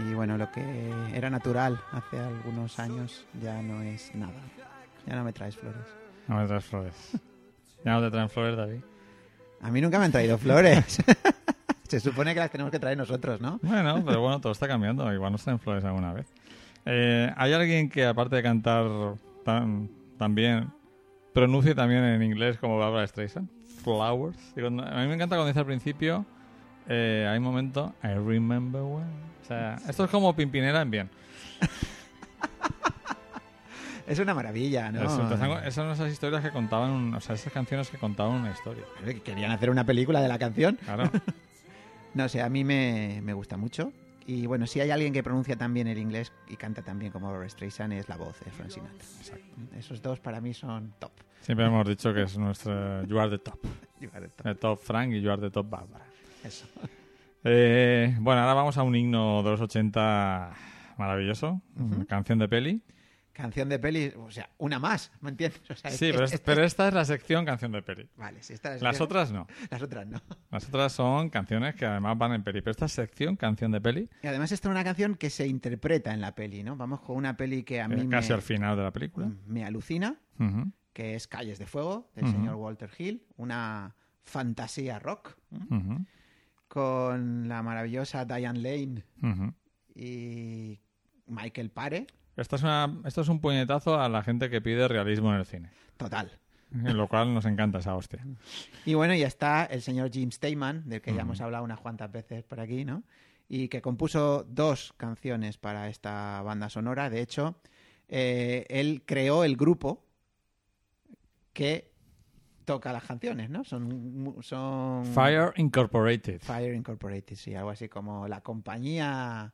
Y bueno, lo que era natural hace algunos años ya no es nada. Ya no me traes flores. No me traes flores. Ya no te traen flores, David. A mí nunca me han traído flores. (laughs) Se supone que las tenemos que traer nosotros, ¿no? Bueno, pero bueno, todo está cambiando. Igual nos traen flores alguna vez. Eh, ¿Hay alguien que, aparte de cantar tan, también, pronuncie también en inglés como Barbara Streisand? Flowers. A mí me encanta cuando dice al principio, eh, hay un momento, I remember when. O sea, esto es como Pimpinera en bien. Es una maravilla, ¿no? Es- esas son esas historias que contaban, un- o sea, esas canciones que contaban una historia. Que Querían hacer una película de la canción. Claro. (laughs) No sé, a mí me, me gusta mucho. Y bueno, si hay alguien que pronuncia tan bien el inglés y canta tan bien como Streisand es la voz de Frank Sinatra. Esos dos para mí son top. Siempre hemos dicho que es nuestra You are the top. (laughs) You are the top. The top Frank y You are the top Barbara. Eso. Eh, bueno, ahora vamos a un himno de los 80 maravilloso. Canción de peli. Canción de peli, o sea, una más, ¿me entiendes? O sea, Sí, es- pero, es- es- es- pero esta es la sección canción de peli. Vale, si esta es- Las otras no. (laughs) Las otras no. Las otras son canciones que además van en peli. Pero esta sección, canción de peli, Y además esta es una canción que se interpreta en la peli, ¿no? Vamos con una peli que a mí eh, me, casi al final de la película. me alucina, que es Calles de Fuego, del señor Walter Hill, una fantasía rock, ujú, con la maravillosa Diane Lane y Michael Pare. Esta es una, esto es un puñetazo a la gente que pide realismo en el cine. Total. En lo cual nos encanta esa hostia. Y bueno, ya está el señor Jim Steinman, del que ya hemos hablado unas cuantas veces por aquí, ¿no? Y que compuso dos canciones para esta banda sonora. De hecho, eh, él creó el grupo que toca las canciones, ¿no? Son, son Fire Incorporated. Fire Incorporated, sí, algo así como la compañía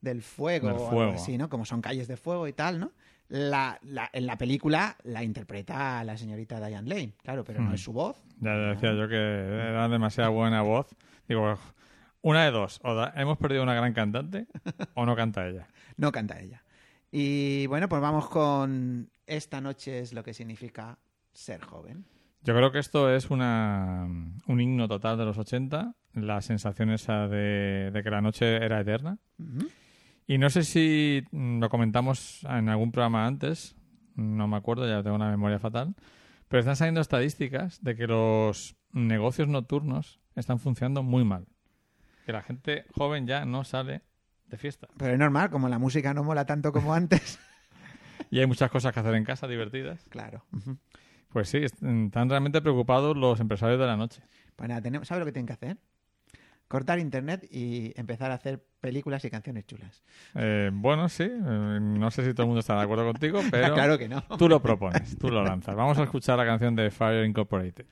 del fuego, Del o fuego. algo así, ¿no? Como son calles de fuego y tal, ¿no? La, la- en la película la interpreta la señorita Diane Lane, claro, pero no Hmm. es su voz. Ya decía yo que era demasiada buena voz. Digo, una de dos. O da- hemos perdido una gran cantante (laughs) o no canta ella. No canta ella. Y bueno, pues vamos con Esta noche es lo que significa ser joven. Yo creo que esto es una, un himno total de los 80. La sensación esa de, de que la noche era eterna. Y no sé si mm, lo comentamos en algún programa antes, no me acuerdo, ya tengo una memoria fatal, pero están saliendo estadísticas de que los negocios nocturnos están funcionando muy mal. Que la gente joven ya no sale de fiesta. Pero es normal, como la música no mola tanto como antes. (laughs) Y hay muchas cosas que hacer en casa divertidas. claro. Pues sí, est- están realmente preocupados los empresarios de la noche. Pues nada, tenemos, ¿sabe lo que tienen que hacer? Cortar internet y empezar a hacer películas y canciones chulas. Eh, bueno, sí, eh, no sé si todo el mundo está de acuerdo contigo, (laughs) pero claro que no. tú lo propones, tú lo lanzas. Vamos a escuchar la canción de Fire Incorporated.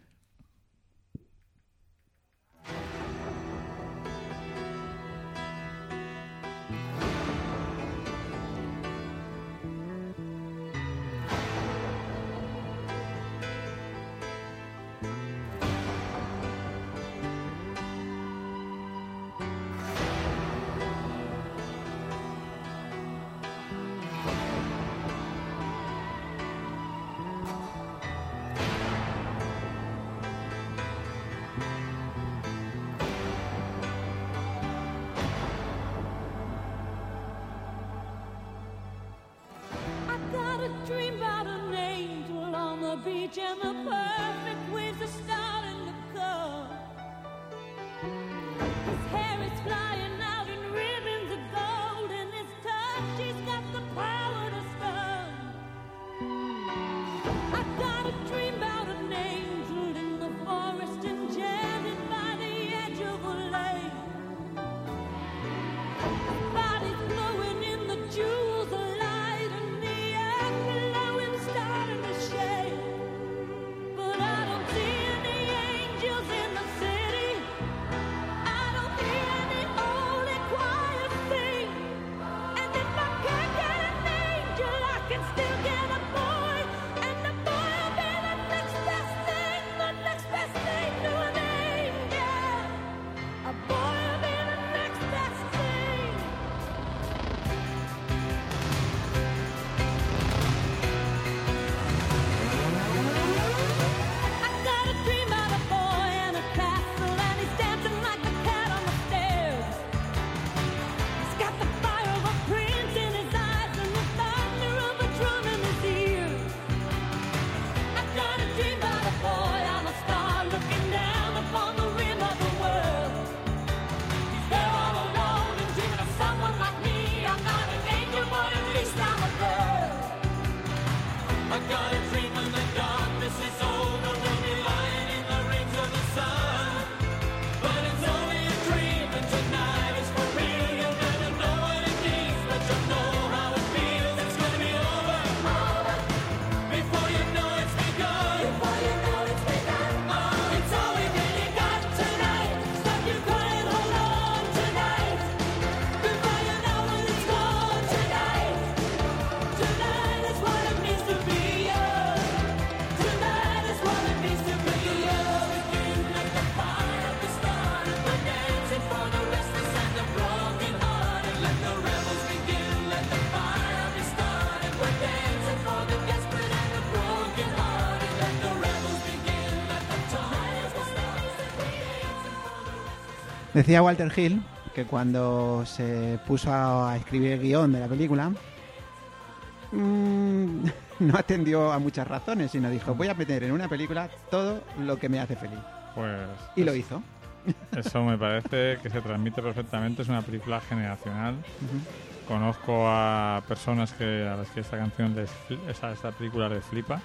Decía Walter Hill que cuando se puso a escribir el guion de la película, mm, (laughs) no atendió a muchas razones, sino dijo, voy a meter en una película todo lo que me hace feliz. Pues Y lo hizo. eso me parece que se transmite perfectamente. Es una película generacional. Conozco a personas que a las que esta canción les esa, esta película les flipa.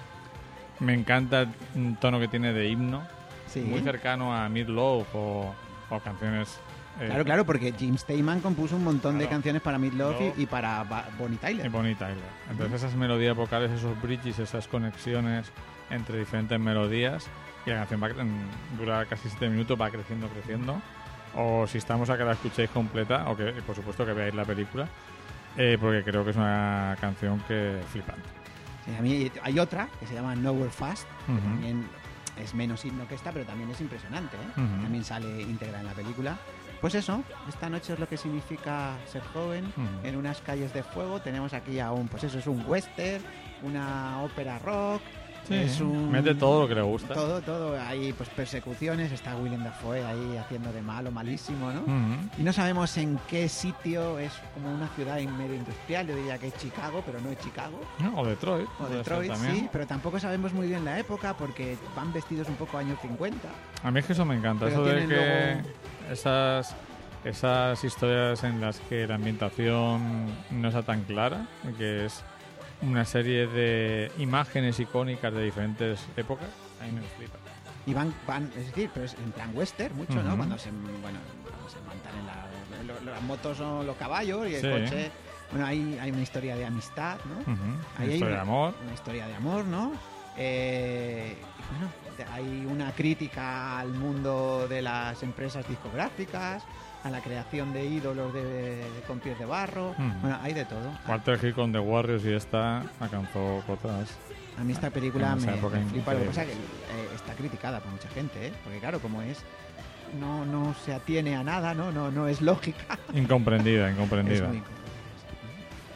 Me encanta el tono que tiene de himno, Sí. muy cercano a Mid Love o, o canciones. eh, Claro, claro, porque Jim Steinman compuso un montón de canciones para Meatloaf Luego- y, y para Ba- Bonnie Y Tyler. Bonnie Tyler. Entonces esas melodías vocales, esos bridges, esas conexiones entre diferentes melodías y la canción va cre- mm, dura casi 7 minutos, va creciendo, creciendo. O si estamos a que la escuchéis completa, o que por supuesto que veáis la película, eh, porque creo que es una canción que flipante. Sí, a mí hay otra que se llama Nowhere Fast, que Ujú. también es menos himno que esta, pero también es impresionante. ¿eh? También sale íntegra en la película. Pues eso, esta noche es lo que significa ser joven en unas calles de fuego. Tenemos aquí a un, pues eso es un western, una ópera rock. Sí, es un, mete todo lo que le gusta. Todo, todo. Hay pues persecuciones, está Willem Dafoe ahí haciendo de malo, malísimo, ¿no? Y no sabemos en qué sitio, es como una ciudad en medio industrial, yo diría que es Chicago, pero no es Chicago. No, O Detroit. O Detroit, sí, pero tampoco sabemos muy bien la época porque van vestidos un poco años 50. A mí es que eso me encanta, Pero eso de que luego- esas, esas historias en las que la ambientación no está tan clara, que es una serie de imágenes icónicas de diferentes épocas, a mí me flipa. Y van, van, es decir, pero es en plan western mucho, ¿no? Cuando se, bueno, cuando se montan en la... lo- lo- las motos son los caballos y el Sí. coche... Bueno, hay, hay una historia de amistad, ¿no? Ahí Una hay historia una- de amor. Una historia de amor, ¿no? Eh, bueno, hay una crítica al mundo de las empresas discográficas, a la creación de ídolos de, de- con pies de barro. Ujú. Bueno, hay de todo. Walter Hill con The Warriors y esta alcanzó cotas. A mí esta película me, me flipa. Lo que increíble. pasa es que eh, está criticada por mucha gente, ¿eh? Porque claro, como es... No, no se atiene a nada, ¿no? No, no es lógica. Incomprendida, (laughs) incomprendida. muy-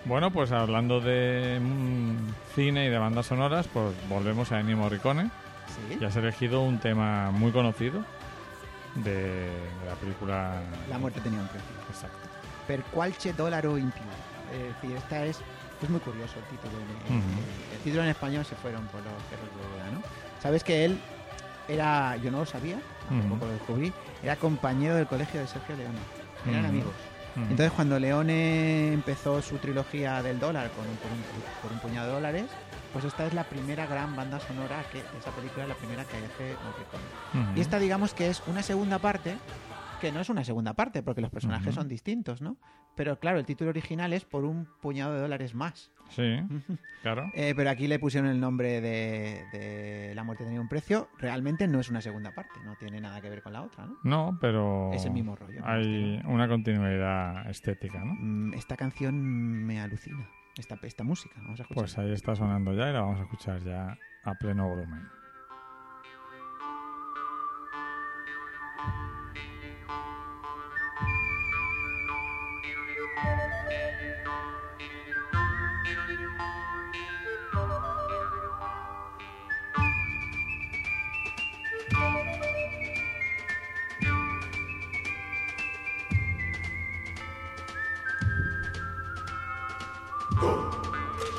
Bueno, pues hablando de mm, cine y de bandas sonoras, pues volvemos a Ennio Morricone. Sí. Y has elegido un tema muy conocido de, la película. La muerte tenía un precio. Exacto. Per qualche dollaro in più. Es decir, esta es, es muy curioso el título. El, título en español se fueron por los perros de Úbeda, ¿no? Sabes que él era, yo no lo sabía, hace Ujú. poco lo descubrí, era compañero del colegio de Sergio Leone. Eran amigos. Entonces cuando Leone empezó su trilogía del dólar con un, por, un, por un puñado de dólares, pues esta es la primera gran banda sonora que esa película es la primera que hace Morricone. Ujú. Y esta digamos que es una segunda parte, que no es una segunda parte, porque los personajes son distintos, ¿no? Pero claro, el título original es por un puñado de dólares más. Sí, claro. (laughs) Eh, pero aquí le pusieron el nombre de, de La muerte tenía un precio. Realmente no es una segunda parte, no tiene nada que ver con la otra, ¿no? No, pero. Es el mismo rollo, ¿no? Hay una continuidad estética, ¿no? Mm, Esta canción me alucina, esta, esta música. Vamos a. Pues ahí está sonando ya y la vamos a escuchar ya a pleno volumen.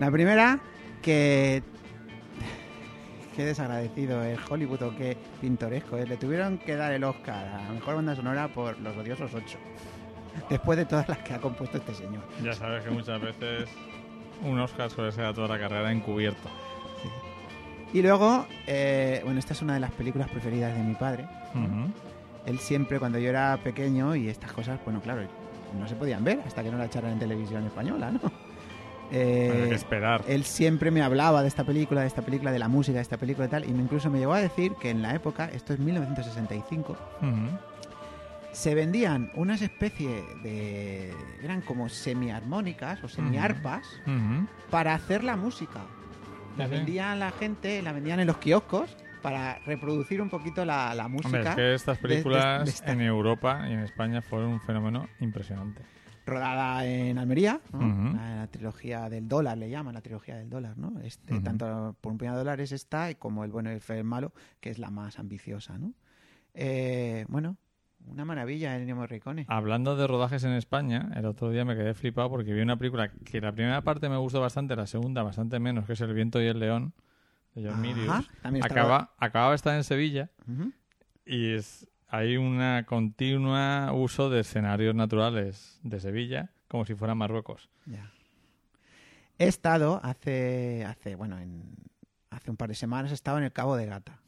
La primera, que. (laughs) Qué desagradecido es Hollywood o qué pintoresco es. Le tuvieron que dar el Oscar a la mejor banda sonora por Los Odiosos 8. Después de todas las que ha compuesto este señor. Ya sabes que muchas veces un Oscar suele ser a toda la carrera encubierto. Y luego, eh, bueno, esta es una de las películas preferidas de mi padre. Él siempre, cuando yo era pequeño y estas cosas, bueno, claro, no se podían ver hasta que no la echaran en televisión española, ¿no? Eh, que esperar. él siempre me hablaba de esta película, de esta película, de la música, de esta película y tal, y me- incluso me llegó a decir que en la época, esto es 1965, Ujú. se vendían unas especies de... eran como semiarmónicas o semiarpas Ujú. para hacer la música. La Sí, vendían la gente, la vendían en los kioscos para reproducir un poquito la, la música. Hombre, es que estas de- de- películas de esta- en Europa y en España fueron un fenómeno impresionante. Rodada en Almería, la, la trilogía del dólar, le llaman la trilogía del dólar, ¿no? Este. Tanto por un puñado de dólares está como el bueno y el malo, que es la más ambiciosa, ¿no? Eh, bueno, una maravilla el Ennio Morricone. Hablando de rodajes en España, el otro día me quedé flipado porque vi una película que la primera parte me gustó bastante, la segunda bastante menos, que es El viento y el león, de John Milius. Acaba, acababa de estar en Sevilla y es, hay una continua uso de escenarios naturales de Sevilla como si fuera Marruecos. Ya. He estado hace, hace, bueno, en, hace un par de semanas he estado en el Cabo de Gata.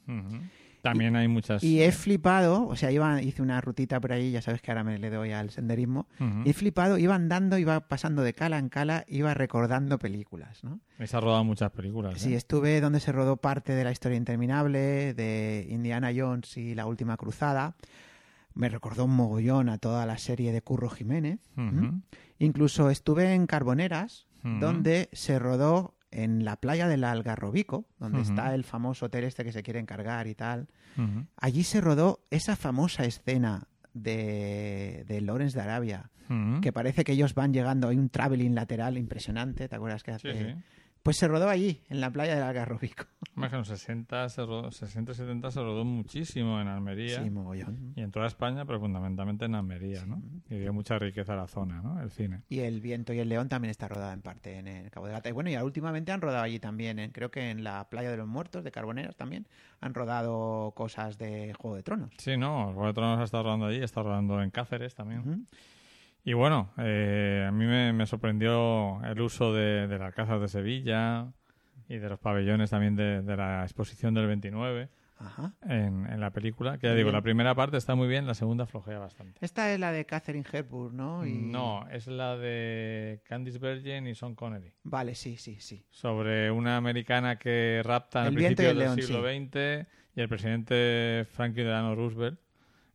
También hay muchas... Y he flipado, o sea, iba, hice una rutita por ahí, ya sabes que ahora me le doy al senderismo. Y he flipado, iba andando, iba pasando de cala en cala, iba recordando películas, ¿no? Se ha rodado muchas películas. Sí, ¿eh? estuve donde se rodó parte de la historia interminable, de Indiana Jones y la última cruzada. Me recordó un mogollón a toda la serie de Curro Jiménez. Incluso estuve en Carboneras, donde se rodó en la playa del Algarrobico, donde está el famoso hotel este que se quiere encargar y tal. Allí se rodó esa famosa escena de, de Lawrence de Arabia, que parece que ellos van llegando, hay un traveling lateral impresionante, ¿te acuerdas que Sí, hace? sí. Pues se rodó allí, en la playa del Algarrobico. (laughs) Más en los 60, se rodó, 60 70 se rodó muchísimo en Almería. Sí, mogollón. Y en toda España, pero fundamentalmente en Almería, ¿no? Y dio mucha riqueza a la zona, ¿no? El cine. Y El viento y el león también está rodada en parte en el Cabo de Gata. Y bueno, y últimamente han rodado allí también, en- creo que en la playa de los muertos de Carboneras también han rodado cosas de Juego de Tronos. Sí, no, Juego de Tronos ha estado rodando allí, está rodando en Cáceres también. Ujú. Y bueno, eh, a mí me, me sorprendió el uso de, del Alcázar de Sevilla y de los pabellones también de, de la exposición del 29 Ajá. en, en la película. Que ya digo, bien. la primera parte está muy bien, la segunda flojea bastante. Esta es la de Catherine Hepburn, ¿no? Y- No, es la de Candice Bergen y Sean Connery. Vale, sí, sí, sí. sobre una americana que rapta y principio el del león, siglo XX y el presidente Franklin Delano Roosevelt.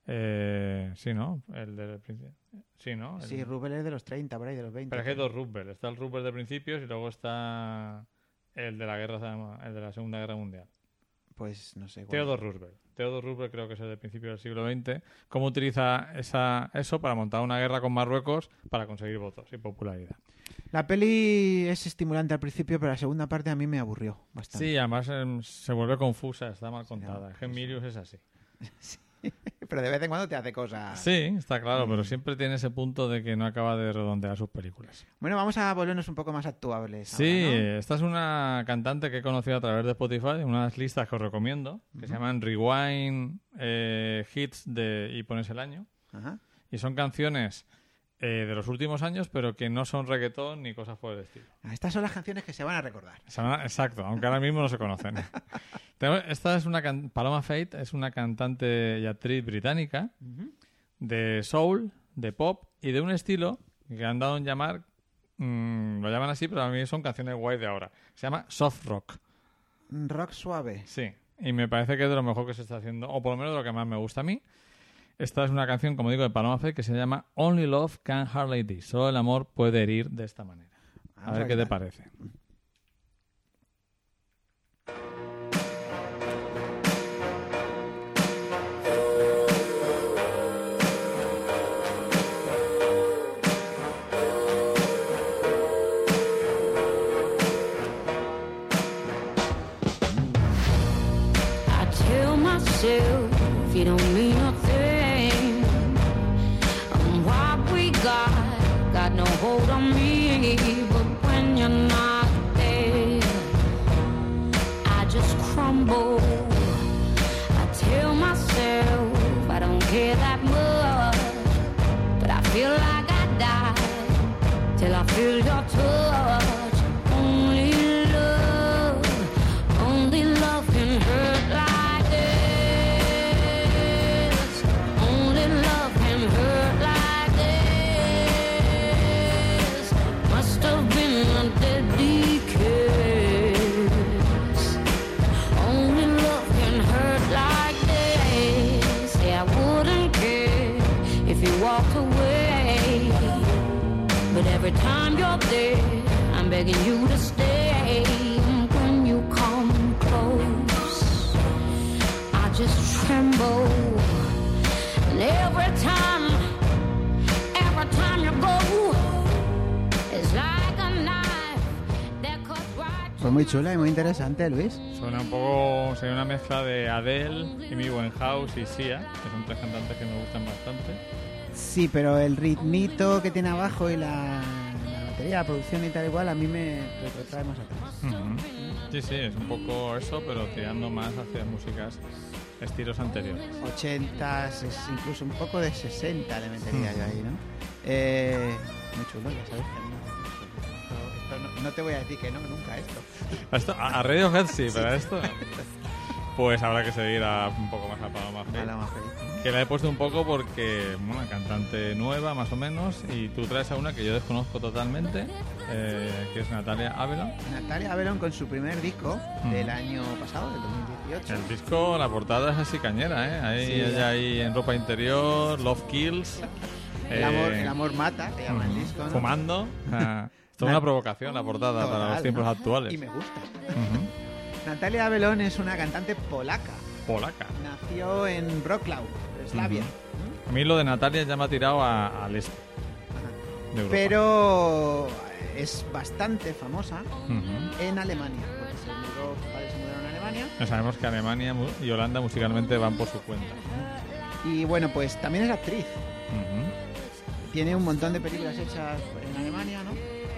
Eh, sí, ¿no? El del principio. Sí, ¿no? El- Sí, Rubel es de los 30, por ahí, de los 20. Pero es que hay dos Roosevelt. Está el Roosevelt de principios y luego está el de la guerra, el de la Segunda Guerra Mundial. Pues no sé. Theodore Roosevelt. Theodore Roosevelt creo que es el del principio del siglo XX. ¿Cómo utiliza esa, eso para montar una guerra con Marruecos para conseguir votos y popularidad? La peli es estimulante al principio, pero la segunda parte a mí me aburrió bastante. Sí, además em, se vuelve confusa, está mal contada. no, es que Milius es así. (laughs) (laughs) Pero de vez en cuando te hace cosas. Sí, está claro, pero siempre tiene ese punto de que no acaba de redondear sus películas. Bueno, vamos a volvernos un poco más actuables. Sí, ahora, ¿no? esta es una cantante que he conocido a través de Spotify, unas listas que os recomiendo, que se llaman Rewind eh, Hits de, y pones el año. Ajá. Y son canciones eh, de los últimos años, pero que no son reggaetón ni cosas por el estilo. Ah, Estas son las canciones que se van a recordar. Exacto, aunque ahora mismo no se conocen. (laughs) Esta es una can- Paloma Faith es una cantante y actriz británica de soul, de pop y de un estilo que han dado en llamar, mm, lo llaman así, pero a mí son canciones guay de ahora. Se llama soft rock. Rock suave. Sí, y me parece que es de lo mejor que se está haciendo, o por lo menos de lo que más me gusta a mí. Esta es una canción, como digo, de Paloma Faith que se llama Only Love Can Hurt Like This. Solo el amor puede herir de esta manera. A Vamos ver qué te parece. I tell myself you don't feel like I die Till I feel your touch. Muy chula y muy interesante, Luis. Suena un poco, sería una mezcla de Adele, Amy Winehouse y Sia, que son tres cantantes que me gustan bastante. Sí, pero el ritmito que tiene abajo y la, la batería, la producción y tal igual, a mí me retrotrae más atrás. Sí, sí, es un poco eso, pero tirando más hacia músicas estilos anteriores. 80, ses- incluso un poco de 60 le metería yo ahí, ¿no? Eh, muy chulo, ya sabes no, no te voy a decir que no, nunca esto. Esto, a, a Radiohead sí, pero esto. Pues habrá que seguir a, un poco más a Paloma Faith. Paloma Faith. Que la he puesto un poco porque, bueno, una cantante nueva más o menos, y tú traes a una que yo desconozco totalmente, eh, que es Natalia Avelon. Natalia Avelon con su primer disco Mm. del año pasado, del 2018. El disco, la portada es así cañera, ¿eh? Ahí Sí, ella ya. ahí en ropa interior, Love Kills. El, eh, amor, el amor mata, se llama el disco, ¿no? Fumando. Es una provocación, la portada, para Total, los tiempos ¿no? actuales. Y me gusta. Ujú. Natalia Avelon es una cantante polaca. Polaca. Nació en Wrocław, Eslavia. A mí lo de Natalia ya me ha tirado a- al este de Europa. Pero es bastante famosa Ujú. en Alemania. Porque se mudó, se mudaron a Alemania. Sabemos que Alemania y Holanda musicalmente van por su cuenta. Y bueno, pues también es actriz. Tiene un montón de películas hechas en Alemania.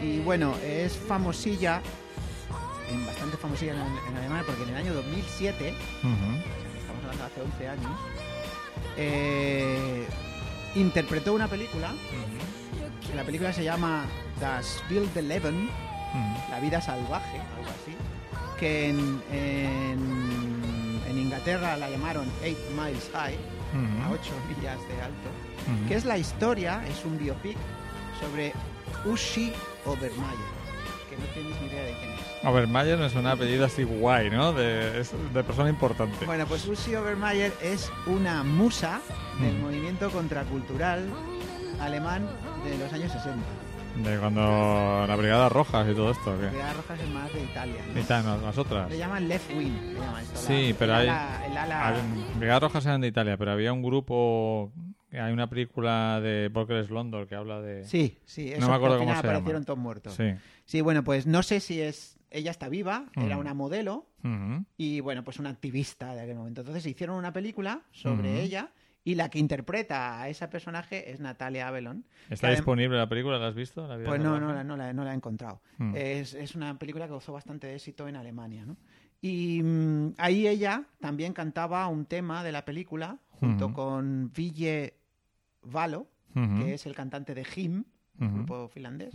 Y bueno, es famosilla, en bastante famosilla en, en Alemania, porque en el año 2007, Ujú. estamos hablando de hace 11 años, eh, interpretó una película. La película se llama Das Wild Eleven, Ujú. La vida salvaje, algo así, que en, en, en Inglaterra la llamaron Eight Miles High, a Ujú. 8 millas de alto, que es la historia, es un biopic sobre Uschi Obermeier, que no tenéis ni idea de quién es. Obermeier no es un apellido así guay, ¿no? De, es de persona importante. Bueno, pues Uschi Obermeier es una musa del Mm. movimiento contracultural alemán de los años 60. De cuando la Brigada Rojas y todo esto. La ¿qué? Brigada Roja es más de Italia. ¿no? Otras. Le llaman Left Wing, le llaman esto. Sí, la- pero el hay- ala- el ala- Brigada Rojas eran de Italia, pero había un grupo. Hay una película de Parker London que habla de. Sí, sí, eso No me acuerdo que cómo se llama. aparecieron todos muertos. Sí. Sí, bueno, pues no sé si es. Ella está viva, era Mm. una modelo y, bueno, pues una activista de aquel momento. Entonces hicieron una película sobre ella y la que interpreta a esa personaje es Natalia Avelon. ¿Está disponible la película? ¿La has visto? La Pues no, no, la- no, la, no la he encontrado. Mm. Es, es una película que gozó bastante de éxito en Alemania, ¿no? Y mm, ahí ella también cantaba un tema de la película junto con Ville Valo, que es el cantante de Him, Ujú. grupo finlandés,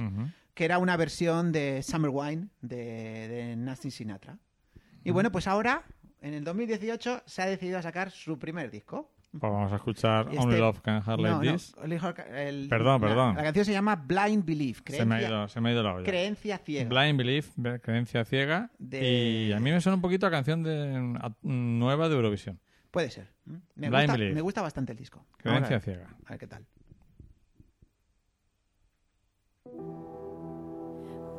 que era una versión de Summer Wine de, de Nancy Sinatra. Y bueno, pues ahora, en el 2018, se ha decidido a sacar su primer disco. Pues vamos a escuchar Only este- Love Can Hurt Like no, This. El- Perdón, perdón. La, canción se llama Blind Belief, Se me, ha ido, se me ha ido la olla. creencia ciega. Blind Belief, creencia ciega. De- Y a mí me suena un poquito a canción de, a- nueva de Eurovisión. Puede ser. ¿m? Me, gusta, me gusta bastante el disco. Creencia ciega. a ver qué tal.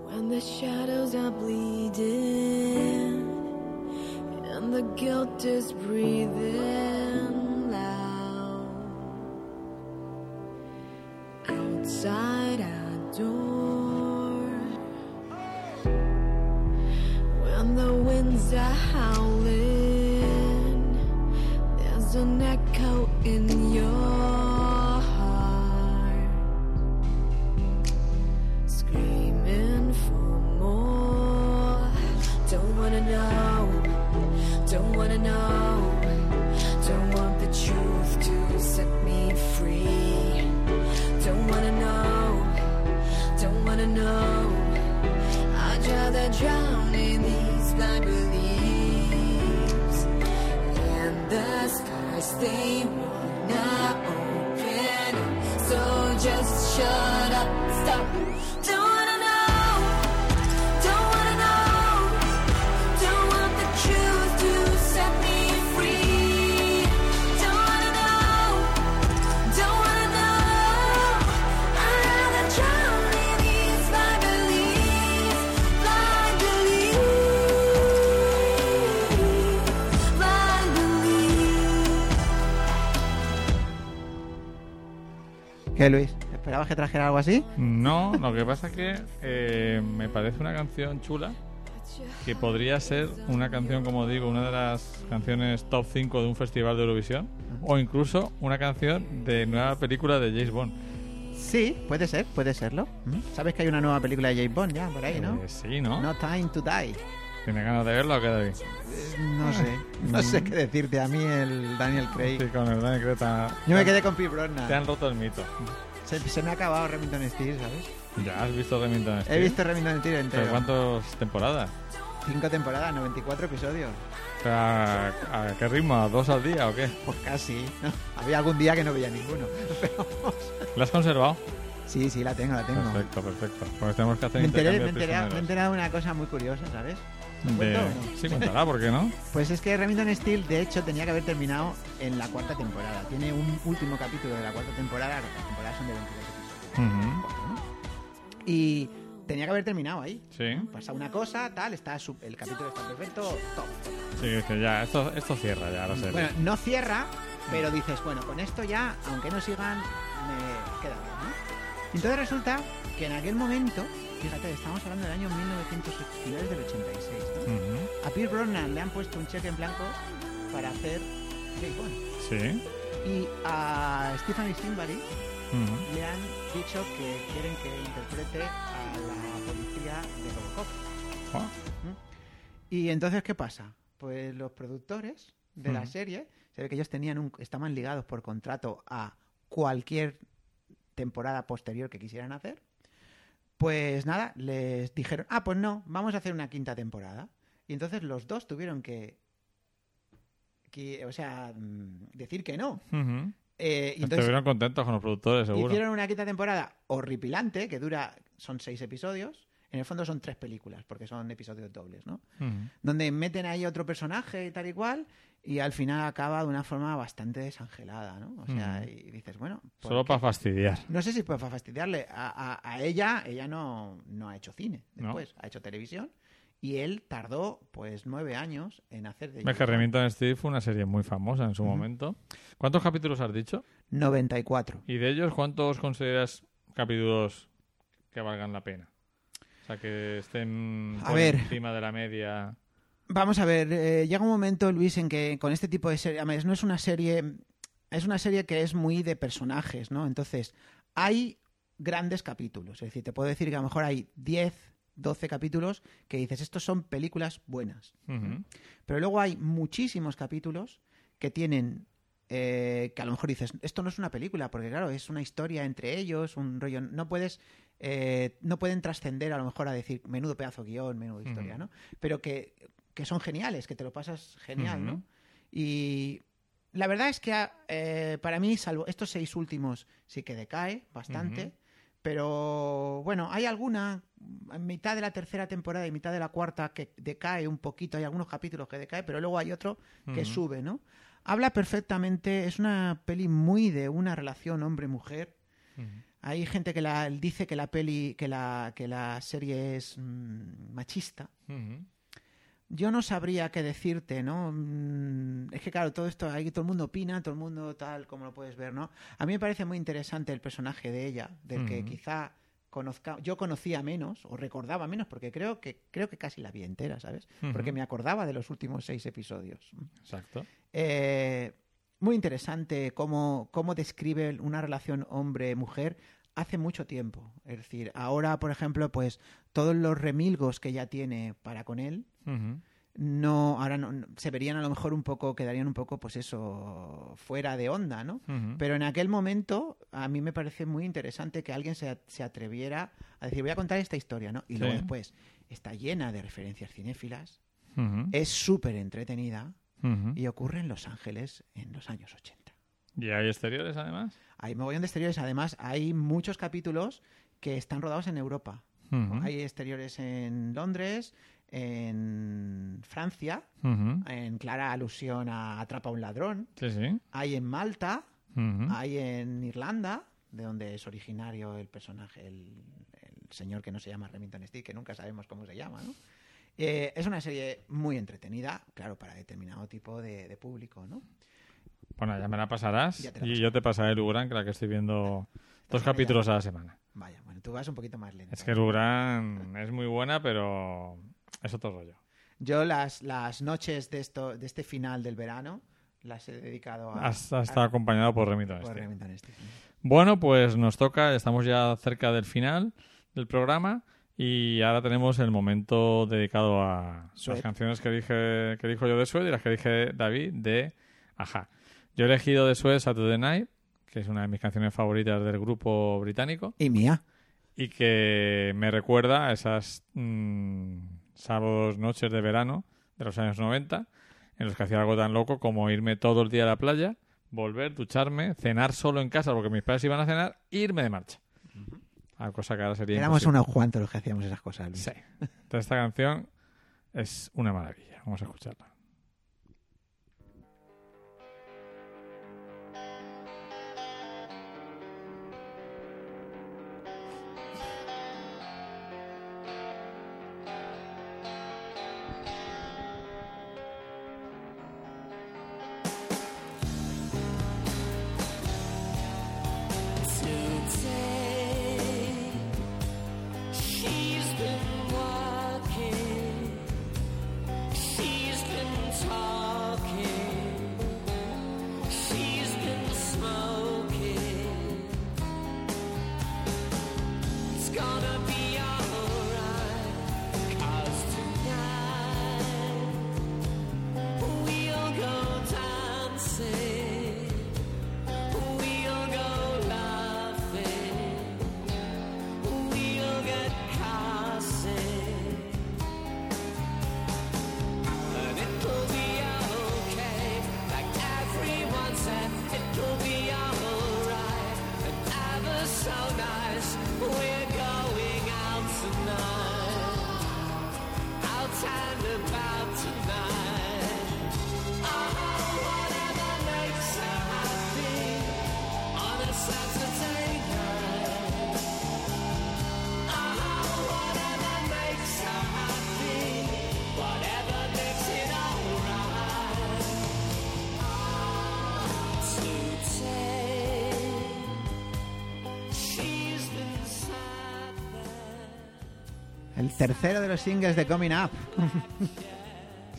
When the shadows are bleeding and the guilt is breathing loud outside our door, when the winds are howling, There's an echo in your heart, screaming for more. Don't wanna know, don't wanna know, don't want the truth to set me free. Don't wanna know, don't wanna know. I'd rather drown in these blind beliefs and the sky they wanna open. So just shut up, stop. ¿Qué, Luis? ¿Esperabas que trajera algo así? No, lo que pasa es que eh, me parece una canción chula que podría ser una canción, como digo, una de las canciones top 5 de un festival de Eurovisión o incluso una canción de nueva película de James Bond. Sí, puede ser, puede serlo. ¿Sabes que hay una nueva película de James Bond ya por ahí, no? Eh, sí, ¿no? No Time to Die. ¿Tiene ganas de verla o qué, David? No sé, no sé qué decirte. A mí el Daniel Craig. Sí, con el Daniel Craig Yo me quedé con Pete Brosnan. Te han roto el mito. Se, se me ha acabado Remington Steel, ¿sabes? Ya has visto Remington He Steel? visto Remington Steel entero. ¿Pero cuántas temporadas? Cinco temporadas, 94 episodios. ¿a, a qué ritmo? ¿A dos al día o qué? Pues casi. ¿no? Había algún día que no veía ninguno. (laughs) Pero. ¿La has conservado? Sí, sí, la tengo, la tengo. Perfecto, perfecto. Pues tenemos que hacer Me enteré, me, enteré, me he enterado de una cosa muy curiosa, ¿sabes? ¿Lo De- cuento o no? Sí, cuéntala, ¿por qué no? Pues es que Remington Steel, de hecho, tenía que haber terminado en la cuarta temporada. Tiene un último capítulo de la cuarta temporada. Las temporadas son de 22 episodios. Y tenía que haber terminado ahí. Sí, Pasa una cosa, tal, está su- el capítulo está perfecto, top. sí, que ya, esto, esto cierra ya la serie. Bueno, no cierra, pero dices, bueno, con esto ya, aunque no sigan, me queda bien, ¿no? Entonces resulta que en aquel momento, fíjate, estamos hablando del año 1900, finales del 86, ¿no? A Pierre Brosnan le han puesto un cheque en blanco para hacer James Bond. Sí. Y a Stephanie Simbari le han dicho que quieren que interprete a la policía de Robocop. Y entonces, ¿qué pasa? Pues los productores de la serie, se ve que ellos tenían un, estaban ligados por contrato a cualquier temporada posterior que quisieran hacer. Pues nada, les dijeron, ah, pues no, vamos a hacer una quinta temporada. Y entonces los dos tuvieron que, que, o sea, mm, decir que no. Eh, y entonces Estuvieron contentos con los productores, seguro. hicieron una quinta temporada horripilante que dura, son seis episodios. En el fondo son tres películas, porque son episodios dobles, ¿no? Donde meten ahí otro personaje y tal y cual, y al final acaba de una forma bastante desangelada, ¿no? O sea, Ujú. y dices, bueno... ¿por Solo para fastidiar. No sé si para fastidiarle. A, a- a ella, ella no, no ha hecho cine No. después, ha hecho televisión, y él tardó, pues, nueve años en hacer de Ves que. Remington Steel fue una serie muy famosa en su momento. ¿Cuántos capítulos has dicho? 94. ¿Y de ellos cuántos consideras capítulos que valgan la pena? O sea, que estén A por ver. encima de la media. Vamos a ver, eh, llega un momento, Luis, en que con este tipo de serie, además, no es una serie, es una serie que es muy de personajes, ¿no? Entonces, hay grandes capítulos, es decir, te puedo decir que a lo mejor hay 10, 12 capítulos que dices, estos son películas buenas. Pero luego hay muchísimos capítulos que tienen, eh, que a lo mejor dices, esto no es una película, porque claro, es una historia entre ellos, un rollo, no puedes, eh, no pueden trascender a lo mejor a decir, menudo pedazo guion, menudo historia. ¿no? Pero que, que son geniales, que te lo pasas genial. ¿no? Y la verdad es que ah, eh, para mí, salvo estos seis últimos, sí que decae bastante. Pero bueno, hay alguna, en mitad de la tercera temporada y mitad de la cuarta, que decae un poquito. Hay algunos capítulos que decae, pero luego hay otro que sube, ¿no? Habla perfectamente, es una peli muy de una relación hombre-mujer. Hay gente que la, dice que la peli, que la, que la serie es mm, machista. Yo no sabría qué decirte, ¿no? Mm, Es que claro, todo esto, ahí todo el mundo opina, todo el mundo tal, como lo puedes ver, ¿no? A mí me parece muy interesante el personaje de ella, del que quizá conozca, yo conocía menos o recordaba menos, porque creo que creo que casi la vi entera, ¿sabes? Porque me acordaba de los últimos seis episodios. Exacto. Eh, muy interesante cómo, cómo describe una relación hombre-mujer hace mucho tiempo. Es decir, ahora, por ejemplo, pues todos los remilgos que ella tiene para con él, no, ahora no, no- se verían a lo mejor un poco, quedarían un poco, pues eso, fuera de onda, ¿no? Pero en aquel momento a mí me parece muy interesante que alguien se, se atreviera a decir, voy a contar esta historia, ¿no? Y luego después está llena de referencias cinéfilas, es súper entretenida y ocurre en Los Ángeles en los años 80. ¿Y hay exteriores además? Hay mogollón de exteriores. Además, hay muchos capítulos que están rodados en Europa. Hay exteriores en Londres, en Francia, en clara alusión a Atrapa a un ladrón. Sí, sí. Hay en Malta, hay en Irlanda, de donde es originario el personaje, el, el señor que no se llama Remington Steele, que nunca sabemos cómo se llama, ¿no? Eh, es una serie muy entretenida, claro, para determinado tipo de, de público, ¿no? Bueno, ya me la pasarás y yo te pasaré Lugrán, que la que estoy viendo dos Déjame capítulos a la semana. Vaya, bueno, tú vas un poquito más lento. Es que Lugrán es muy buena, pero es otro rollo. Yo las, las noches de, esto, de este final del verano las he dedicado a... Has, has a- estado acompañado por Remington por. Remington. Bueno, pues nos toca, estamos ya cerca del final del programa y ahora tenemos el momento dedicado a las canciones que dije que dijo yo de Sued y las que dije David de Aja. Yo he elegido de Sued Saturday Night, que es una de mis canciones favoritas del grupo británico Y mía. y que me recuerda a esas mm, sábados, noches de verano de los años 90 en los que hacía algo tan loco como irme todo el día a la playa, volver, ducharme, cenar solo en casa porque mis padres iban a cenar e irme de marcha. Algo cosa que ahora sería Éramos imposible. unos cuantos los que hacíamos esas cosas, Luis. Sí. Entonces esta canción es una maravilla. Vamos a escucharla. Tercero de los singles de Coming Up.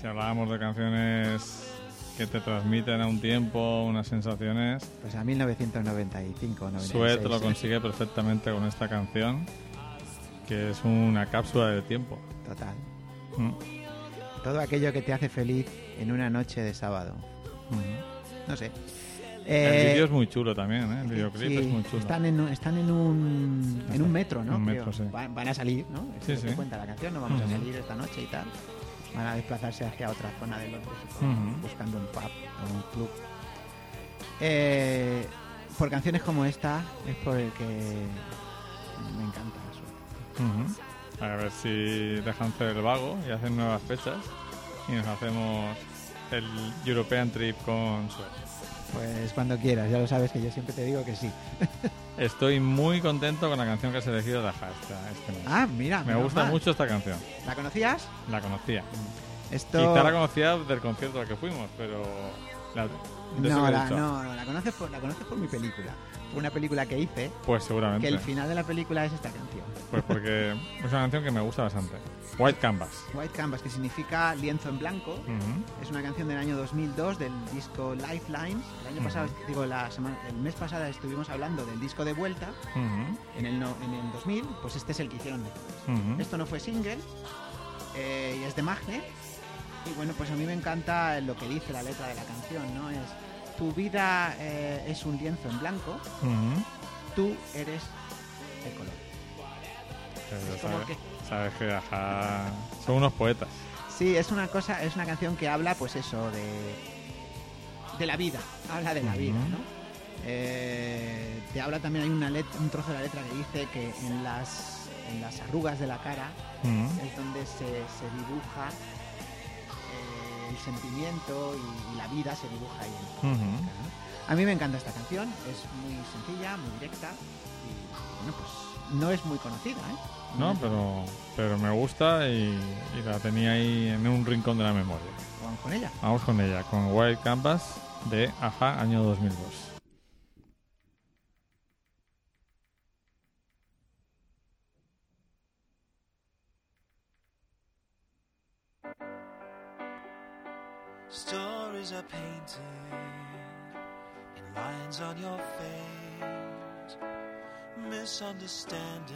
Si hablábamos de canciones que te transmiten a un tiempo unas sensaciones, Pues a 1995, 96. Suet lo consigue perfectamente con esta canción, que es una cápsula del tiempo. Total. Mm. Todo aquello que te hace feliz en una noche de sábado. No sé. El Eh, vídeo es muy chulo también, ¿eh? El videoclip sí, es muy chulo. Están en, un- están en un, en un metro, ¿no? Un Creo. metro, sí. Van, van a salir, ¿no? Sí, sí. cuenta la canción, no vamos a salir esta noche y tal. Van a desplazarse hacia otra zona de Londres, buscando un pub o un club. Eh, por canciones como esta es por el que me encanta eso. A ver si dejan hacer el vago y hacen nuevas fechas y nos hacemos el European Trip con Sued. Pues cuando quieras, ya lo sabes que yo siempre te digo que sí. Estoy muy contento con la canción que has elegido de Aja esta- este mes. Ah, mira. Me gusta mal. mucho esta canción. ¿La conocías? La conocía. Esto... Quizá la conocía del concierto al que fuimos, pero... La, No la, no, no, la conoces por, la conoces por mi película. Por una película que hice, Pues seguramente. que el final de la película es esta canción. Pues porque (laughs) es una canción que me gusta bastante. White Canvas. White Canvas, que significa lienzo en blanco. Es una canción del año 2002 del disco Lifelines. El año pasado, digo, la semana, el mes pasado estuvimos hablando del disco de vuelta en el, no- en el 2000. Pues este es el que hicieron después. Esto no fue single eh, y es de Magnet. Y bueno, pues a mí me encanta lo que dice la letra de la canción, ¿no? Es tu vida eh, es un lienzo en blanco, tú eres el color. Pero Es como sabes, que- sabes que Aja son unos poetas. Sí, es una cosa, es una canción que habla, pues eso, de de la vida, habla de la vida, ¿no? Eh, te habla también, hay una un trozo de la letra que dice que en las, en las arrugas de la cara es donde se, se dibuja el sentimiento y, la vida se dibuja ahí. en la Ujú. música, ¿no? A mí me encanta esta canción, es muy sencilla, muy directa y bueno, pues no es muy conocida, ¿eh? No, pero, pero me gusta y, y la tenía ahí en un rincón de la memoria. Vamos con ella. Vamos con ella, con Wild Canvas de Aja, año 2002. Stories are painted in lines on your face, misunderstandings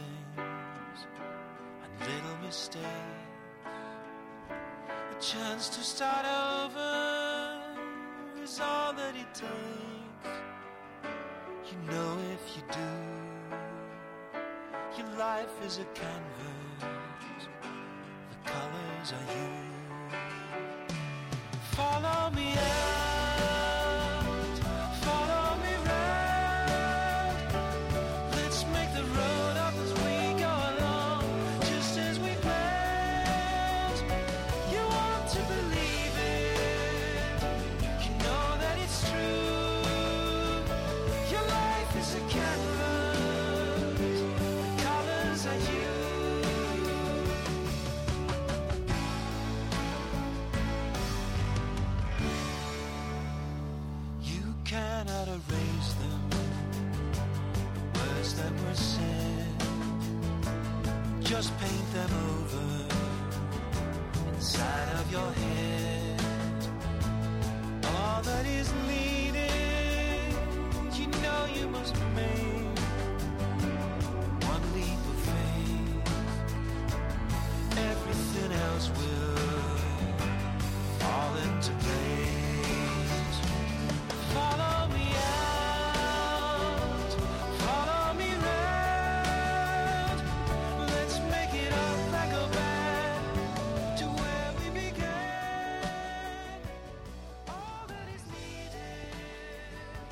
and little mistakes. A chance to start over is all that it takes. You know, if you do, your life is a canvas, the colors are you. Follow me out,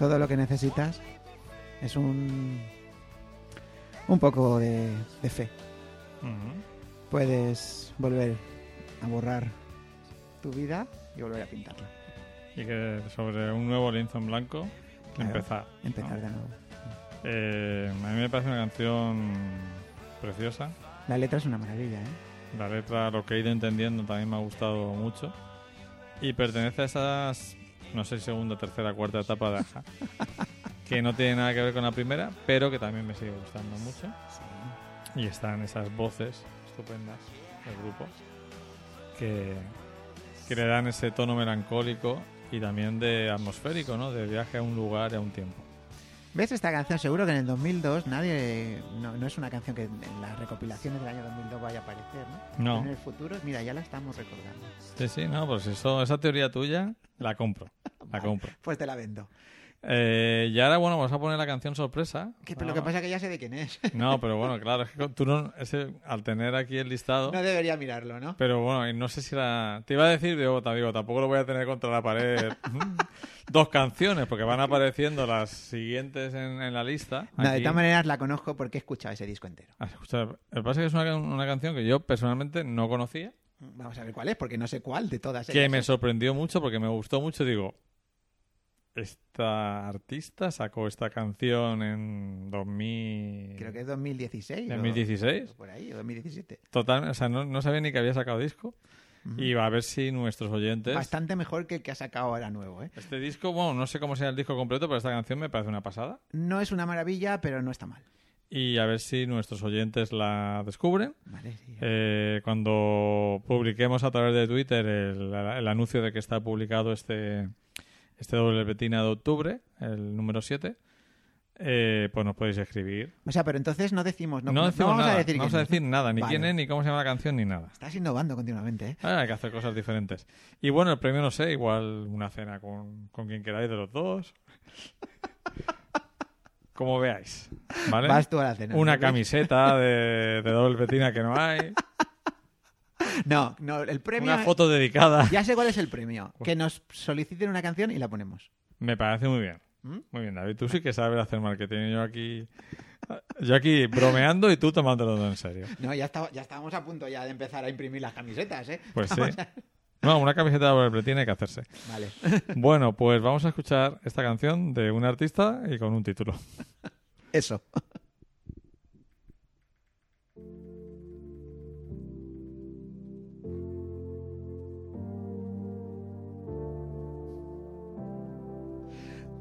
Todo lo que necesitas es un, un poco de, de fe. Puedes volver a borrar tu vida y volver a pintarla. Y que sobre un nuevo lienzo en blanco, Claro, empezar. ¿no? Empezar de nuevo. Eh, a mí me parece una canción preciosa. La letra es una maravilla, ¿eh? La letra, lo que he ido entendiendo, también me ha gustado mucho. Y pertenece a esas, no sé, segunda, tercera, cuarta etapa de Aja. (laughs) que no tiene nada que ver con la primera, pero que también me sigue gustando mucho. Y están esas voces estupendas del grupo que, que le dan ese tono melancólico y también de atmosférico, ¿no? De viaje a un lugar y a un tiempo. ¿Ves esta canción? Seguro que en el 2002 nadie... No, no es una canción que en las recopilaciones del año 2002 vaya a aparecer, ¿no? No. En el futuro, mira, ya la estamos recordando. Sí, sí, no, pues eso, esa teoría tuya la compro. La compro. Pues te la vendo. Eh, y ahora, bueno, vamos a poner la canción sorpresa. Que, pero lo que pasa es que ya sé de quién es. No, (laughs) pero bueno, claro, es que tú no, ese, al tener aquí el listado. No debería mirarlo, ¿no? Pero bueno, y no sé si era. Te iba a decir, digo, tampoco lo voy a tener contra la pared. (laughs) (laughs) Dos canciones, porque van apareciendo las siguientes en, en la lista. No, de todas maneras la conozco porque he escuchado ese disco entero. Ah, que pasa es que es una, una canción que yo personalmente no conocía, Vamos a ver cuál es, porque no sé cuál de todas que ellas. me es. sorprendió mucho porque me gustó mucho. Digo, esta artista sacó esta canción en 2000. Creo que es 2016. o- 2016. o por ahí, o 2017. Total, o sea, no, no sabía ni que había sacado disco. Y va a ver si nuestros oyentes. Bastante mejor que el que ha sacado ahora nuevo, ¿eh? Este disco, bueno, no sé cómo sea el disco completo, pero esta canción me parece una pasada. No es una maravilla, pero no está mal. Y a ver si nuestros oyentes la descubren. Vale, sí. Eh, cuando publiquemos a través de Twitter el, el anuncio de que está publicado este, este doble petina de octubre, el número 7, eh, pues nos podéis escribir. O sea, pero entonces no decimos... No, No, vamos nada, a decir no quién vamos a es, decir ¿no? nada, ni Vale. quién es, ni cómo se llama la canción, ni nada. Estás innovando continuamente, ¿eh? Ah, hay que hacer cosas diferentes. Y bueno, el premio no sé, igual una cena con, con quien queráis de los dos. (laughs) Como veáis. ¿Vale? Vas tú a la cena. Una ¿no? camiseta de, de doble petina que no hay. No, no, el premio... Una foto dedicada. Ya sé cuál es el premio. Que nos soliciten una canción y la ponemos. Me parece muy bien. Muy bien, David, tú sí que sabes hacer marketing. Yo aquí, yo aquí bromeando y tú tomándolo todo en serio. No, ya, estaba, ya estábamos a punto ya de empezar a imprimir las camisetas, ¿eh? Pues sí. A- No, una camiseta de Bretin tiene que hacerse. Vale. (laughs) Bueno, pues vamos a escuchar esta canción de un artista y con un título. Eso.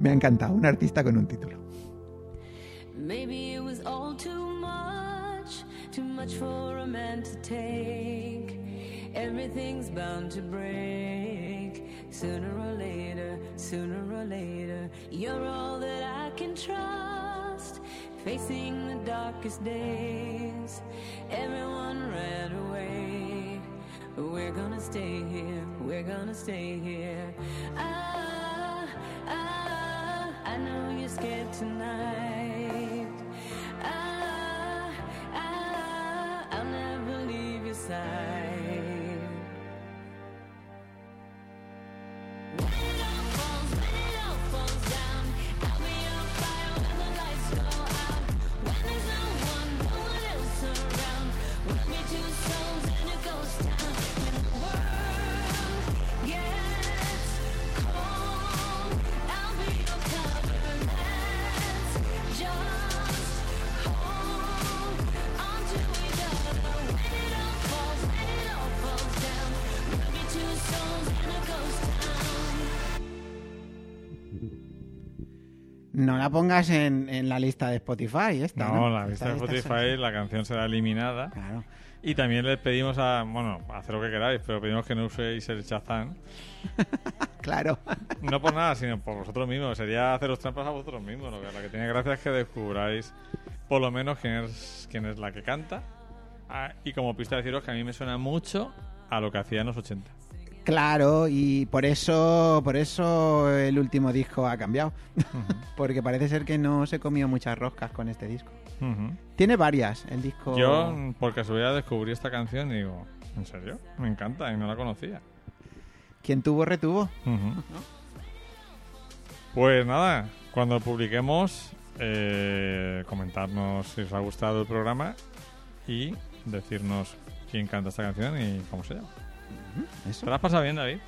Me ha encantado, un artista con un título. Maybe it was all too much, too much for a man to take. Everything's bound to break. Sooner or later, sooner or later, you're all that I can trust. Facing the darkest days, everyone ran away. We're gonna stay here, we're gonna stay here. Ah, ah, I know you're scared tonight. Ah, ah, I'll never leave your side. No la pongas en, en la lista de Spotify, esta. No, No, la lista de Spotify, la canción será eliminada. Claro. Y también le pedimos a, bueno, hacer lo que queráis, pero pedimos que no uséis el Shazam. (laughs) Claro. No por nada, sino por vosotros mismos. Sería haceros trampas a vosotros mismos. Lo que, lo que tiene gracia es que descubráis por lo menos quién es, quién es la que canta. Ah, y como pista deciros que a mí me suena mucho a lo que hacía en los 80. Claro, y por eso, por eso el último disco ha cambiado. (laughs) Porque parece ser que no se comió muchas roscas con este disco. Tiene varias el disco. Yo, por casualidad, descubrí esta canción y digo, ¿en serio? Me encanta y no la conocía. Quien tuvo, retuvo. (laughs) Pues nada, cuando publiquemos, eh, comentarnos si os ha gustado el programa y decirnos quién canta esta canción y cómo se llama. Eso. ¿Te la has pasado bien, David?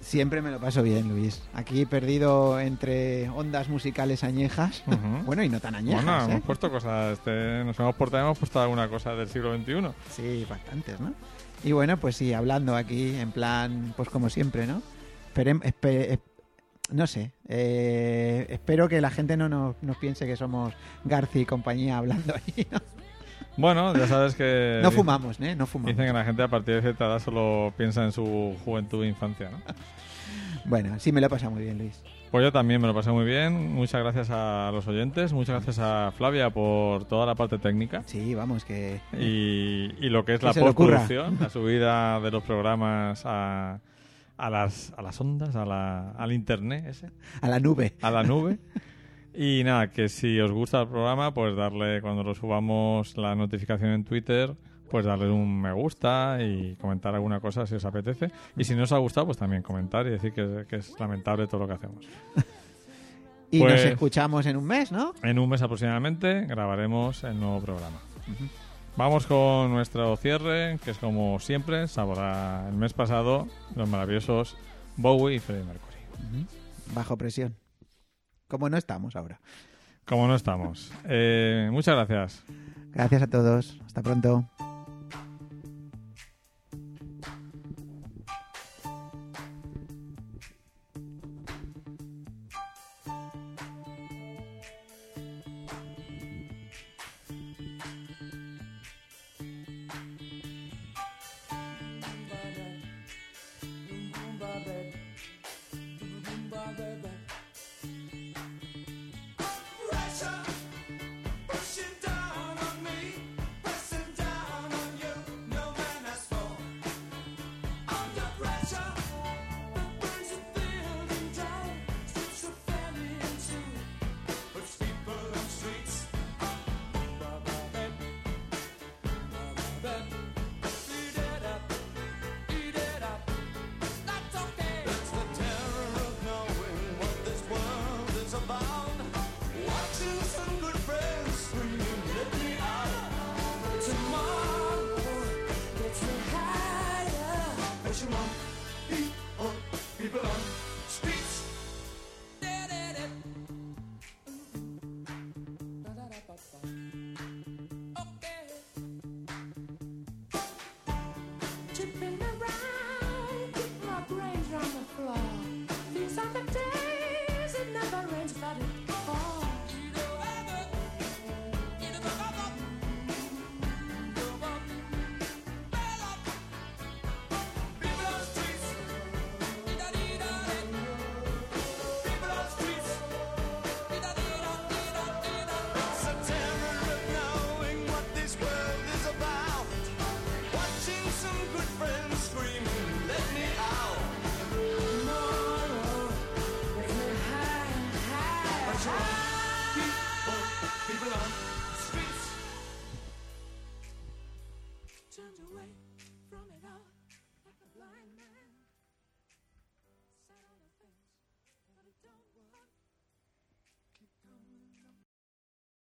Siempre me lo paso bien, Luis. Aquí perdido entre ondas musicales añejas. Bueno, y no tan añejas. Bueno, ¿eh? hemos puesto cosas, este, nos hemos portado, hemos puesto alguna cosa del siglo XXI. Sí, bastantes, ¿no? Y bueno, pues sí, hablando aquí en plan, pues como siempre, ¿no? Es- no sé, eh, espero que la gente no nos, nos piense que somos Garci y compañía hablando ahí, ¿no? Bueno, ya sabes que... (laughs) No fumamos, ¿eh? No fumamos. Dicen que la gente a partir de cierta edad solo piensa en su juventud e infancia, ¿no? (laughs) Bueno, sí me lo he pasado muy bien, Luis. Pues yo también me lo pasé muy bien. Muchas gracias a los oyentes, muchas gracias a Flavia por toda la parte técnica Sí, vamos, que... y, y lo que es Que la postproducción, la subida de los programas a, a, las, a las ondas, a la, al internet ese, A la nube. a la nube. (laughs) Y nada, que si os gusta el programa, pues darle cuando lo subamos la notificación en Twitter, pues darle un me gusta y comentar alguna cosa si os apetece. Y si no os ha gustado, pues también comentar y decir que, que es lamentable todo lo que hacemos. (laughs) Y Pues- nos escuchamos en un mes, ¿no? En un mes aproximadamente grabaremos el nuevo programa. Vamos con nuestro cierre, que es como siempre, saborar el mes pasado los maravillosos Bowie y Freddie Mercury. Bajo presión. Como no estamos ahora. Como no estamos. Eh, muchas gracias. Gracias a todos. Hasta pronto.